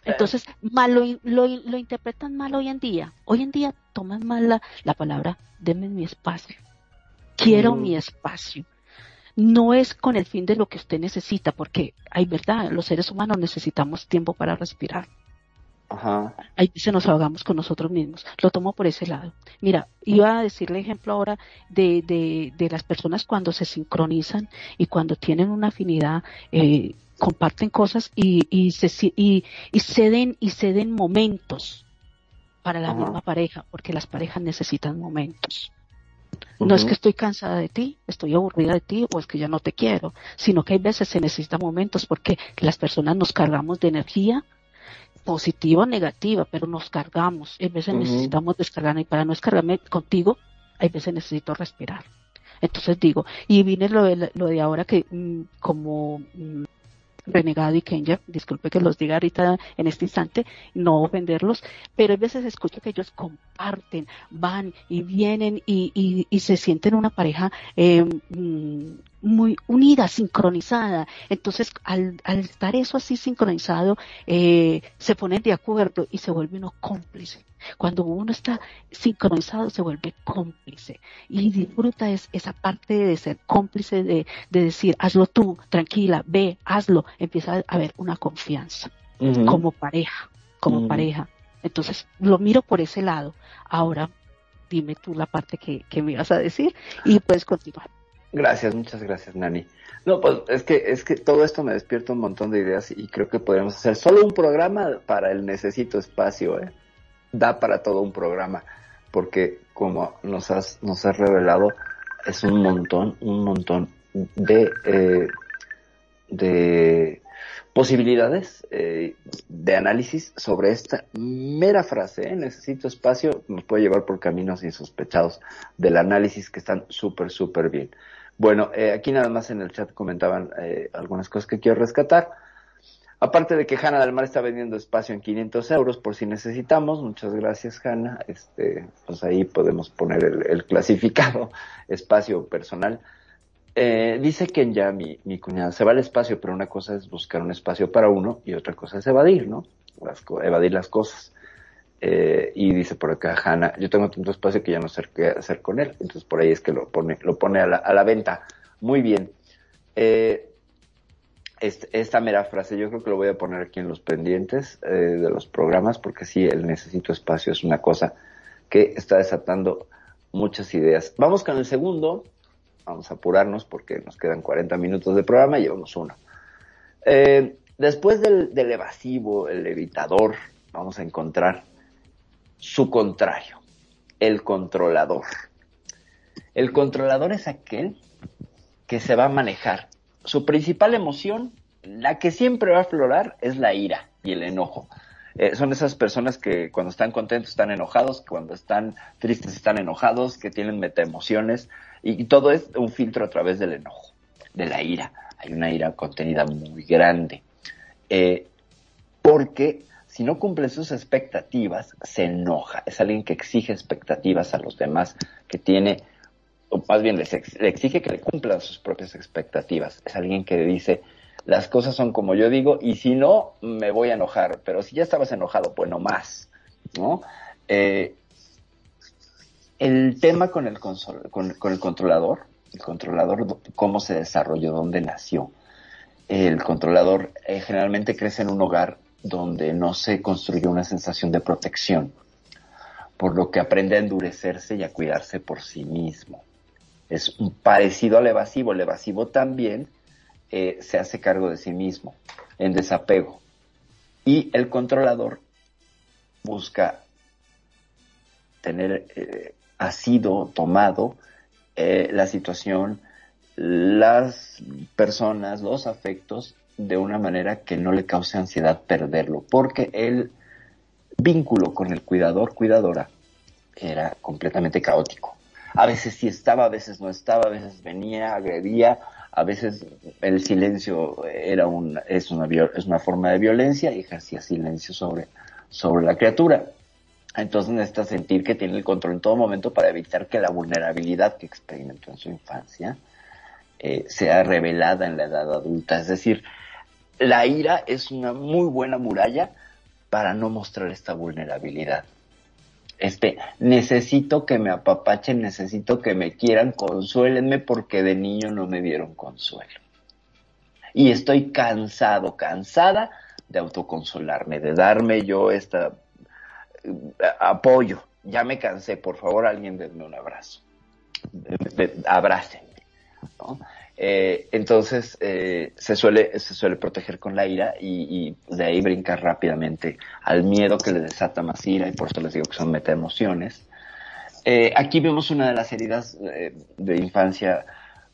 Eh. Entonces, mal lo, lo, interpretan mal hoy en día. Hoy en día toman mal la, la palabra, denme mi espacio. Quiero mm. mi espacio no es con el fin de lo que usted necesita, porque hay verdad, los seres humanos necesitamos tiempo para respirar. Ajá. Ahí se nos ahogamos con nosotros mismos. Lo tomo por ese lado. Mira, iba a decirle ejemplo ahora de, de, de las personas cuando se sincronizan y cuando tienen una afinidad, eh, comparten cosas y, y, se, y, y ceden y ceden momentos para la misma pareja, porque las parejas necesitan momentos. No es que estoy cansada de ti, estoy aburrida de ti o es que ya no te quiero, sino que hay veces se necesitan momentos porque las personas nos cargamos de energía positiva o negativa, pero nos cargamos. Hay veces necesitamos descargar y para no descargarme contigo, hay veces necesito respirar. Entonces digo, y viene lo de, lo de ahora que mm, como mm, Renegado y Kenya, disculpe que los diga ahorita en este instante, no ofenderlos, pero a veces escucho que ellos comparten, van y vienen y, y, se sienten una pareja eh, mm, muy unida, sincronizada. Entonces, al, al estar eso así sincronizado, eh, se ponen de acuerdo y se vuelve uno cómplice. Cuando uno está sincronizado, se vuelve cómplice y disfruta es, esa parte de ser cómplice, de, de decir, hazlo tú, tranquila, ve, hazlo. Empieza a haber una confianza como pareja, como pareja. Entonces, lo miro por ese lado. Ahora, dime tú la parte que, que me ibas a decir y puedes continuar. Gracias, muchas gracias, Nani. No, pues es que es que todo esto me despierta un montón de ideas y creo que podríamos hacer solo un programa para el necesito espacio, ¿eh? Da para todo un programa, porque como nos has nos has revelado es un montón, un montón de eh, de posibilidades eh, de análisis sobre esta mera frase, ¿eh? necesito espacio, nos puede llevar por caminos insospechados del análisis que están súper, súper bien. Bueno, eh, aquí nada más en el chat comentaban eh, algunas cosas que quiero rescatar. Aparte de que Hanna del Mar está vendiendo espacio en 500 euros por si necesitamos, muchas gracias Hanna, este, pues ahí podemos poner el, clasificado espacio personal. Eh, dice que ya mi, mi cuñada se va al espacio, pero una cosa es buscar un espacio para uno y otra cosa es evadir, ¿no? evadir las cosas. Eh, y dice por acá Hanna, yo tengo tanto espacio que ya no sé qué hacer con él. Entonces por ahí es que lo pone, lo pone a la, venta. Muy bien. Eh, esta mera frase yo creo que lo voy a poner aquí en los pendientes eh, de los programas porque sí, el necesito espacio es una cosa que está desatando muchas ideas. Vamos con el segundo. Vamos a apurarnos porque nos quedan 40 minutos de programa y llevamos uno. después del evasivo, el evitador, vamos a encontrar su contrario, el controlador. El controlador es aquel que se va a manejar. Su principal emoción, la que siempre va a aflorar, es la ira y el enojo. Eh, son esas personas que cuando están contentos están enojados, cuando están tristes están enojados, que tienen metaemociones y, todo es un filtro a través del enojo, de la ira. Hay una ira contenida muy grande. Eh, porque si no cumple sus expectativas, se enoja. Es alguien que exige expectativas a los demás, que tiene, o más bien le exige que le cumplan sus propias expectativas. Es alguien que dice, las cosas son como yo digo, y si no, me voy a enojar. Pero si ya estabas enojado, pues no más. ¿no? Eh, el tema con el, con, con el controlador El controlador, cómo se desarrolló, dónde nació. El controlador eh, generalmente crece en un hogar donde no se construyó una sensación de protección, por lo que aprende a endurecerse y a cuidarse por sí mismo. Es un parecido al evasivo. El evasivo también eh, se hace cargo de sí mismo, en desapego. Y el controlador busca tener eh, ha sido tomado eh, la situación, las personas, los afectos, de una manera que no le cause ansiedad perderlo, porque el vínculo con el cuidador, cuidadora, era completamente caótico. A veces sí estaba, a veces no estaba, a veces venía, agredía, a veces el silencio era un, es, una, es una forma de violencia y ejercía silencio sobre, sobre la criatura. Entonces necesita sentir que tiene el control en todo momento para evitar que la vulnerabilidad que experimentó en su infancia eh, sea revelada en la edad adulta. Es decir, la ira es una muy buena muralla para no mostrar esta vulnerabilidad. Este, necesito que me apapachen, necesito que me quieran, consuélenme porque de niño no me dieron consuelo. Y estoy cansado, cansada de autoconsolarme, de darme yo esta apoyo. Ya me cansé, por favor, alguien denme un abrazo. Abrácenme. Eh, entonces eh, se suele se suele proteger con la ira y, de ahí brincar rápidamente al miedo que le desata más ira y por eso les digo que son metaemociones. Eh, aquí vemos una de las heridas de infancia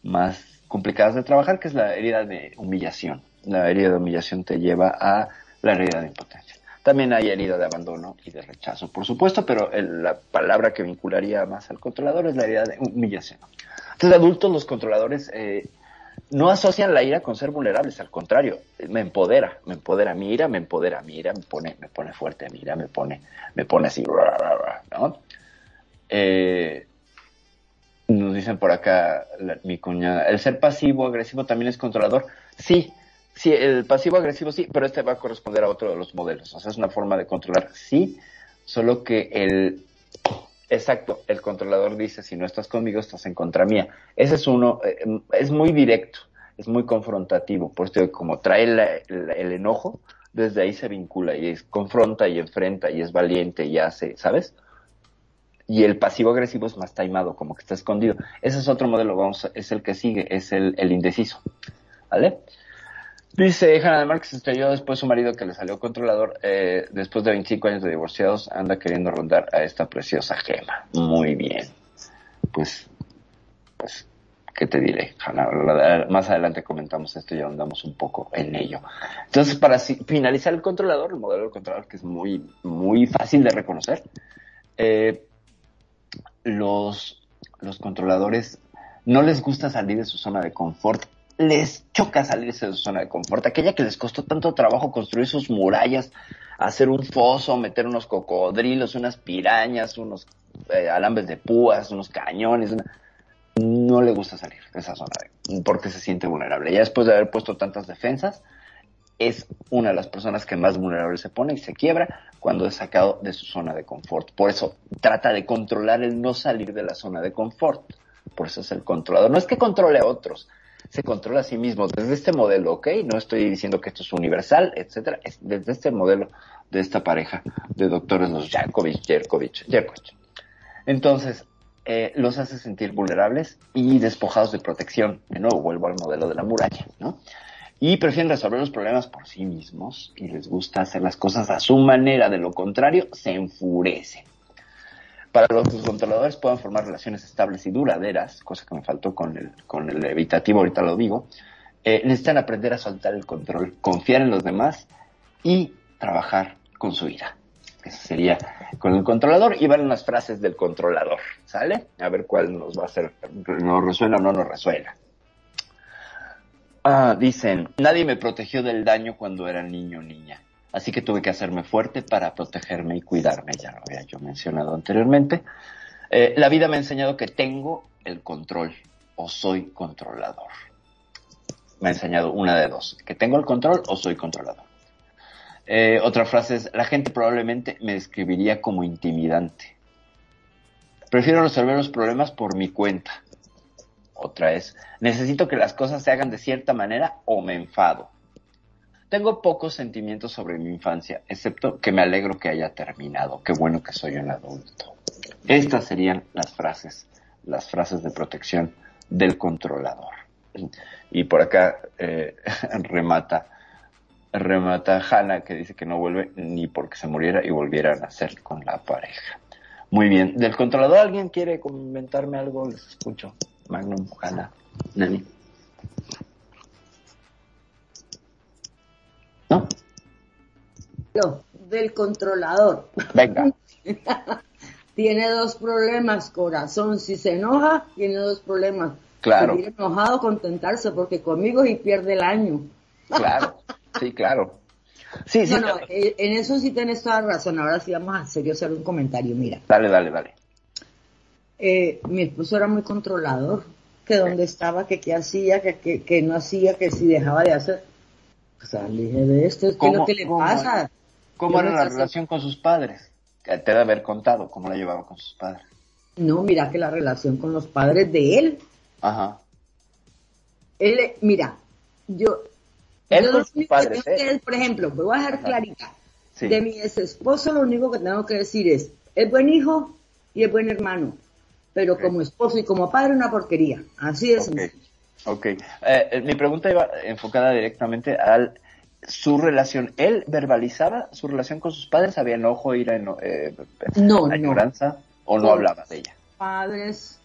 más complicadas de trabajar, que es la herida de humillación. La herida de humillación te lleva a la herida de impotencia. También hay herida de abandono y de rechazo, por supuesto, pero la palabra que vincularía más al controlador es la herida de humillación. Entonces, adultos, los controladores eh, no asocian la ira con ser vulnerables, al contrario, me empodera, me empodera mi ira, me empodera mi ira, me pone, me pone fuerte mi ira, me pone, me pone así, ¿no? Eh, nos dicen por acá mi cuñada, el ser pasivo agresivo también es controlador. Sí, Sí, el pasivo agresivo sí, pero este va a corresponder a otro de los modelos. O sea, es una forma de controlar, sí, solo que el, exacto, el controlador dice, si no estás conmigo, estás en contra mía. Ese es uno, eh, es muy directo, es muy confrontativo, por eso como trae el enojo, desde ahí se vincula y es, confronta y enfrenta y es valiente y hace, ¿sabes? Y el pasivo agresivo es más taimado, como que está escondido. Ese es otro modelo, vamos, es el que sigue, es el, el indeciso, ¿vale? Dice Hannah Marx estrelló después su marido que le salió controlador. Eh, después de 25 años de divorciados, anda queriendo rondar a esta preciosa gema. Muy bien. Pues, pues, ¿qué te diré, Hannah? Más adelante comentamos esto y andamos un poco en ello. Entonces, para finalizar el controlador, el modelo del controlador que es muy, muy fácil de reconocer, eh, los, los controladores no les gusta salir de su zona de confort les choca salirse de su zona de confort. Aquella que les costó tanto trabajo construir sus murallas, hacer un foso, meter unos cocodrilos, unas pirañas, unos eh, alambres de púas, unos cañones. No le gusta salir de esa zona porque se siente vulnerable. Ya después de haber puesto tantas defensas, es una de las personas que más vulnerable se pone y se quiebra cuando es sacado de su zona de confort. Por eso trata de controlar el no salir de la zona de confort. Por eso es el controlador. No es que controle a otros, se controla a sí mismo desde este modelo, ¿ok? No estoy diciendo que esto es universal, etcétera, es desde este modelo de esta pareja de doctores, los Jakovic, Jerkovic, Jerkovic. Entonces, eh, los hace sentir vulnerables y despojados de protección. De nuevo, vuelvo al modelo de la muralla, ¿no? Y prefieren resolver los problemas por sí mismos y les gusta hacer las cosas a su manera. De lo contrario, se enfurecen. Para los controladores puedan formar relaciones estables y duraderas, cosa que me faltó con el, con el evitativo, ahorita lo digo, eh, necesitan aprender a soltar el control, confiar en los demás y trabajar con su ira. Eso sería con el controlador y van unas frases del controlador, ¿sale? A ver cuál nos va a hacer, nos resuena o no nos resuena. Ah, dicen, nadie me protegió del daño cuando era niño o niña. Así que tuve que hacerme fuerte para protegerme y cuidarme, ya lo había yo mencionado anteriormente. Eh, la vida me ha enseñado que tengo el control o soy controlador. Me ha enseñado una de dos, que tengo el control o soy controlador. Eh, otra frase es, la gente probablemente me describiría como intimidante. Prefiero resolver los problemas por mi cuenta. Otra es, necesito que las cosas se hagan de cierta manera o me enfado. Tengo pocos sentimientos sobre mi infancia, excepto que me alegro que haya terminado. Qué bueno que soy un adulto. Estas serían las frases, las frases de protección del controlador. Y por acá eh, remata, remata Hannah que dice que no vuelve ni porque se muriera y volviera a nacer con la pareja. Muy bien. ¿Del controlador alguien quiere comentarme algo? Les escucho. Magnum, Hannah, Nani. No, del controlador. Venga. tiene dos problemas, corazón. Si se enoja, tiene dos problemas. Claro. Enojado, contentarse, porque conmigo y pierde el año. Claro, sí, claro. Sí, sí. No, eh, en eso sí tienes toda razón. Ahora sí vamos a serio hacer un comentario. Mira, Dale, dale, dale. eh, mi esposo era muy controlador. Que dónde estaba, que qué hacía, que, que, que no hacía, que si dejaba de hacer. O sea, le dije de esto, ¿qué es ¿Cómo- lo que le pasa? ¿Cómo era la relación con sus padres? Te debe haber contado cómo la llevaba con sus padres. No, mira que la relación con los padres de él, Ajá. él, mira, yo, Él yo con sus padres, que que ¿eh? por ejemplo, me voy a dejar Ajá. clarita, Sí. de mi ex esposo lo único que tengo que decir es, es buen hijo y es buen hermano, pero como esposo y como padre una porquería, así es. Ok, ok. Eh, eh, mi pregunta iba enfocada directamente al su relación. ¿Él verbalizaba su relación con sus padres? ¿Había enojo, ira, eno- eh, No, no. añoranza? ¿O no hablaba de ella? Padres,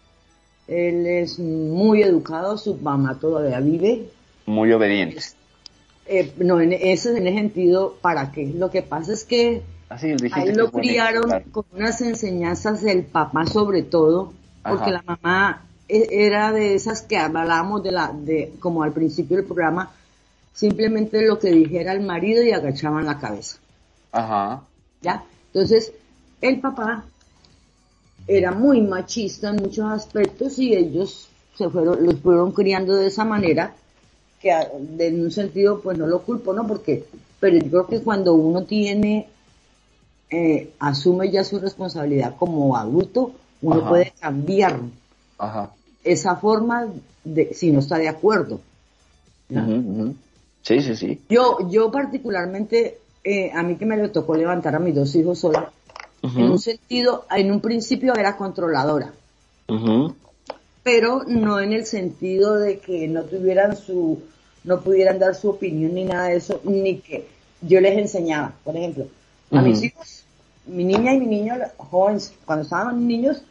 él es muy educado, su mamá todavía vive, Muy obediente. eh, no, en ese, en ese sentido, ¿para qué? Lo que pasa es que Así dijiste Ahí lo criaron ejemplar. con unas enseñanzas del papá sobre todo, porque Ajá. la mamá e- era de esas que hablábamos de la, de, como al principio del programa, simplemente lo que dijera el marido y agachaban la cabeza, Ajá. ¿ya? Entonces, el papá era muy machista en muchos aspectos y ellos se fueron, los fueron criando de esa manera, que a- de- en un sentido pues no lo culpo, ¿no? Porque, pero yo creo que cuando uno tiene, eh, asume ya su responsabilidad como adulto, uno Ajá. puede cambiar Ajá. esa forma de, si no está de acuerdo. Sí, sí, sí. Yo, yo particularmente, eh, a mí que me le tocó levantar a mis dos hijos sola, en un sentido, en un principio era controladora, pero no en el sentido de que no tuvieran su, no pudieran dar su opinión ni nada de eso, ni que yo les enseñaba, por ejemplo, a mis hijos, mi niña y mi niño, jóvenes, cuando estaban niños,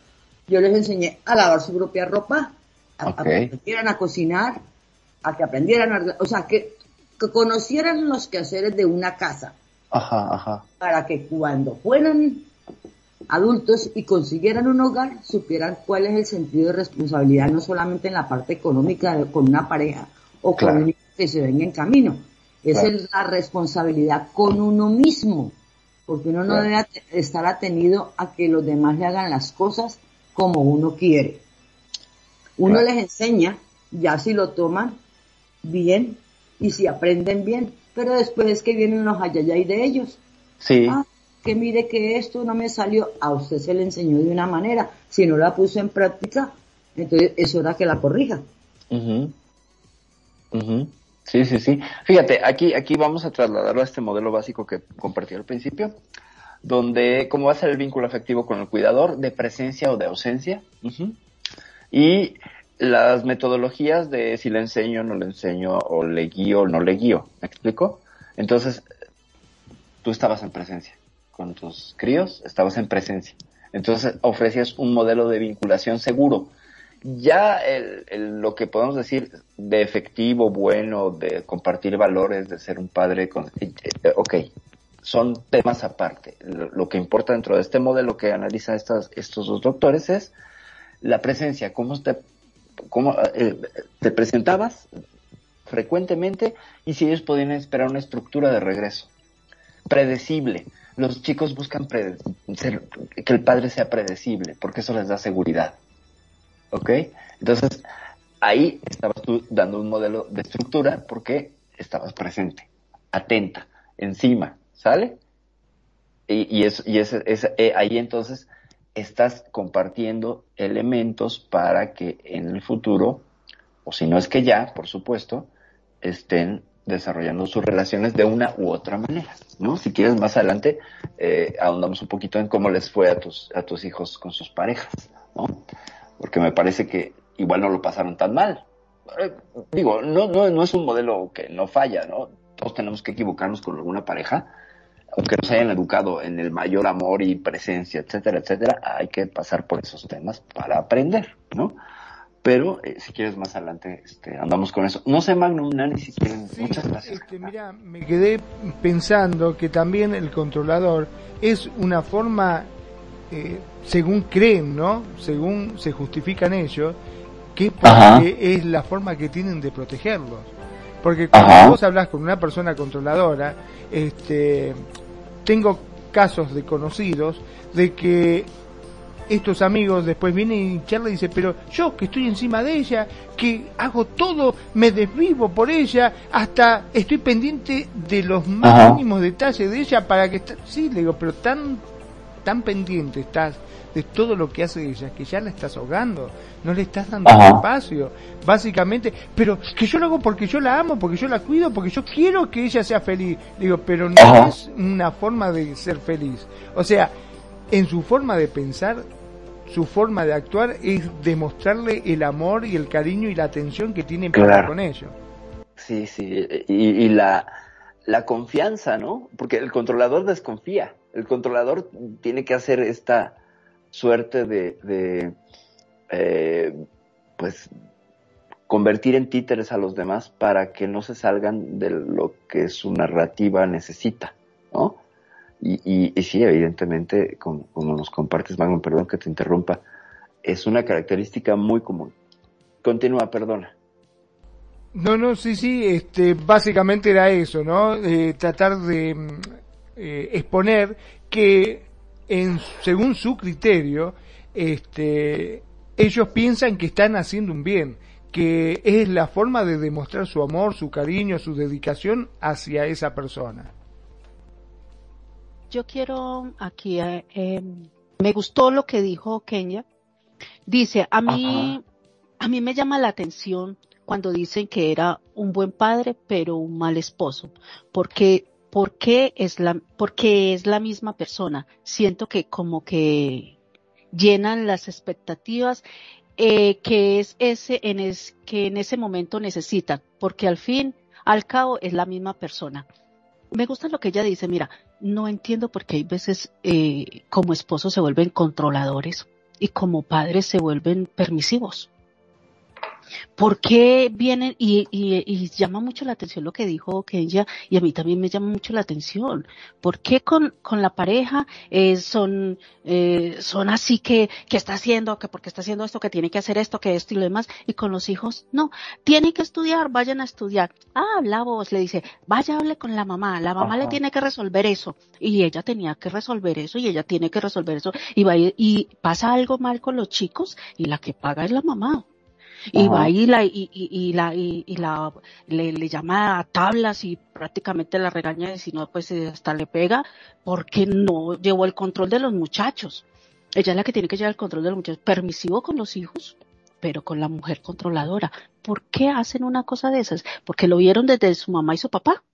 yo les enseñé a lavar su propia ropa, a, que aprendieran a cocinar, a que aprendieran a, o sea, que, que conocieran los quehaceres de una casa, Ajá, ajá. para que cuando fueran adultos y consiguieran un hogar, supieran cuál es el sentido de responsabilidad, no solamente en la parte económica de- con una pareja o Claro. con un hijo que se venga en camino, es Claro. el- la responsabilidad con uno mismo, porque uno no Claro. debe estar atenido a que los demás le hagan las cosas como uno quiere. Uno les enseña, ya si lo toman bien y si aprenden bien, pero después es que vienen los ayayay de ellos. Sí. Ah, que mire que esto no me salió, a usted se le enseñó de una manera, si no la puso en práctica, entonces es hora que la corrija. Ujú. Ujú. Sí, sí, sí. Fíjate, aquí, aquí vamos a trasladarlo a este modelo básico que compartí al principio, donde cómo va a ser el vínculo afectivo con el cuidador, de presencia o de ausencia, Ujú. y las metodologías de si le enseño, no le enseño, o le guío, o no le guío. ¿Me explico? Entonces, tú estabas en presencia. Con tus críos, estabas en presencia. Entonces, ofrecías un modelo de vinculación seguro ya el, lo que podemos decir de efectivo, bueno, de compartir valores, de ser un padre, con, eh, eh, ok, son temas aparte. Lo, que importa dentro de este modelo que analiza estas, estos dos doctores es la presencia, cómo te, cómo, eh, te presentabas frecuentemente y si ellos podían esperar una estructura de regreso. Predecible. Los chicos buscan ser- que el padre sea predecible porque eso les da seguridad. ¿Ok? Entonces, ahí estabas tú dando un modelo de estructura porque estabas presente, atenta, encima, ¿sale? Y, y, es, y es, es- eh, ahí entonces estás compartiendo elementos para que en el futuro o si no es que ya, por supuesto, estén desarrollando sus relaciones de una u otra manera, ¿no? Si quieres más adelante eh, ahondamos un poquito en cómo les fue a tus a tus hijos con sus parejas, ¿no? Porque me parece que igual no lo pasaron tan mal. Eh, digo, no, no, no es un modelo que no falla, ¿no? Todos tenemos que equivocarnos con alguna pareja, aunque nos hayan educado en el mayor amor y presencia, etcétera, etcétera, hay que pasar por esos temas para aprender, ¿no? Pero eh, si quieres más adelante este, andamos con eso. No sé, Magnum Nani, si quieren. Muchas gracias. Este, mira, me quedé pensando que también el controlador es una forma, eh, según creen, ¿no? Según se justifican ellos, que es la forma que tienen de protegerlos. Porque cuando vos hablas con una persona controladora, este, tengo casos de conocidos de que estos amigos después vienen y charla y dice, pero yo que estoy encima de ella, que hago todo, me desvivo por ella, hasta estoy pendiente de los más mínimos detalles de ella para que... Sí, le digo, pero tan, tan pendiente estás de todo lo que hace ella, que ya la estás ahogando, no le estás dando espacio, básicamente, pero que yo lo hago porque yo la amo, porque yo la cuido, porque yo quiero que ella sea feliz. Digo, pero no es una forma de ser feliz. O sea, en su forma de pensar, su forma de actuar es demostrarle el amor y el cariño y la atención que tienen para con ellos. Sí, sí, y, la, la confianza, ¿no? Porque el controlador desconfía, el controlador tiene que hacer esta suerte de, eh, pues, convertir en títeres a los demás para que no se salgan de lo que su narrativa necesita, ¿no? Y, sí, evidentemente, como, nos compartes, Magnum, perdón que te interrumpa, es una característica muy común. Continúa, perdona. No, no, sí, sí, este, básicamente era eso, ¿no? Eh, tratar de eh, exponer que, en, según su criterio, este, ellos piensan que están haciendo un bien, que es la forma de demostrar su amor, su cariño, su dedicación hacia esa persona yo quiero aquí, eh, em, me gustó lo que dijo Kenya. Dice, a mí, a mí me llama la atención cuando dicen que era un buen padre, pero un mal esposo. Porque, porque es la, porque es la misma persona. Siento que como que llenan las expectativas eh, que es ese en es, que en ese momento necesitan, porque al fin, al cabo es la misma persona. Me gusta lo que ella dice, mira, no entiendo por qué hay veces eh, como esposos se vuelven controladores y como padres se vuelven permisivos. ¿Por qué vienen? Y, y, llama mucho la atención lo que dijo Kenya y a mí también me llama mucho la atención. ¿Por qué con, con la pareja eh, son, eh, son así que, que está haciendo, que porque está haciendo esto, que tiene que hacer esto, que esto y lo demás? Y con los hijos, no, tiene que estudiar, vayan a estudiar. Ah, la voz le dice, vaya, hable con la mamá, la mamá le tiene que resolver eso. Y ella tenía que resolver eso y ella tiene que resolver eso. Y, va, y pasa algo mal con los chicos y la que paga es la mamá y va y la y, y, la y, la le, le, llama a tablas y prácticamente la regaña y si no pues eh, hasta le pega porque no llevó el control de los muchachos. Ella es la que tiene que llevar el control de los muchachos permisivo con los hijos pero con la mujer controladora. ¿por qué hacen una cosa de esas? porque lo vieron desde su mamá y su papá.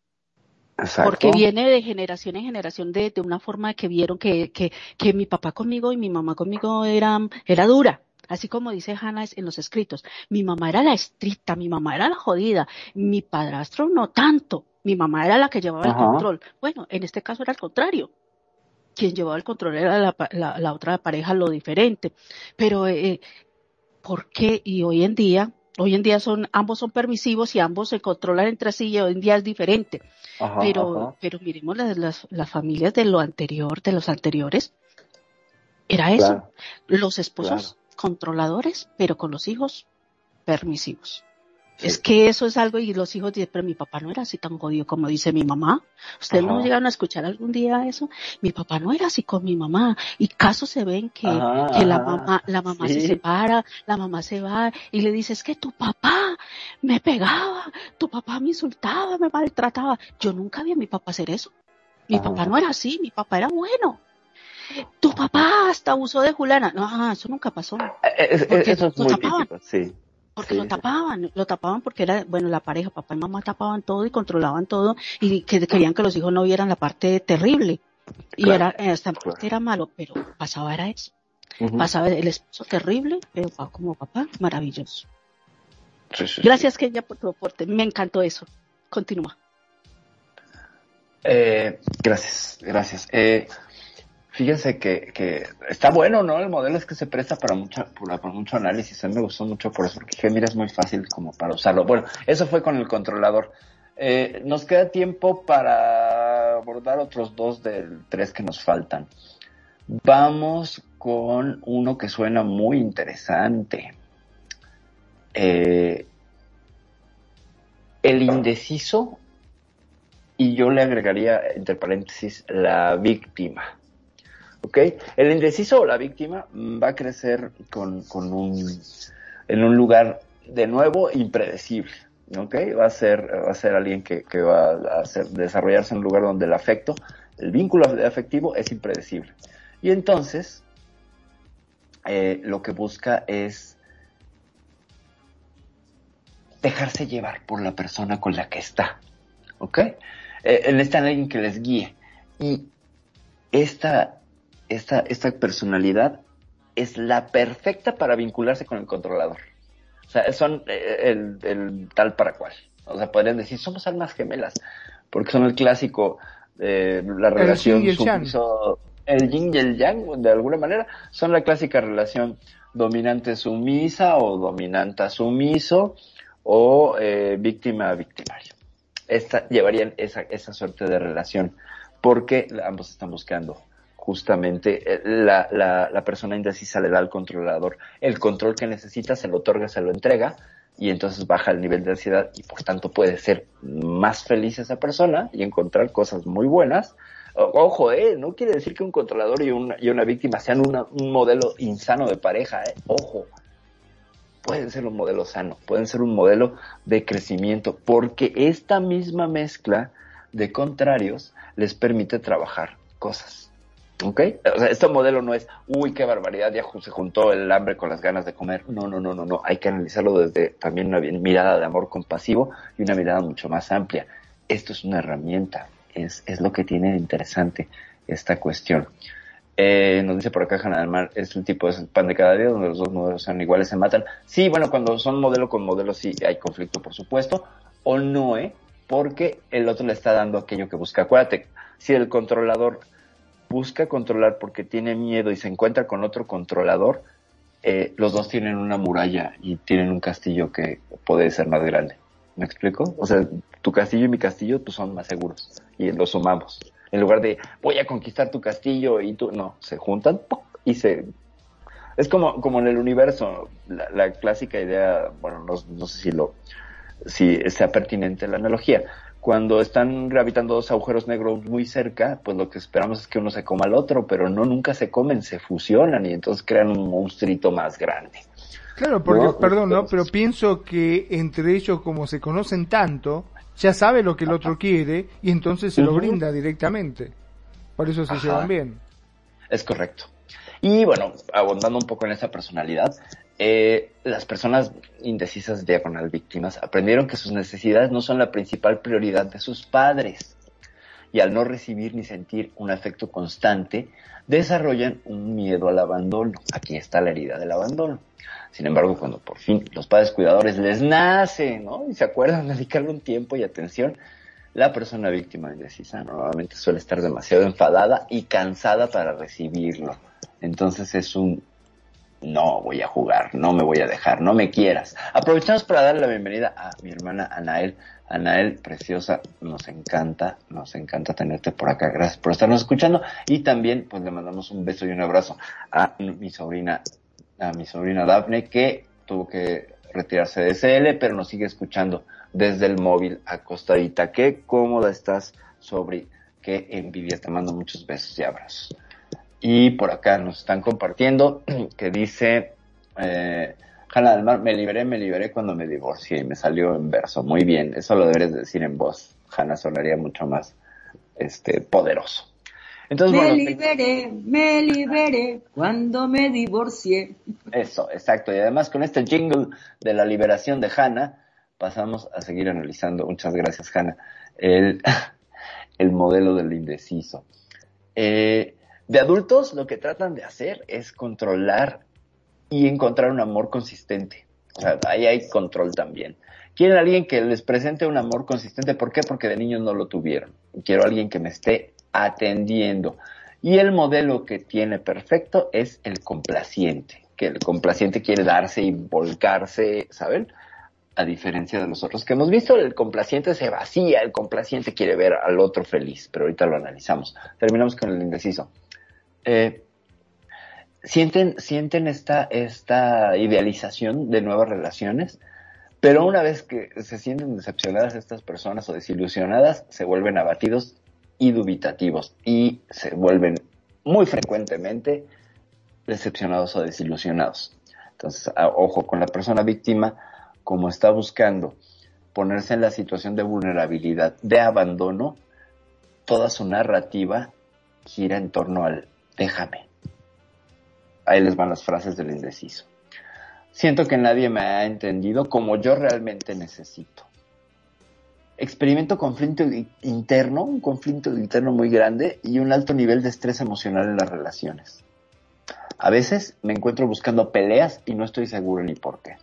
Exacto. Porque viene de generación en generación de, de una forma de que vieron que, que, que mi papá conmigo y mi mamá conmigo era, era dura Así como dice Hannah en los escritos, mi mamá era la estricta, mi mamá era la jodida, mi padrastro no tanto, mi mamá era la que llevaba el control. Bueno, en este caso era el contrario. Quien llevaba el control era la, otra pareja, lo diferente. Pero, eh, ¿por qué? Y hoy en día, hoy en día son, ambos son permisivos y ambos se controlan entre sí y hoy en día es diferente. pero, pero miremos las, las, familias de lo anterior, de los anteriores. Era eso. Los esposos controladores, pero con los hijos permisivos. Es que eso es algo y los hijos dicen, pero mi papá no era así tan jodido como dice mi mamá. ¿Ustedes no llegaron a escuchar algún día eso? Mi papá no era así con mi mamá. Y casos se ven que, que la mamá, la mamá se separa, la mamá se va y le dice, es que tu papá me pegaba, tu papá me insultaba, me maltrataba. Yo nunca vi a mi papá hacer eso. Mi papá no era así, mi papá era bueno tu papá hasta usó de Julana. No, eso nunca pasó. Eh, eso es muy típico, sí. porque lo tapaban, lo tapaban porque era, bueno, la pareja, papá y mamá tapaban todo y controlaban todo y que querían que los hijos no vieran la parte terrible. Y era, esta parte era malo, pero pasaba era eso. Pasaba el esposo terrible, pero como papá, maravilloso. Gracias, Kenia, por tu aporte. Me encantó eso. Continúa. Eh, gracias, gracias. Eh, fíjense que, está bueno, ¿no? El modelo es que se presta para, mucho análisis. A mí me gustó mucho por eso, porque dije, mira, es muy fácil como para usarlo. Bueno, eso fue con el controlador. Eh, nos queda tiempo para abordar otros dos del tres que nos faltan. Vamos con uno que suena muy interesante. Eh, el indeciso y yo le agregaría, entre paréntesis, la víctima. ¿Ok? El indeciso o la víctima va a crecer con, con un, en un lugar de nuevo impredecible. ¿Ok? Va a ser, va a ser alguien que, que va a desarrollarse en un lugar donde el afecto, el vínculo afectivo es impredecible. Y entonces, eh, lo que busca es dejarse llevar por la persona con la que está. ¿Ok? Eh, necesitan alguien que les guíe. Y esta, esta, esta personalidad es la perfecta para vincularse con el controlador. O sea, son eh, el, el, tal para cual. O sea, podrían decir, somos almas gemelas, porque son el clásico, eh, la relación el sumiso, el yin y el yang, de alguna manera, son la clásica relación dominante-sumisa o dominante-sumiso o eh, víctima-victimario esta, llevarían esa, esa suerte de relación, porque ambos están buscando justamente eh, la, la, persona indecisa le da al controlador el control que necesita, se lo otorga, se lo entrega y entonces baja el nivel de ansiedad y por tanto puede ser más feliz esa persona y encontrar cosas muy buenas. ojo, eh, no quiere decir que un controlador y una, y una víctima sean un modelo insano de pareja, eh, ojo, pueden ser un modelo sano, pueden ser un modelo de crecimiento, porque esta misma mezcla de contrarios les permite trabajar cosas. ¿Ok? O sea, este modelo no es, uy, qué barbaridad, ya se juntó el hambre con las ganas de comer. No, no, no, no, no. Hay que analizarlo desde también una mirada de amor compasivo y una mirada mucho más amplia. Esto es una herramienta, es, es lo que tiene de interesante esta cuestión. Eh, nos dice por acá Hanna del es el tipo de pan de cada día donde los dos modelos sean iguales, se matan. Sí, bueno, cuando son modelo con modelo sí hay conflicto, por supuesto, o no, ¿eh? Porque el otro le está dando aquello que busca. Acuérdate, si el controlador busca controlar porque tiene miedo y se encuentra con otro controlador, eh, los dos tienen una muralla y tienen un castillo que puede ser más grande. ¿Me explico? O sea, tu castillo y mi castillo pues, son más seguros y los sumamos. En lugar de voy a conquistar tu castillo y tú, no, se juntan y se... Es como, como en el universo, la, clásica idea, bueno, no, no, sé si lo, si sea pertinente la analogía. Cuando están gravitando dos agujeros negros muy cerca, pues lo que esperamos es que uno se coma al otro, pero no, nunca se comen, se fusionan y entonces crean un monstruito más grande. Claro, porque, perdón, ¿no? Pero pienso que entre ellos, como se conocen tanto, ya sabe lo que el otro quiere y entonces se lo brinda directamente. Por eso se llevan bien. Es correcto. Y bueno, abundando un poco en esa personalidad, eh, las personas indecisas diagonal víctimas aprendieron que sus necesidades no son la principal prioridad de sus padres. Y al no recibir ni sentir un afecto constante, desarrollan un miedo al abandono. Aquí está la herida del abandono. Sin embargo, cuando por fin los padres cuidadores les nace, ¿no? Y se acuerdan de dedicarle un tiempo y atención, la persona víctima indecisa normalmente suele estar demasiado enfadada y cansada para recibirlo. Entonces es un no voy a jugar, no me voy a dejar, no me quieras. Aprovechamos para darle la bienvenida a mi hermana Anael. Anael, preciosa, nos encanta, nos encanta tenerte por acá. Gracias por estarnos escuchando. Y también, pues le mandamos un beso y un abrazo a mi sobrina a mi sobrina Daphne, que tuvo que retirarse de SL, pero nos sigue escuchando desde el móvil acostadita. Qué cómoda estás, sobre Qué envidia. Te mando muchos besos y abrazos. Y por acá nos están compartiendo que dice, eh, del Mar, me liberé, me liberé cuando me divorcié y me salió en verso. Muy bien, eso lo deberes decir en voz. Hanna sonaría mucho más este, poderoso. Entonces, me bueno, liberé, me liberé cuando me divorcié. Eso, exacto. Y además con este jingle de la liberación de Hannah, pasamos a seguir analizando, muchas gracias Hannah, el, el modelo del indeciso. Eh, de adultos lo que tratan de hacer es controlar y encontrar un amor consistente. O sea, ahí hay control también. Quieren alguien que les presente un amor consistente. ¿Por qué? Porque de niños no lo tuvieron. Quiero alguien que me esté atendiendo. Y el modelo que tiene perfecto es el complaciente, que el complaciente quiere darse y volcarse, ¿saben? A diferencia de los otros que hemos visto, el complaciente se vacía, el complaciente quiere ver al otro feliz, pero ahorita lo analizamos. Terminamos con el indeciso. Eh, sienten, sienten esta, esta idealización de nuevas relaciones, pero una vez que se sienten decepcionadas estas personas o desilusionadas, se vuelven abatidos y dubitativos y se vuelven muy frecuentemente decepcionados o desilusionados. Entonces, ojo con la persona víctima, como está buscando ponerse en la situación de vulnerabilidad, de abandono, toda su narrativa gira en torno al déjame. Ahí les van las frases del indeciso. Siento que nadie me ha entendido como yo realmente necesito experimento conflicto interno, un conflicto interno muy grande y un alto nivel de estrés emocional en las relaciones. A veces me encuentro buscando peleas y no estoy seguro ni por qué.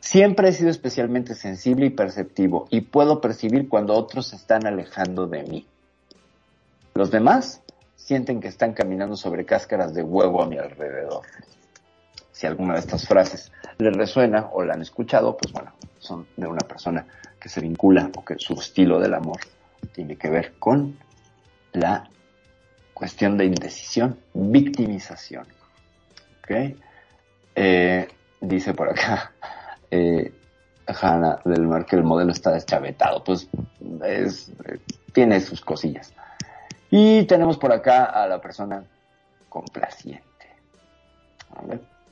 Siempre he sido especialmente sensible y perceptivo y puedo percibir cuando otros se están alejando de mí. Los demás sienten que están caminando sobre cáscaras de huevo a mi alrededor. Si alguna de estas frases les resuena o la han escuchado, pues bueno, son de una persona que se vincula o que su estilo del amor tiene que ver con la cuestión de indecisión, victimización. Eh, dice por acá eh, Hanna del Mar que el modelo está deschavetado. Pues es, tiene sus cosillas. Y tenemos por acá a la persona complaciente.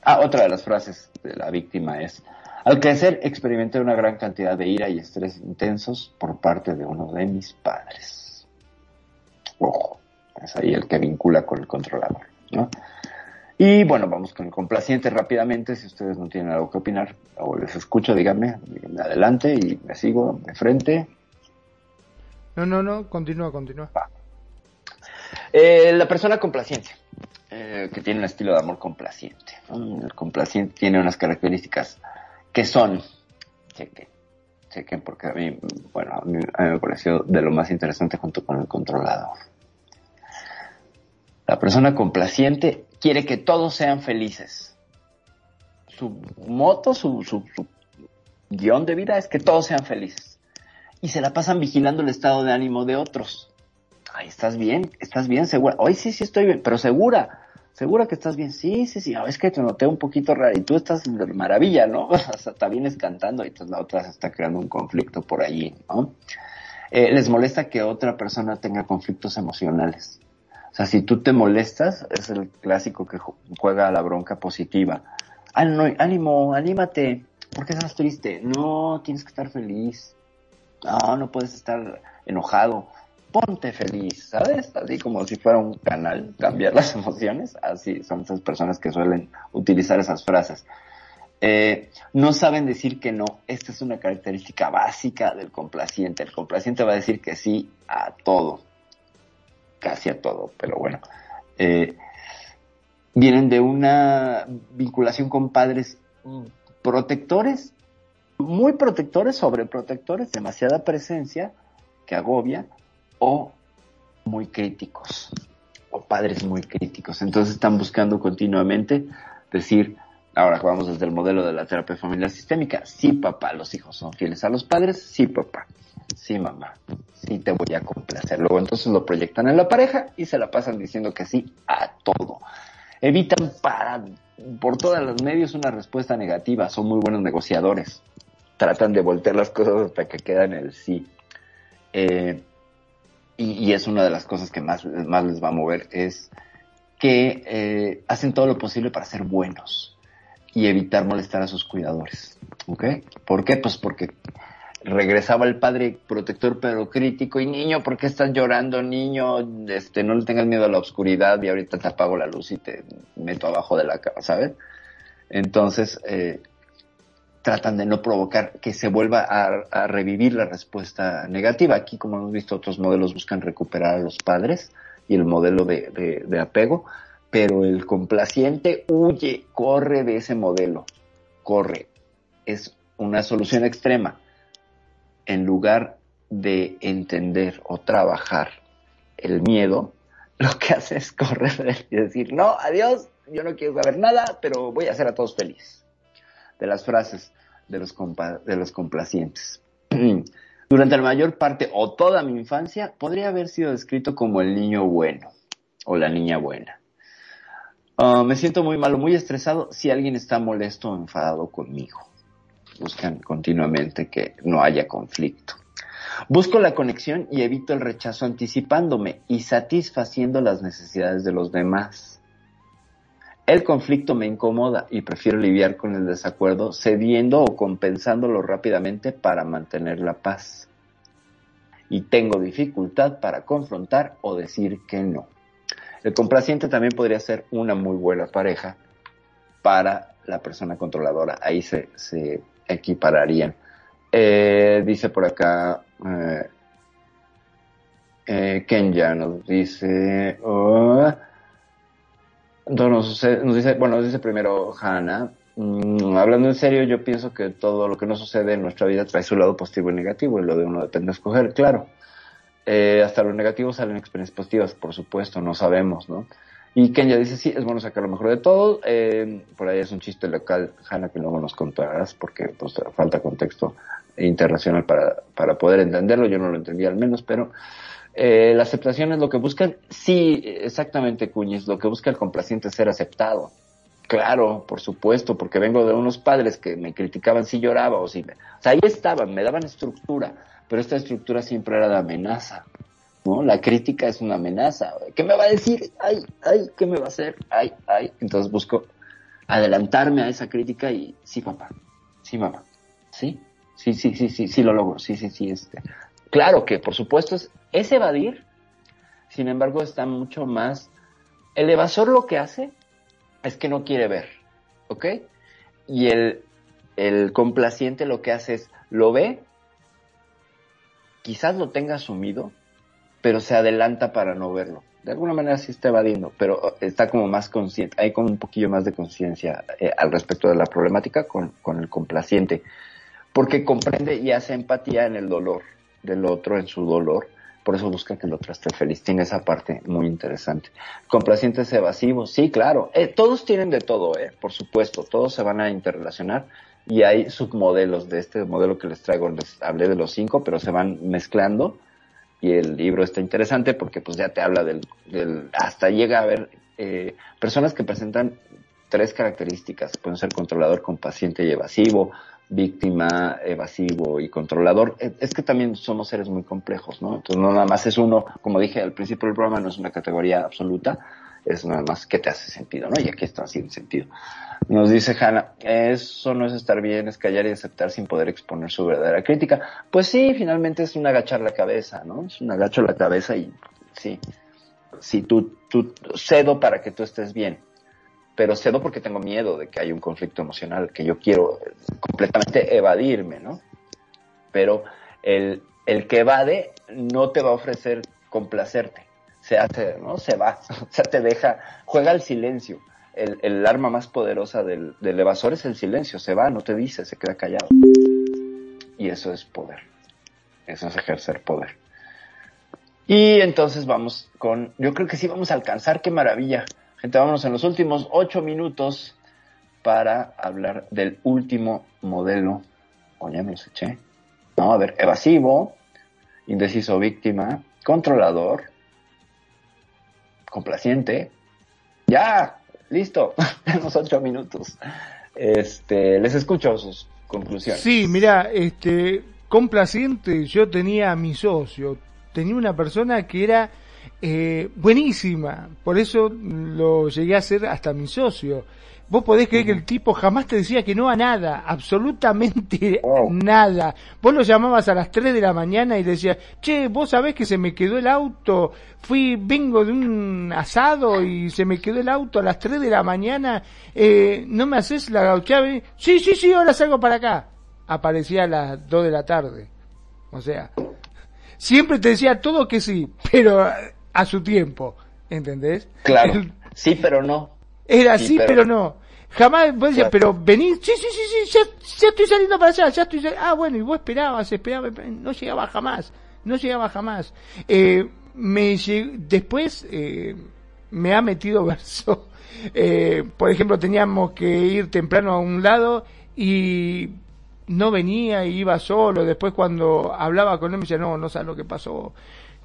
Ah, otra de las frases de la víctima es, al crecer experimenté una gran cantidad de ira y estrés intensos por parte de uno de mis padres. Ojo, es ahí el que vincula con el controlador, ¿no? Y bueno, vamos con el complaciente rápidamente. Si ustedes no tienen algo que opinar o les escucho, díganme, díganme adelante y me sigo de frente. No, no, no, continúa, continúa. Eh, la persona complaciente, eh, que tiene un estilo de amor complaciente. El complaciente tiene unas características que son, chequen, chequen, porque a mí, bueno, a mí, me pareció de lo más interesante junto con el controlador. La persona complaciente quiere que todos sean felices. Su moto, su, su guion de vida es que todos sean felices. Y se la pasan vigilando el estado de ánimo de otros. Ay, ¿estás bien? ¿Estás bien? ¿Segura? Hoy sí, sí estoy bien, pero segura. ¿Segura que estás bien? Sí, sí, sí. es que te noté un poquito raro y tú estás maravilla, ¿no? O sea, está vienes cantando y entonces la otra se está creando un conflicto por allí, ¿no? Eh, les molesta que otra persona tenga conflictos emocionales. O sea, si tú te molestas, es el clásico que juega a la bronca positiva. Ah, ánimo, anímate. ¿Por qué estás triste? No, tienes que estar feliz. No, no puedes estar enojado ponte feliz, ¿sabes? Así como si fuera un canal, cambiar las emociones, así son esas personas que suelen utilizar esas frases. Eh, no saben decir que no, esta es una característica básica del complaciente. El complaciente va a decir que sí a todo, casi a todo, pero bueno. Eh, vienen de una vinculación con padres protectores, muy protectores, sobreprotectores, demasiada presencia que agobia, o muy críticos, o padres muy críticos. Entonces están buscando continuamente decir, ahora vamos desde el modelo de la terapia familiar sistémica, sí papá, los hijos son fieles a los padres, sí papá, sí mamá, sí te voy a complacer. Luego entonces lo proyectan en la pareja y se la pasan diciendo que sí a todo. Evitan para, por todos los medios una respuesta negativa, son muy buenos negociadores. Tratan de voltear las cosas hasta que quedan el sí. Eh, y, es una de las cosas que más, más les va a mover, es que eh, hacen todo lo posible para ser buenos y evitar molestar a sus cuidadores. ¿Ok? ¿Por qué? Pues porque regresaba el padre protector pero crítico y niño, ¿por qué estás llorando, niño? Este, no le tengas miedo a la oscuridad y ahorita te apago la luz y te meto abajo de la cama, ¿sabes? Entonces, eh, tratan de no provocar que se vuelva a, revivir la respuesta negativa. Aquí, como hemos visto, otros modelos buscan recuperar a los padres y el modelo de, apego, pero el complaciente huye, corre de ese modelo, corre. Es una solución extrema en lugar de entender o trabajar el miedo, lo que hace es correr y decir, no, adiós, yo no quiero saber nada, pero voy a hacer a todos felices. De las frases de los, de los complacientes. Durante la mayor parte o toda mi infancia podría haber sido descrito como el niño bueno o la niña buena. Ah, me siento muy malo, muy estresado si alguien está molesto o enfadado conmigo buscan continuamente que no haya conflicto. Busco la conexión y evito el rechazo anticipándome y satisfaciendo las necesidades de los demás. El conflicto me incomoda y prefiero lidiar con el desacuerdo cediendo o compensándolo rápidamente para mantener la paz. Y tengo dificultad para confrontar o decir que no. El complaciente también podría ser una muy buena pareja para la persona controladora. Ahí se, se equipararían. Eh, dice por acá, eh, eh, Kenya nos dice, oh, nos, dice, bueno, nos dice primero Hannah, mm, hablando en serio, yo pienso que todo lo que nos sucede en nuestra vida trae su lado positivo y negativo, y lo de uno depende de escoger, claro. hasta los negativos salen experiencias positivas, por supuesto, no sabemos, ¿no? Y Kenya dice, sí, es bueno sacar lo mejor de todo. Eh, por ahí es un chiste local, Hanna, que luego nos contarás, porque pues, falta contexto internacional para, para poder entenderlo. Yo no lo entendí al menos, pero eh, la aceptación es lo que busca. Sí, exactamente, Cuñiz, lo que busca el complaciente es ser aceptado. Claro, por supuesto, porque vengo de unos padres que me criticaban si lloraba o si... Me... O sea, ahí estaban, me daban estructura, pero esta estructura siempre era de amenaza. ¿no? La crítica es una amenaza. ¿Qué me va a decir? Ay, ay, ¿qué me va a hacer? Ay, ay. Entonces busco adelantarme a esa crítica y sí, papá, sí, mamá, sí, sí, sí, sí, sí, sí lo logro, sí, sí, sí. Este. Claro que, por supuesto, es, es evadir, sin embargo, está mucho más... El evasor lo que hace es que no quiere ver, ¿ok? Y el, complaciente lo que hace es, lo ve, quizás lo tenga asumido, pero se adelanta para no verlo. De alguna manera sí está evadiendo, pero está como más consciente, hay como un poquillo más de conciencia eh, al respecto de la problemática con el complaciente, porque comprende y hace empatía en el dolor del otro, en su dolor, por eso busca que el otro feliz. Tiene esa parte muy interesante. Complacientes evasivos, sí, claro. Eh, todos tienen de todo, eh, por supuesto. Todos se van a interrelacionar y hay submodelos de este modelo que les traigo. Les hablé de los cinco, pero se van mezclando y el libro está interesante porque pues ya te habla del, del hasta llega a haber eh, personas que presentan tres características, pueden ser controlador, paciente y evasivo, víctima, evasivo y controlador. Eh, es que también somos seres muy complejos, ¿no? Entonces no nada más es uno, como dije al principio del programa, no es una categoría absoluta, es nada más que te hace sentido, ¿no? Y aquí está haciendo sentido. Nos dice Hanna, eso no es estar bien, es callar y aceptar sin poder exponer su verdadera crítica. Pues sí, finalmente es un agachar la cabeza, ¿no? Es un agacho la cabeza y sí, sí, tú, tú cedo para que tú estés bien, pero cedo porque tengo miedo de que haya un conflicto emocional que yo quiero completamente evadirme, ¿no? Pero el, el que evade no te va a ofrecer complacerte se hace, ¿no? Se va, o sea, te deja, juega el silencio. El, el arma más poderosa del, del, evasor es el silencio, se va, no te dice, se queda callado. Y eso es poder, eso es ejercer poder. Y entonces vamos con, yo creo que sí vamos a alcanzar, qué maravilla. Gente, vámonos en los últimos ocho minutos para hablar del último modelo. O ya me los eché. No, a ver, evasivo, indeciso víctima, controlador, complaciente. Ya, listo, tenemos ocho minutos. Este, les escucho sus conclusiones. Sí, mira, este, complaciente, yo tenía a mi socio, tenía una persona que era eh, buenísima. Por eso lo llegué a hacer hasta mi socio. Vos podés creer que el tipo jamás te decía que no a nada, absolutamente nada. Vos lo llamabas a las 3 de la mañana y decías, che, vos sabés que se me quedó el auto, fui, vengo de un asado y se me quedó el auto a las 3 de la mañana, eh, ¿no me haces la gauchave? Sí, sí, sí, ahora salgo para acá. Aparecía a las 2 de la tarde. O sea, siempre te decía todo que sí, pero a su tiempo, ¿entendés? Claro, sí, pero no. Era así, pero... no. Jamás vos decías, pero venís, sí, sí, sí, sí, ya, estoy saliendo para allá, ya estoy Ah, bueno, y vos esperabas, esperabas, no llegaba jamás, no llegaba jamás. Eh, me después eh, me ha metido verso. Eh, por ejemplo, teníamos que ir temprano a un lado y no venía y iba solo. Después cuando hablaba con él me decía, no, no sabes lo que pasó.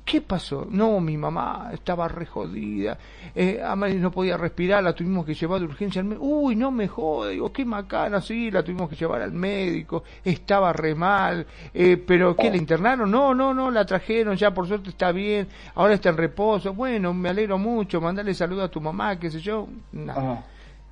¿Qué pasó? No, mi mamá estaba re jodida. Eh, no podía respirar, la tuvimos que llevar de urgencia al médico. Uy, no me jode, digo, qué macana, sí, la tuvimos que llevar al médico. Estaba re mal. Eh, ¿Pero qué, la internaron? No, no, no, la trajeron, ya por suerte está bien. Ahora está en reposo. Bueno, me alegro mucho, mandale saludo a tu mamá, qué sé yo. Nada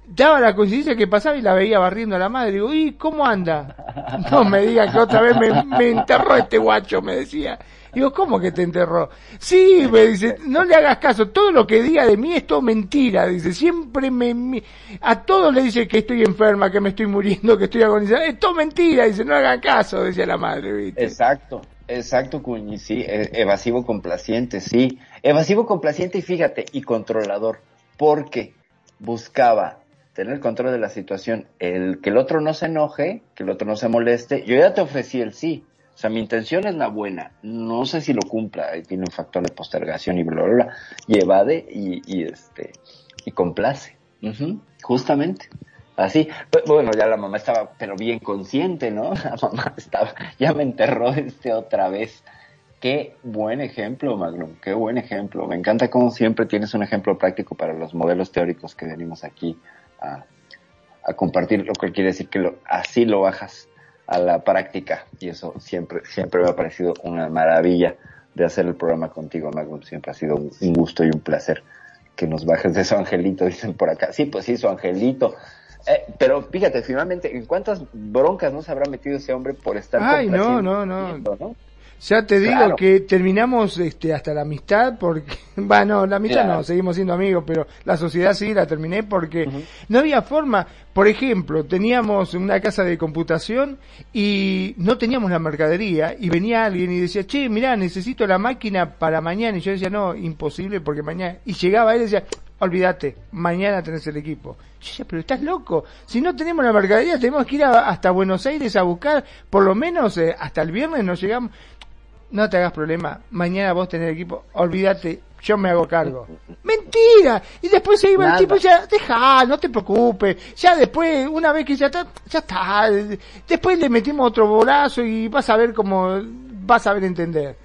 daba la coincidencia que pasaba y la veía barriendo a la madre. Digo, ¿y cómo anda? No me diga que otra vez me, me, enterró este guacho, me decía. Digo, ¿cómo que te enterró? Sí, me dice, no le hagas caso, todo lo que diga de mí es todo mentira, dice, siempre me, a todos le dice que estoy enferma, que me estoy muriendo, que estoy agonizando, es todo mentira, dice, no hagan caso, decía la madre, ¿viste? Exacto, exacto, Cuñi, sí, e, evasivo complaciente, sí, evasivo complaciente y fíjate, y controlador, porque buscaba tener control de la situación, el que el otro no se enoje, que el otro no se moleste, yo ya te ofrecí el sí, o sea, mi intención es la buena, no sé si lo cumpla, ahí tiene un factor de postergación y bla, bla, bla, y evade y, y este, y complace, justamente. Así, bueno, ya la mamá estaba, pero bien consciente, ¿no? La mamá estaba, ya me enterró este otra vez. Qué buen ejemplo, Magnum, qué buen ejemplo. Me encanta cómo siempre tienes un ejemplo práctico para los modelos teóricos que venimos aquí a, compartir, lo que quiere decir que lo, así lo bajas a la práctica y eso siempre, siempre me ha parecido una maravilla de hacer el programa contigo, Magnum. Siempre ha sido un, gusto y un placer que nos bajes de su angelito, dicen por acá. Sí, pues sí, su angelito. Eh, pero fíjate, finalmente, ¿en cuántas broncas no se habrá metido ese hombre por estar Ay, no, no, no. ¿no? Ya te digo que terminamos este, hasta la amistad porque, bueno, la amistad no, seguimos siendo amigos, pero la sociedad sí la terminé porque no había forma. Por ejemplo, teníamos una casa de computación y no teníamos la mercadería y venía alguien y decía, che, mirá, necesito la máquina para mañana. Y yo decía, no, imposible porque mañana. Y llegaba él y decía, olvídate, mañana tenés el equipo. Yo decía, pero estás loco. Si no tenemos la mercadería, tenemos que ir hasta Buenos Aires a buscar, por lo menos eh, hasta el viernes nos llegamos no te hagas problema, mañana vos tenés equipo, olvídate, yo me hago cargo. Mentira. Y después se iba el tipo y decía, deja, no te preocupes. Ya después, una vez que ya está, ya está. Después le metimos otro bolazo y vas a ver cómo, vas a ver entender.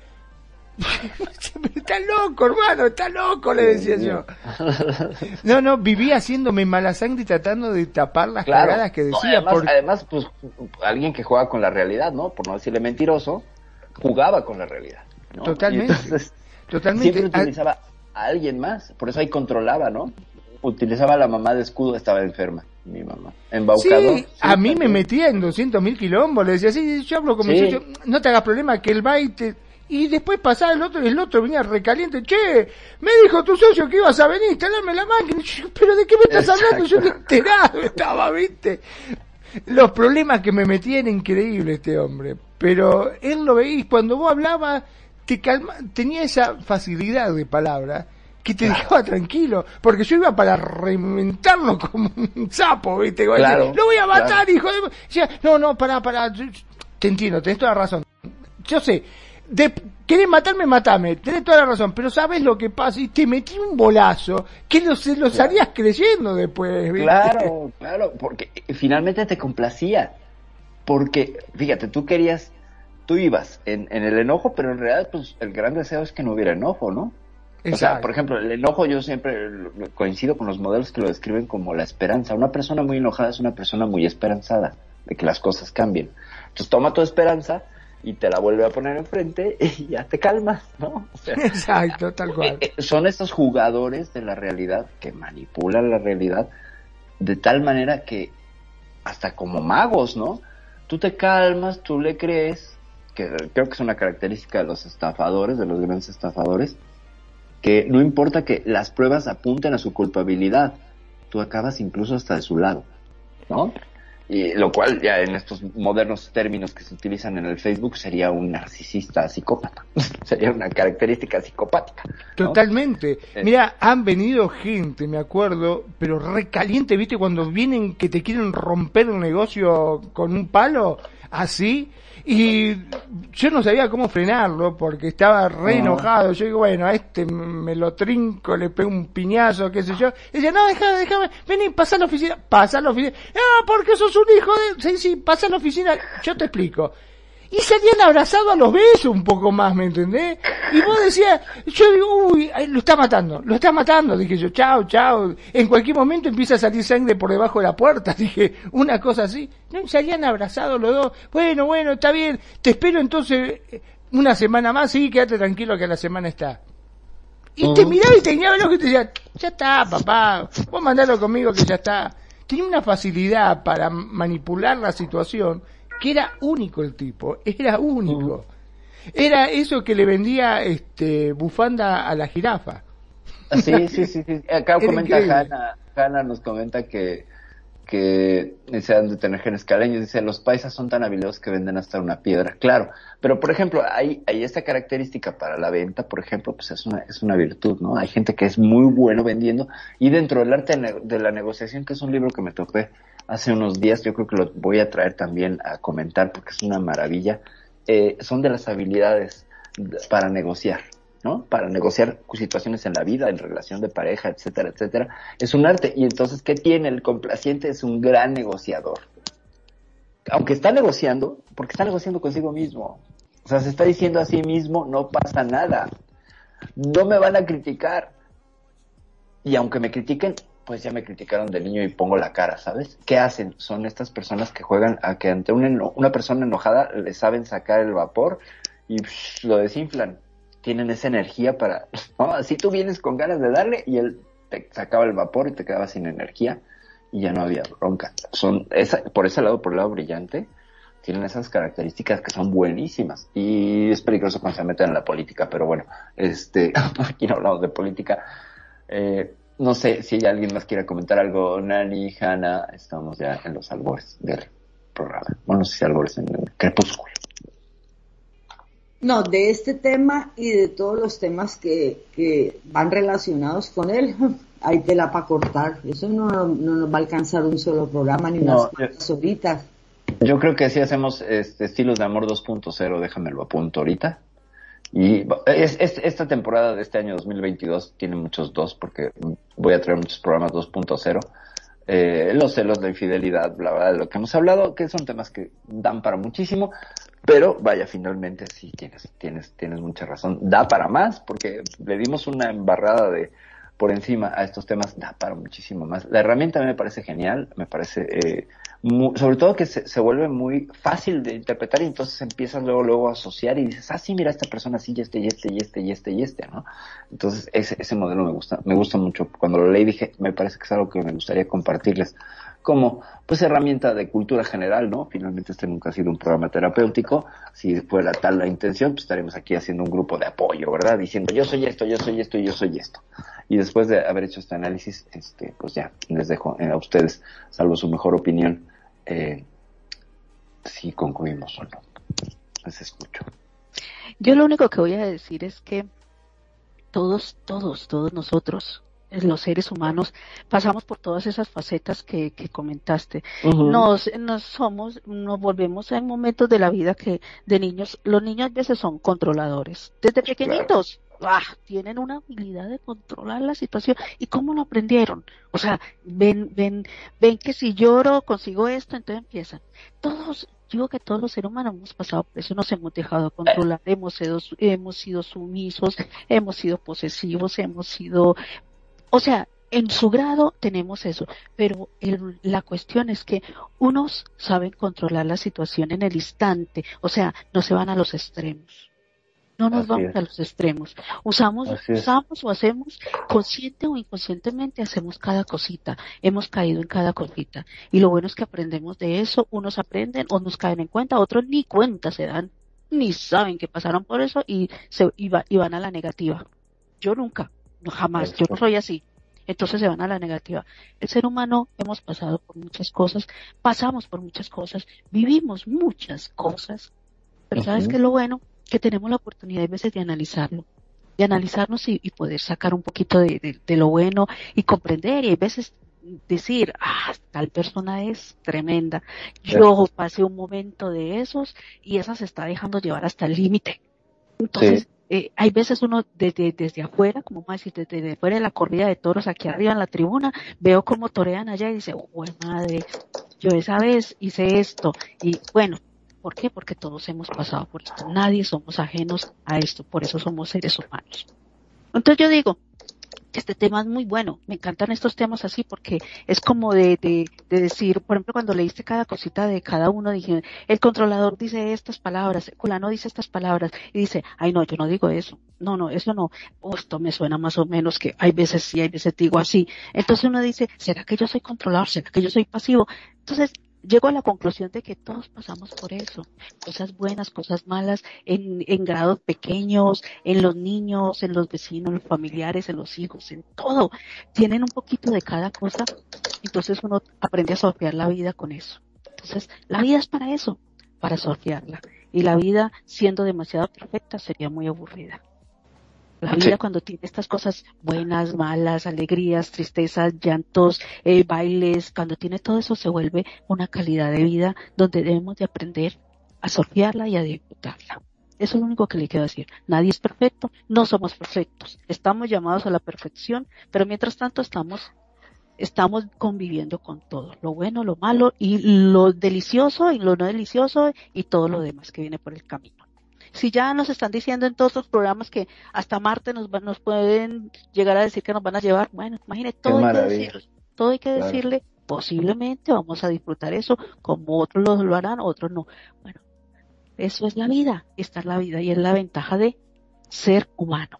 está loco, hermano, está loco, le decía yo. No, no, vivía haciéndome mala sangre y tratando de tapar las cagadas que decía. además, además, pues, alguien que juega con la realidad, ¿no? Por no decirle mentiroso, jugaba con la realidad. Totalmente. totalmente. Siempre utilizaba a alguien más, por eso ahí controlaba, ¿no? Utilizaba a la mamá de escudo, estaba enferma, mi mamá. Embaucado. Sí, a mí me metía en 200 mil quilombos, le decía, sí, yo hablo con mi socio, no te hagas problema, que él va y después pasaba el otro y el otro venía recaliente. Che, me dijo tu socio que ibas a venir, instalarme la máquina. Pero ¿de qué me estás hablando? Yo no enterado estaba, ¿viste? Los problemas que me metía era increíble este hombre pero él lo veía y cuando vos hablabas te calma, tenía esa facilidad de palabra que te dejaba tranquilo, porque yo iba para reventarlo como un sapo, ¿viste? lo voy a matar, hijo de... no, no, para para te entiendo, tenés toda la razón. Yo sé, de, querés matarme, matame, tenés toda la razón, pero sabes lo que pasa y te metí un bolazo que lo, se lo estarías creyendo después, ¿viste? Claro, claro, porque finalmente te complacía porque, fíjate, tú querías, tú ibas en, el enojo, pero en realidad, pues el gran deseo es que no hubiera enojo, ¿no? O sea, por ejemplo, el enojo yo siempre coincido con los modelos que lo describen como la esperanza. Una persona muy enojada es una persona muy esperanzada de que las cosas cambien. Entonces toma tu esperanza y te la vuelve a poner enfrente y ya te calmas, ¿no? Exacto, tal cual. Eh, eh, son estos jugadores de la realidad que manipulan la realidad de tal manera que hasta como magos, ¿no? Tú te calmas, tú le crees, que creo que es una característica de los estafadores, de los grandes estafadores, que no importa que las pruebas apunten a su culpabilidad, tú acabas incluso hasta de su lado, ¿no? Y lo cual ya en estos modernos términos que se utilizan en el Facebook sería un narcisista psicópata. sería una característica psicopática. Totalmente. Eh. Mira, han venido gente, me acuerdo, pero recaliente, ¿viste? Cuando vienen que te quieren romper un negocio con un palo, así, y yo no sabía cómo frenarlo porque estaba re enojado. Yo digo, bueno, a este me lo trinco, le pego un piñazo, qué sé yo. Y decía, no, déjame, déjame, vení, pasa a la oficina, pasa a la oficina. Ah, porque sos un hijo de... Sí, sí, pasa a la oficina, yo te explico y se habían abrazado a los besos un poco más, ¿me entendés? Y vos decías, yo digo, uy, lo está matando, lo está matando, dije yo, chao, chao, en cualquier momento empieza a salir sangre por debajo de la puerta, dije, una cosa así, no, se habían abrazado los dos, bueno, bueno, está bien, te espero entonces una semana más, sí, quédate tranquilo que la semana está. Y te miraba y te miraba y te decía, ya está, papá, vos mandalo conmigo que ya está. Tenía una facilidad para manipular la situación que era único el tipo, era único. Era eso que le vendía este bufanda a la jirafa. Sí, sí, sí, Acá comenta Hanna, Hanna nos comenta que que desean de tener genes caleños. Dice, los paisas son tan habilidosos que venden hasta una piedra. Claro, pero por ejemplo, hay, hay esta característica para la venta, por ejemplo, pues es una, es una virtud, ¿no? Hay gente que es muy bueno vendiendo y dentro del arte de la negociación, que es un libro que me topé hace unos días, yo creo que lo voy a traer también a comentar porque es una maravilla, eh, son de las habilidades para negociar, ¿no? Para negociar situaciones en la vida, en relación de pareja, etcétera, etcétera. Es un arte. Y entonces, ¿qué tiene? El complaciente es un gran negociador. Aunque está negociando, porque está negociando consigo mismo. O sea, se está diciendo a sí mismo, no pasa nada. No me van a criticar. Y aunque me critiquen, pues ya me criticaron de niño y pongo la cara, ¿sabes? ¿Qué hacen? Son estas personas que juegan a que ante una, una persona enojada le saben sacar el vapor y lo desinflan. Tienen esa energía para, ¿no? Así tú vienes con ganas de darle y él te sacaba el vapor y te quedaba sin energía y ya no había bronca. Son esa, por ese lado, por el lado brillante, tienen esas características que son buenísimas y es peligroso cuando se meten en la política, pero bueno, este, aquí no hablamos de política. Eh, no sé si alguien más quiere comentar algo. Nani, Hanna, estamos ya en los albores del programa. Bueno, no sé si albores en el crepúsculo. No, de este tema y de todos los temas que, que van relacionados con él, hay tela para cortar. Eso no, no, nos va a alcanzar un solo programa ni unas yo, horitas. Yo creo que si hacemos este, estilos de amor 2.0, déjame lo apunto ahorita. Y es, esta temporada de este año 2022 tiene muchos dos, porque voy a traer muchos programas 2.0. Eh, los celos, la infidelidad, bla, bla, de lo que hemos hablado, que son temas que dan para muchísimo, pero vaya, finalmente sí tienes, tienes, tienes mucha razón. Da para más, porque le dimos una embarrada de por encima a estos temas, da para muchísimo más. La herramienta me parece genial, me parece eh, sobre todo que se, se, vuelve muy fácil de interpretar y entonces empiezas luego luego a asociar y dices, ah, sí, mira, esta persona sí, y este, y este, y este, y este, y este, ¿no? Entonces ese, ese modelo me gusta, me gusta mucho. Cuando lo leí dije, me parece que es algo que me gustaría compartirles como, pues, herramienta de cultura general, ¿no? Finalmente este nunca ha sido un programa terapéutico. Si fuera tal la intención, pues estaremos aquí haciendo un grupo de apoyo, ¿verdad? Diciendo, yo soy esto, yo soy esto y yo soy esto. Y después de haber hecho este análisis, este, pues ya, les dejo a ustedes, salvo su mejor opinión, eh, si concluimos o no. Les escucho. Yo lo único que voy a decir es que todos, todos, todos nosotros, los seres humanos, pasamos por todas esas facetas que, que comentaste. nos, nos somos, nos volvemos en momentos de la vida que de niños, los niños a veces son controladores, desde pequeñitos ah, tienen una habilidad de controlar la situación. ¿Y cómo lo aprendieron? O sea, ven, ven, ven que si lloro consigo esto, entonces empiezan. Todos, digo que todos los seres humanos hemos pasado por eso, nos hemos dejado controlar, hemos sido, hemos sido sumisos, hemos sido posesivos, hemos sido, o sea, en su grado tenemos eso, pero la cuestión es que unos saben controlar la situación en el instante, o sea, no se van a los extremos. No nos vamos a los extremos. Usamos, usamos o hacemos, consciente o inconscientemente, hacemos cada cosita. Hemos caído en cada cosita. Y lo bueno es que aprendemos de eso. Unos aprenden, o nos caen en cuenta, otros ni cuenta se dan, ni saben que pasaron por eso y, se, y, y van a la negativa. Yo nunca, jamás, yo no soy así entonces se van a la negativa. El ser humano hemos pasado por muchas cosas, pasamos por muchas cosas, vivimos muchas cosas, pero ¿sabes qué es lo bueno? Que tenemos la oportunidad a veces de analizarlo, de analizarnos y, poder sacar un poquito de, lo bueno y comprender y a veces decir, ah, tal persona es tremenda. Yo pasé un momento de esos y esa se está dejando llevar hasta el límite. Entonces, eh, hay veces uno desde, desde afuera, como más decir, desde afuera de la corrida de toros aquí arriba en la tribuna, veo cómo torean allá y dice, oh madre, yo esa vez hice esto. Y bueno, ¿por qué? Porque todos hemos pasado por esto. Nadie somos ajenos a esto, por eso somos seres humanos. Entonces yo digo, este tema es muy bueno. Me encantan estos temas así porque es como de, de, de, decir, por ejemplo, cuando leíste cada cosita de cada uno, dije, el controlador dice estas palabras, el no dice estas palabras y dice, ay no, yo no digo eso. No, no, eso no. Oh, esto me suena más o menos que hay veces sí, hay veces digo así. Entonces uno dice, ¿será que yo soy controlador? ¿Será que yo soy pasivo? Entonces llego a la conclusión de que todos pasamos por eso, cosas buenas, cosas malas, en, en grados pequeños, en los niños, en los vecinos, en los familiares, en los hijos, en todo. Tienen un poquito de cada cosa, entonces uno aprende a sortear la vida con eso. Entonces, la vida es para eso, para sortearla. Y la vida, siendo demasiado perfecta, sería muy aburrida. La vida cuando tiene estas cosas buenas, malas, alegrías, tristezas, llantos, eh, bailes, cuando tiene todo eso se vuelve una calidad de vida donde debemos de aprender a sortearla y a disfrutarla. Eso es lo único que le quiero decir. Nadie es perfecto, no somos perfectos. Estamos llamados a la perfección, pero mientras tanto estamos estamos conviviendo con todo, lo bueno, lo malo y lo delicioso y lo no delicioso y todo lo demás que viene por el camino. Si ya nos están diciendo en todos los programas que hasta Marte nos, nos pueden llegar a decir que nos van a llevar, bueno, imagínate, todo hay que decirle, todo hay que decirle, posiblemente vamos a disfrutar eso, como otros lo, lo harán, otros no. Bueno, eso es la vida, esta es la vida y es la ventaja de ser humano.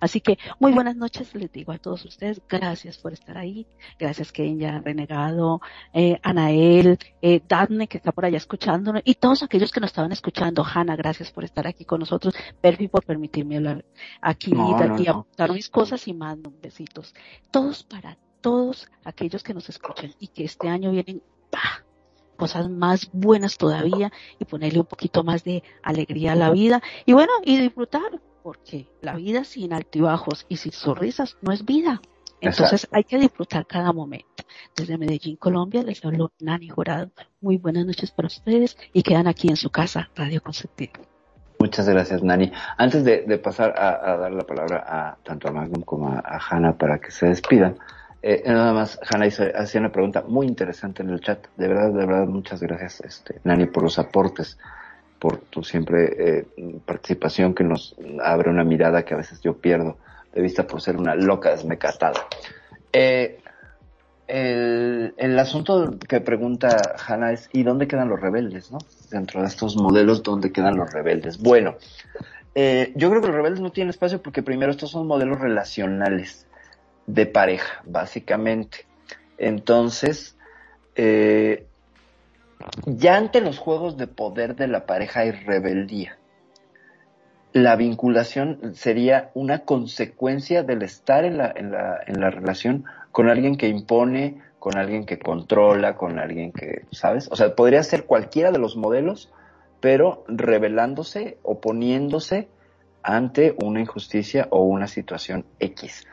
Así que muy buenas noches, les digo a todos ustedes, gracias por estar ahí, gracias Kenya, Renegado, eh, Anael, eh, Daphne que está por allá escuchándonos y todos aquellos que nos estaban escuchando, Hanna, gracias por estar aquí con nosotros, Perfi por permitirme hablar aquí y, apuntar mis cosas y mando besitos. Todos para todos aquellos que nos escuchan y que este año vienen cosas más buenas todavía y ponerle un poquito más de alegría a la vida y bueno, y disfrutar porque la vida sin altibajos y sin sonrisas no es vida. Entonces hay que disfrutar cada momento. Desde Medellín, Colombia, les hablo Nani Jurado. Muy buenas noches para ustedes y quedan aquí en su casa, Radio Consentido. Muchas gracias, Nani. Antes de, pasar a, dar la palabra a tanto a Magnum como a, a Hanna para que se despidan, eh, nada más, Hanna hacía una pregunta muy interesante en el chat. De verdad, de verdad, muchas gracias, este, Nani, por los aportes por tu siempre eh, participación que nos abre una mirada que a veces yo pierdo de vista por ser una loca desmecatada. Eh, el, el, asunto que pregunta Hanna es, ¿y dónde quedan los rebeldes, no? Dentro de estos modelos, ¿dónde quedan los rebeldes? Bueno, eh, yo creo que los rebeldes no tienen espacio porque primero estos son modelos relacionales de pareja, básicamente. Entonces, eh, ya ante los juegos de poder de la pareja hay rebeldía. La vinculación sería una consecuencia del estar en la, en la, en la relación con alguien que impone, con alguien que controla, con alguien que, ¿sabes? O sea, podría ser cualquiera de los modelos, pero rebelándose, oponiéndose ante una injusticia o una situación X.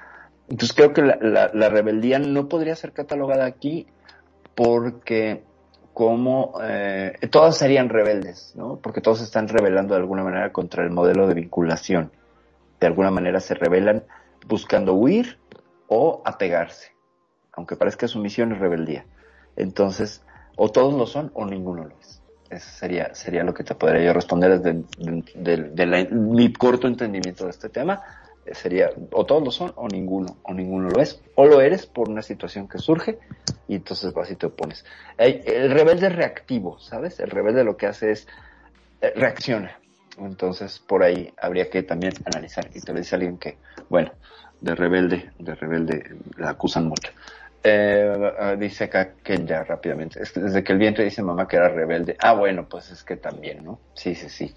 Entonces creo que la rebeldía no podría ser catalogada aquí porque como eh, todos serían rebeldes, ¿no? Porque todos están rebelando de alguna manera contra el modelo de vinculación. De alguna manera se rebelan buscando huir o apegarse, aunque parezca su misión es rebeldía. Entonces, o todos lo son o ninguno lo es. Eso sería, sería lo que te podría yo responder desde mi corto entendimiento de este tema. Sería o todos lo son o ninguno, o ninguno lo es, o lo eres por una situación que surge y entonces vas y te opones. El rebelde reactivo, ¿sabes? El rebelde lo que hace es eh, reacciona. Entonces por ahí habría que también analizar y te lo dice alguien que, bueno, de rebelde, de rebelde la acusan mucho. Eh, ah, dice acá que ya rápidamente, es que desde que el vientre dice mamá que era rebelde, ah bueno, pues es que también, ¿no? Sí, sí, sí.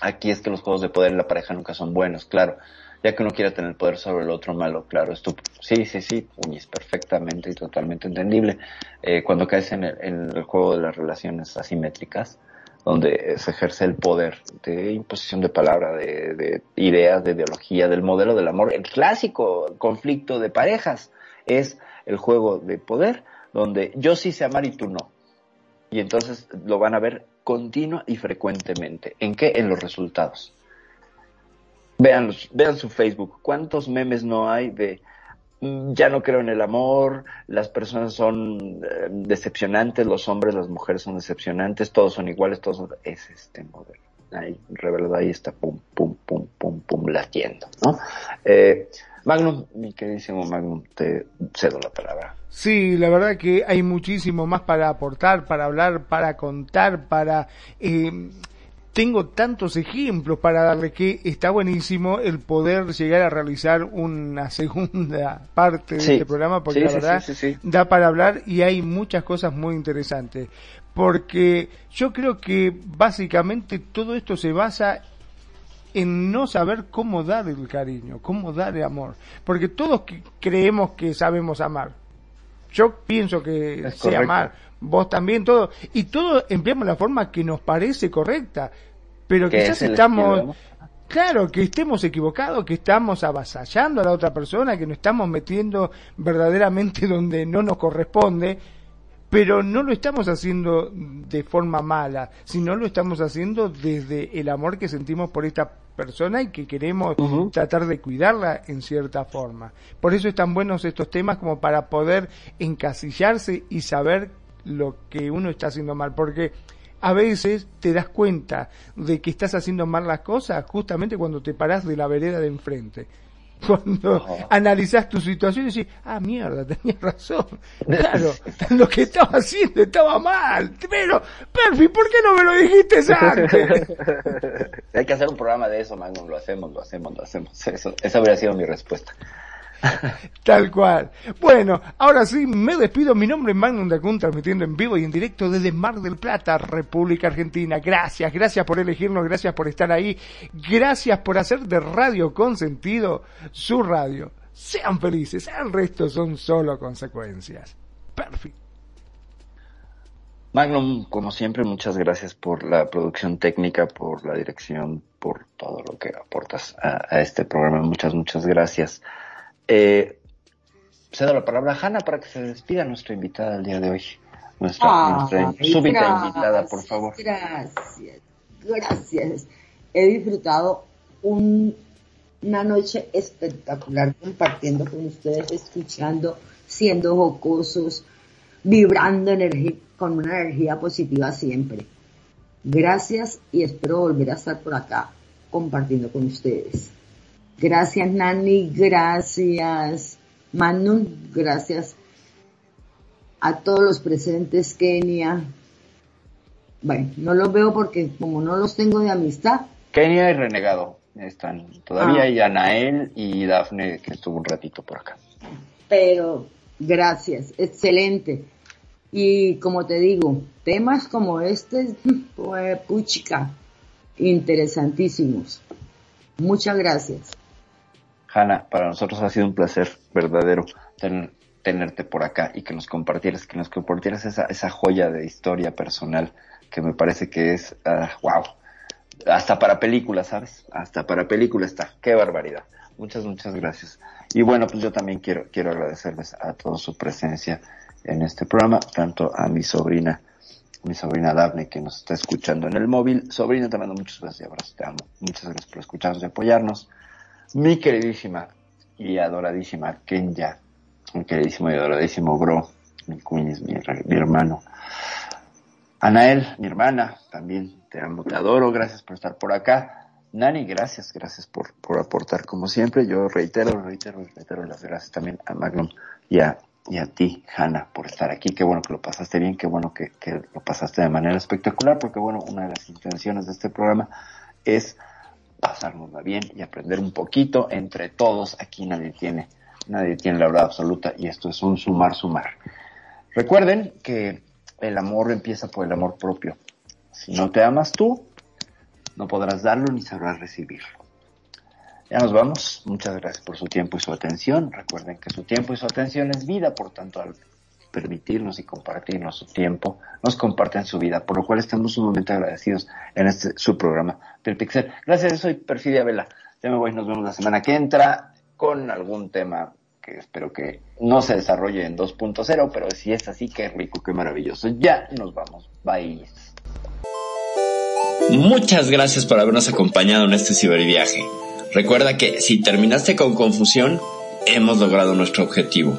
Aquí es que los juegos de poder en la pareja nunca son buenos, claro ya que uno quiera tener poder sobre el otro malo, claro, esto, sí, sí, sí, es perfectamente y totalmente entendible. Eh, cuando caes en el, juego de las relaciones asimétricas, donde se ejerce el poder de imposición de palabra, de, de, ideas, de ideología, del modelo del amor, el clásico conflicto de parejas es el juego de poder, donde yo sí sé amar y tú no. Y entonces lo van a ver continua y frecuentemente. ¿En qué? En los resultados. Vean, vean su Facebook. ¿Cuántos memes no hay de mm, ya no creo en el amor, las personas son eh, decepcionantes, los hombres, las mujeres son decepcionantes, todos son iguales, todos son... Es este modelo. Ahí, revelado, ahí está, pum, pum, pum, pum, pum, latiendo, ¿no? Eh, Magnum, mi queridísimo Magnum, te cedo la palabra. Sí, la verdad que hay muchísimo más para aportar, para hablar, para contar, para... Eh, tengo tantos ejemplos para darle que está buenísimo el poder llegar a realizar una segunda parte de este programa porque la verdad da para hablar y hay muchas cosas muy interesantes. Porque yo creo que básicamente todo esto se basa en no saber cómo dar el cariño, cómo dar el amor. Porque todos creemos que sabemos amar. Yo pienso que sé amar, vos también, todo, y todo empleamos la forma que nos parece correcta, pero quizás estamos, claro, que estemos equivocados, que estamos avasallando a la otra persona, que nos estamos metiendo verdaderamente donde no nos corresponde, pero no lo estamos haciendo de forma mala, sino lo estamos haciendo desde el amor que sentimos por esta persona y que queremos tratar de cuidarla en cierta forma. Por eso están buenos estos temas como para poder encasillarse y saber lo que uno está haciendo mal, porque a veces te das cuenta de que estás haciendo mal las cosas justamente cuando te parás de la vereda de enfrente. Cuando analizás tu situación y decís, ah, mierda, tenías razón. Claro, lo que estaba haciendo estaba mal. Pero, Perfi, ¿por qué no me lo dijiste antes? Hay que hacer un programa de eso, Magnum. Lo hacemos, lo hacemos, lo hacemos. Eso, esa hubiera sido mi respuesta. Tal cual. Bueno, ahora sí, me despido. Mi nombre es Magnum Dacun, transmitiendo en vivo y en directo desde Mar del Plata, República Argentina. Gracias, gracias por elegirnos, gracias por estar ahí, gracias por hacer de Radio Consentido su radio. Sean felices, el resto son solo consecuencias. Perfecto. Magnum, como siempre, muchas gracias por la producción técnica, por la dirección, por todo lo que aportas a, a este programa. Muchas, muchas gracias. Eh, cedo la palabra a Hanna para que se despida nuestra invitada del día de hoy. Nuestra, súbita invitada, por favor. Gracias, gracias. He disfrutado una noche espectacular compartiendo con ustedes, escuchando, siendo jocosos, vibrando con una energía positiva siempre. Gracias y espero volver a estar por acá compartiendo con ustedes. Gracias Nani, gracias Manu, gracias a todos los presentes, Kenia. Bueno, no los veo porque como no los tengo de amistad. Kenia y Renegado están todavía, ah. y Anael y Dafne que estuvo un ratito por acá. Pero gracias, excelente. Y como te digo, temas como este, pues, puchica, interesantísimos. Muchas gracias. Hanna, para nosotros ha sido un placer verdadero tenerte por acá y que nos compartieras, que nos compartieras esa, esa joya de historia personal que me parece que es, wow, ah, hasta para película, ¿sabes? Hasta para película está, qué barbaridad. Muchas, muchas gracias. Y bueno, pues yo también quiero, quiero agradecerles a toda su presencia en este programa, tanto a mi sobrina, mi sobrina Daphne que nos está escuchando en el móvil. Sobrina, te mando muchas gracias, abrazos, te amo. Muchas gracias por escucharnos y apoyarnos mi queridísima y adoradísima Kenya, mi queridísimo y adoradísimo bro, mi Queens, mi, mi hermano. Anael, mi hermana, también te amo, te adoro, gracias por estar por acá. Nani, gracias, gracias por, por aportar como siempre. Yo reitero, reitero, reitero las gracias también a Magnum y a, y a ti, Hanna, por estar aquí. Qué bueno que lo pasaste bien, qué bueno que, que lo pasaste de manera espectacular, porque bueno, una de las intenciones de este programa es pasárnosla bien y aprender un poquito entre todos. Aquí nadie tiene, nadie tiene la verdad absoluta y esto es un sumar, sumar. Recuerden que el amor empieza por el amor propio. Si no te amas tú, no podrás darlo ni sabrás recibirlo. Ya nos vamos. Muchas gracias por su tiempo y su atención. Recuerden que su tiempo y su atención es vida, por tanto, permitirnos y compartirnos su tiempo, nos comparten su vida, por lo cual estamos sumamente agradecidos en este su programa del Pixel. Gracias, soy Perfidia Vela. Ya me voy, nos vemos la semana que entra con algún tema que espero que no se desarrolle en 2.0, pero si es así, qué rico, qué maravilloso. Ya nos vamos. Bye. Muchas gracias por habernos acompañado en este ciberviaje. Recuerda que si terminaste con confusión, hemos logrado nuestro objetivo.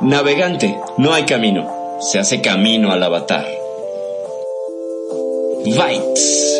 navegante, no hay camino, se hace camino al avatar. Bites.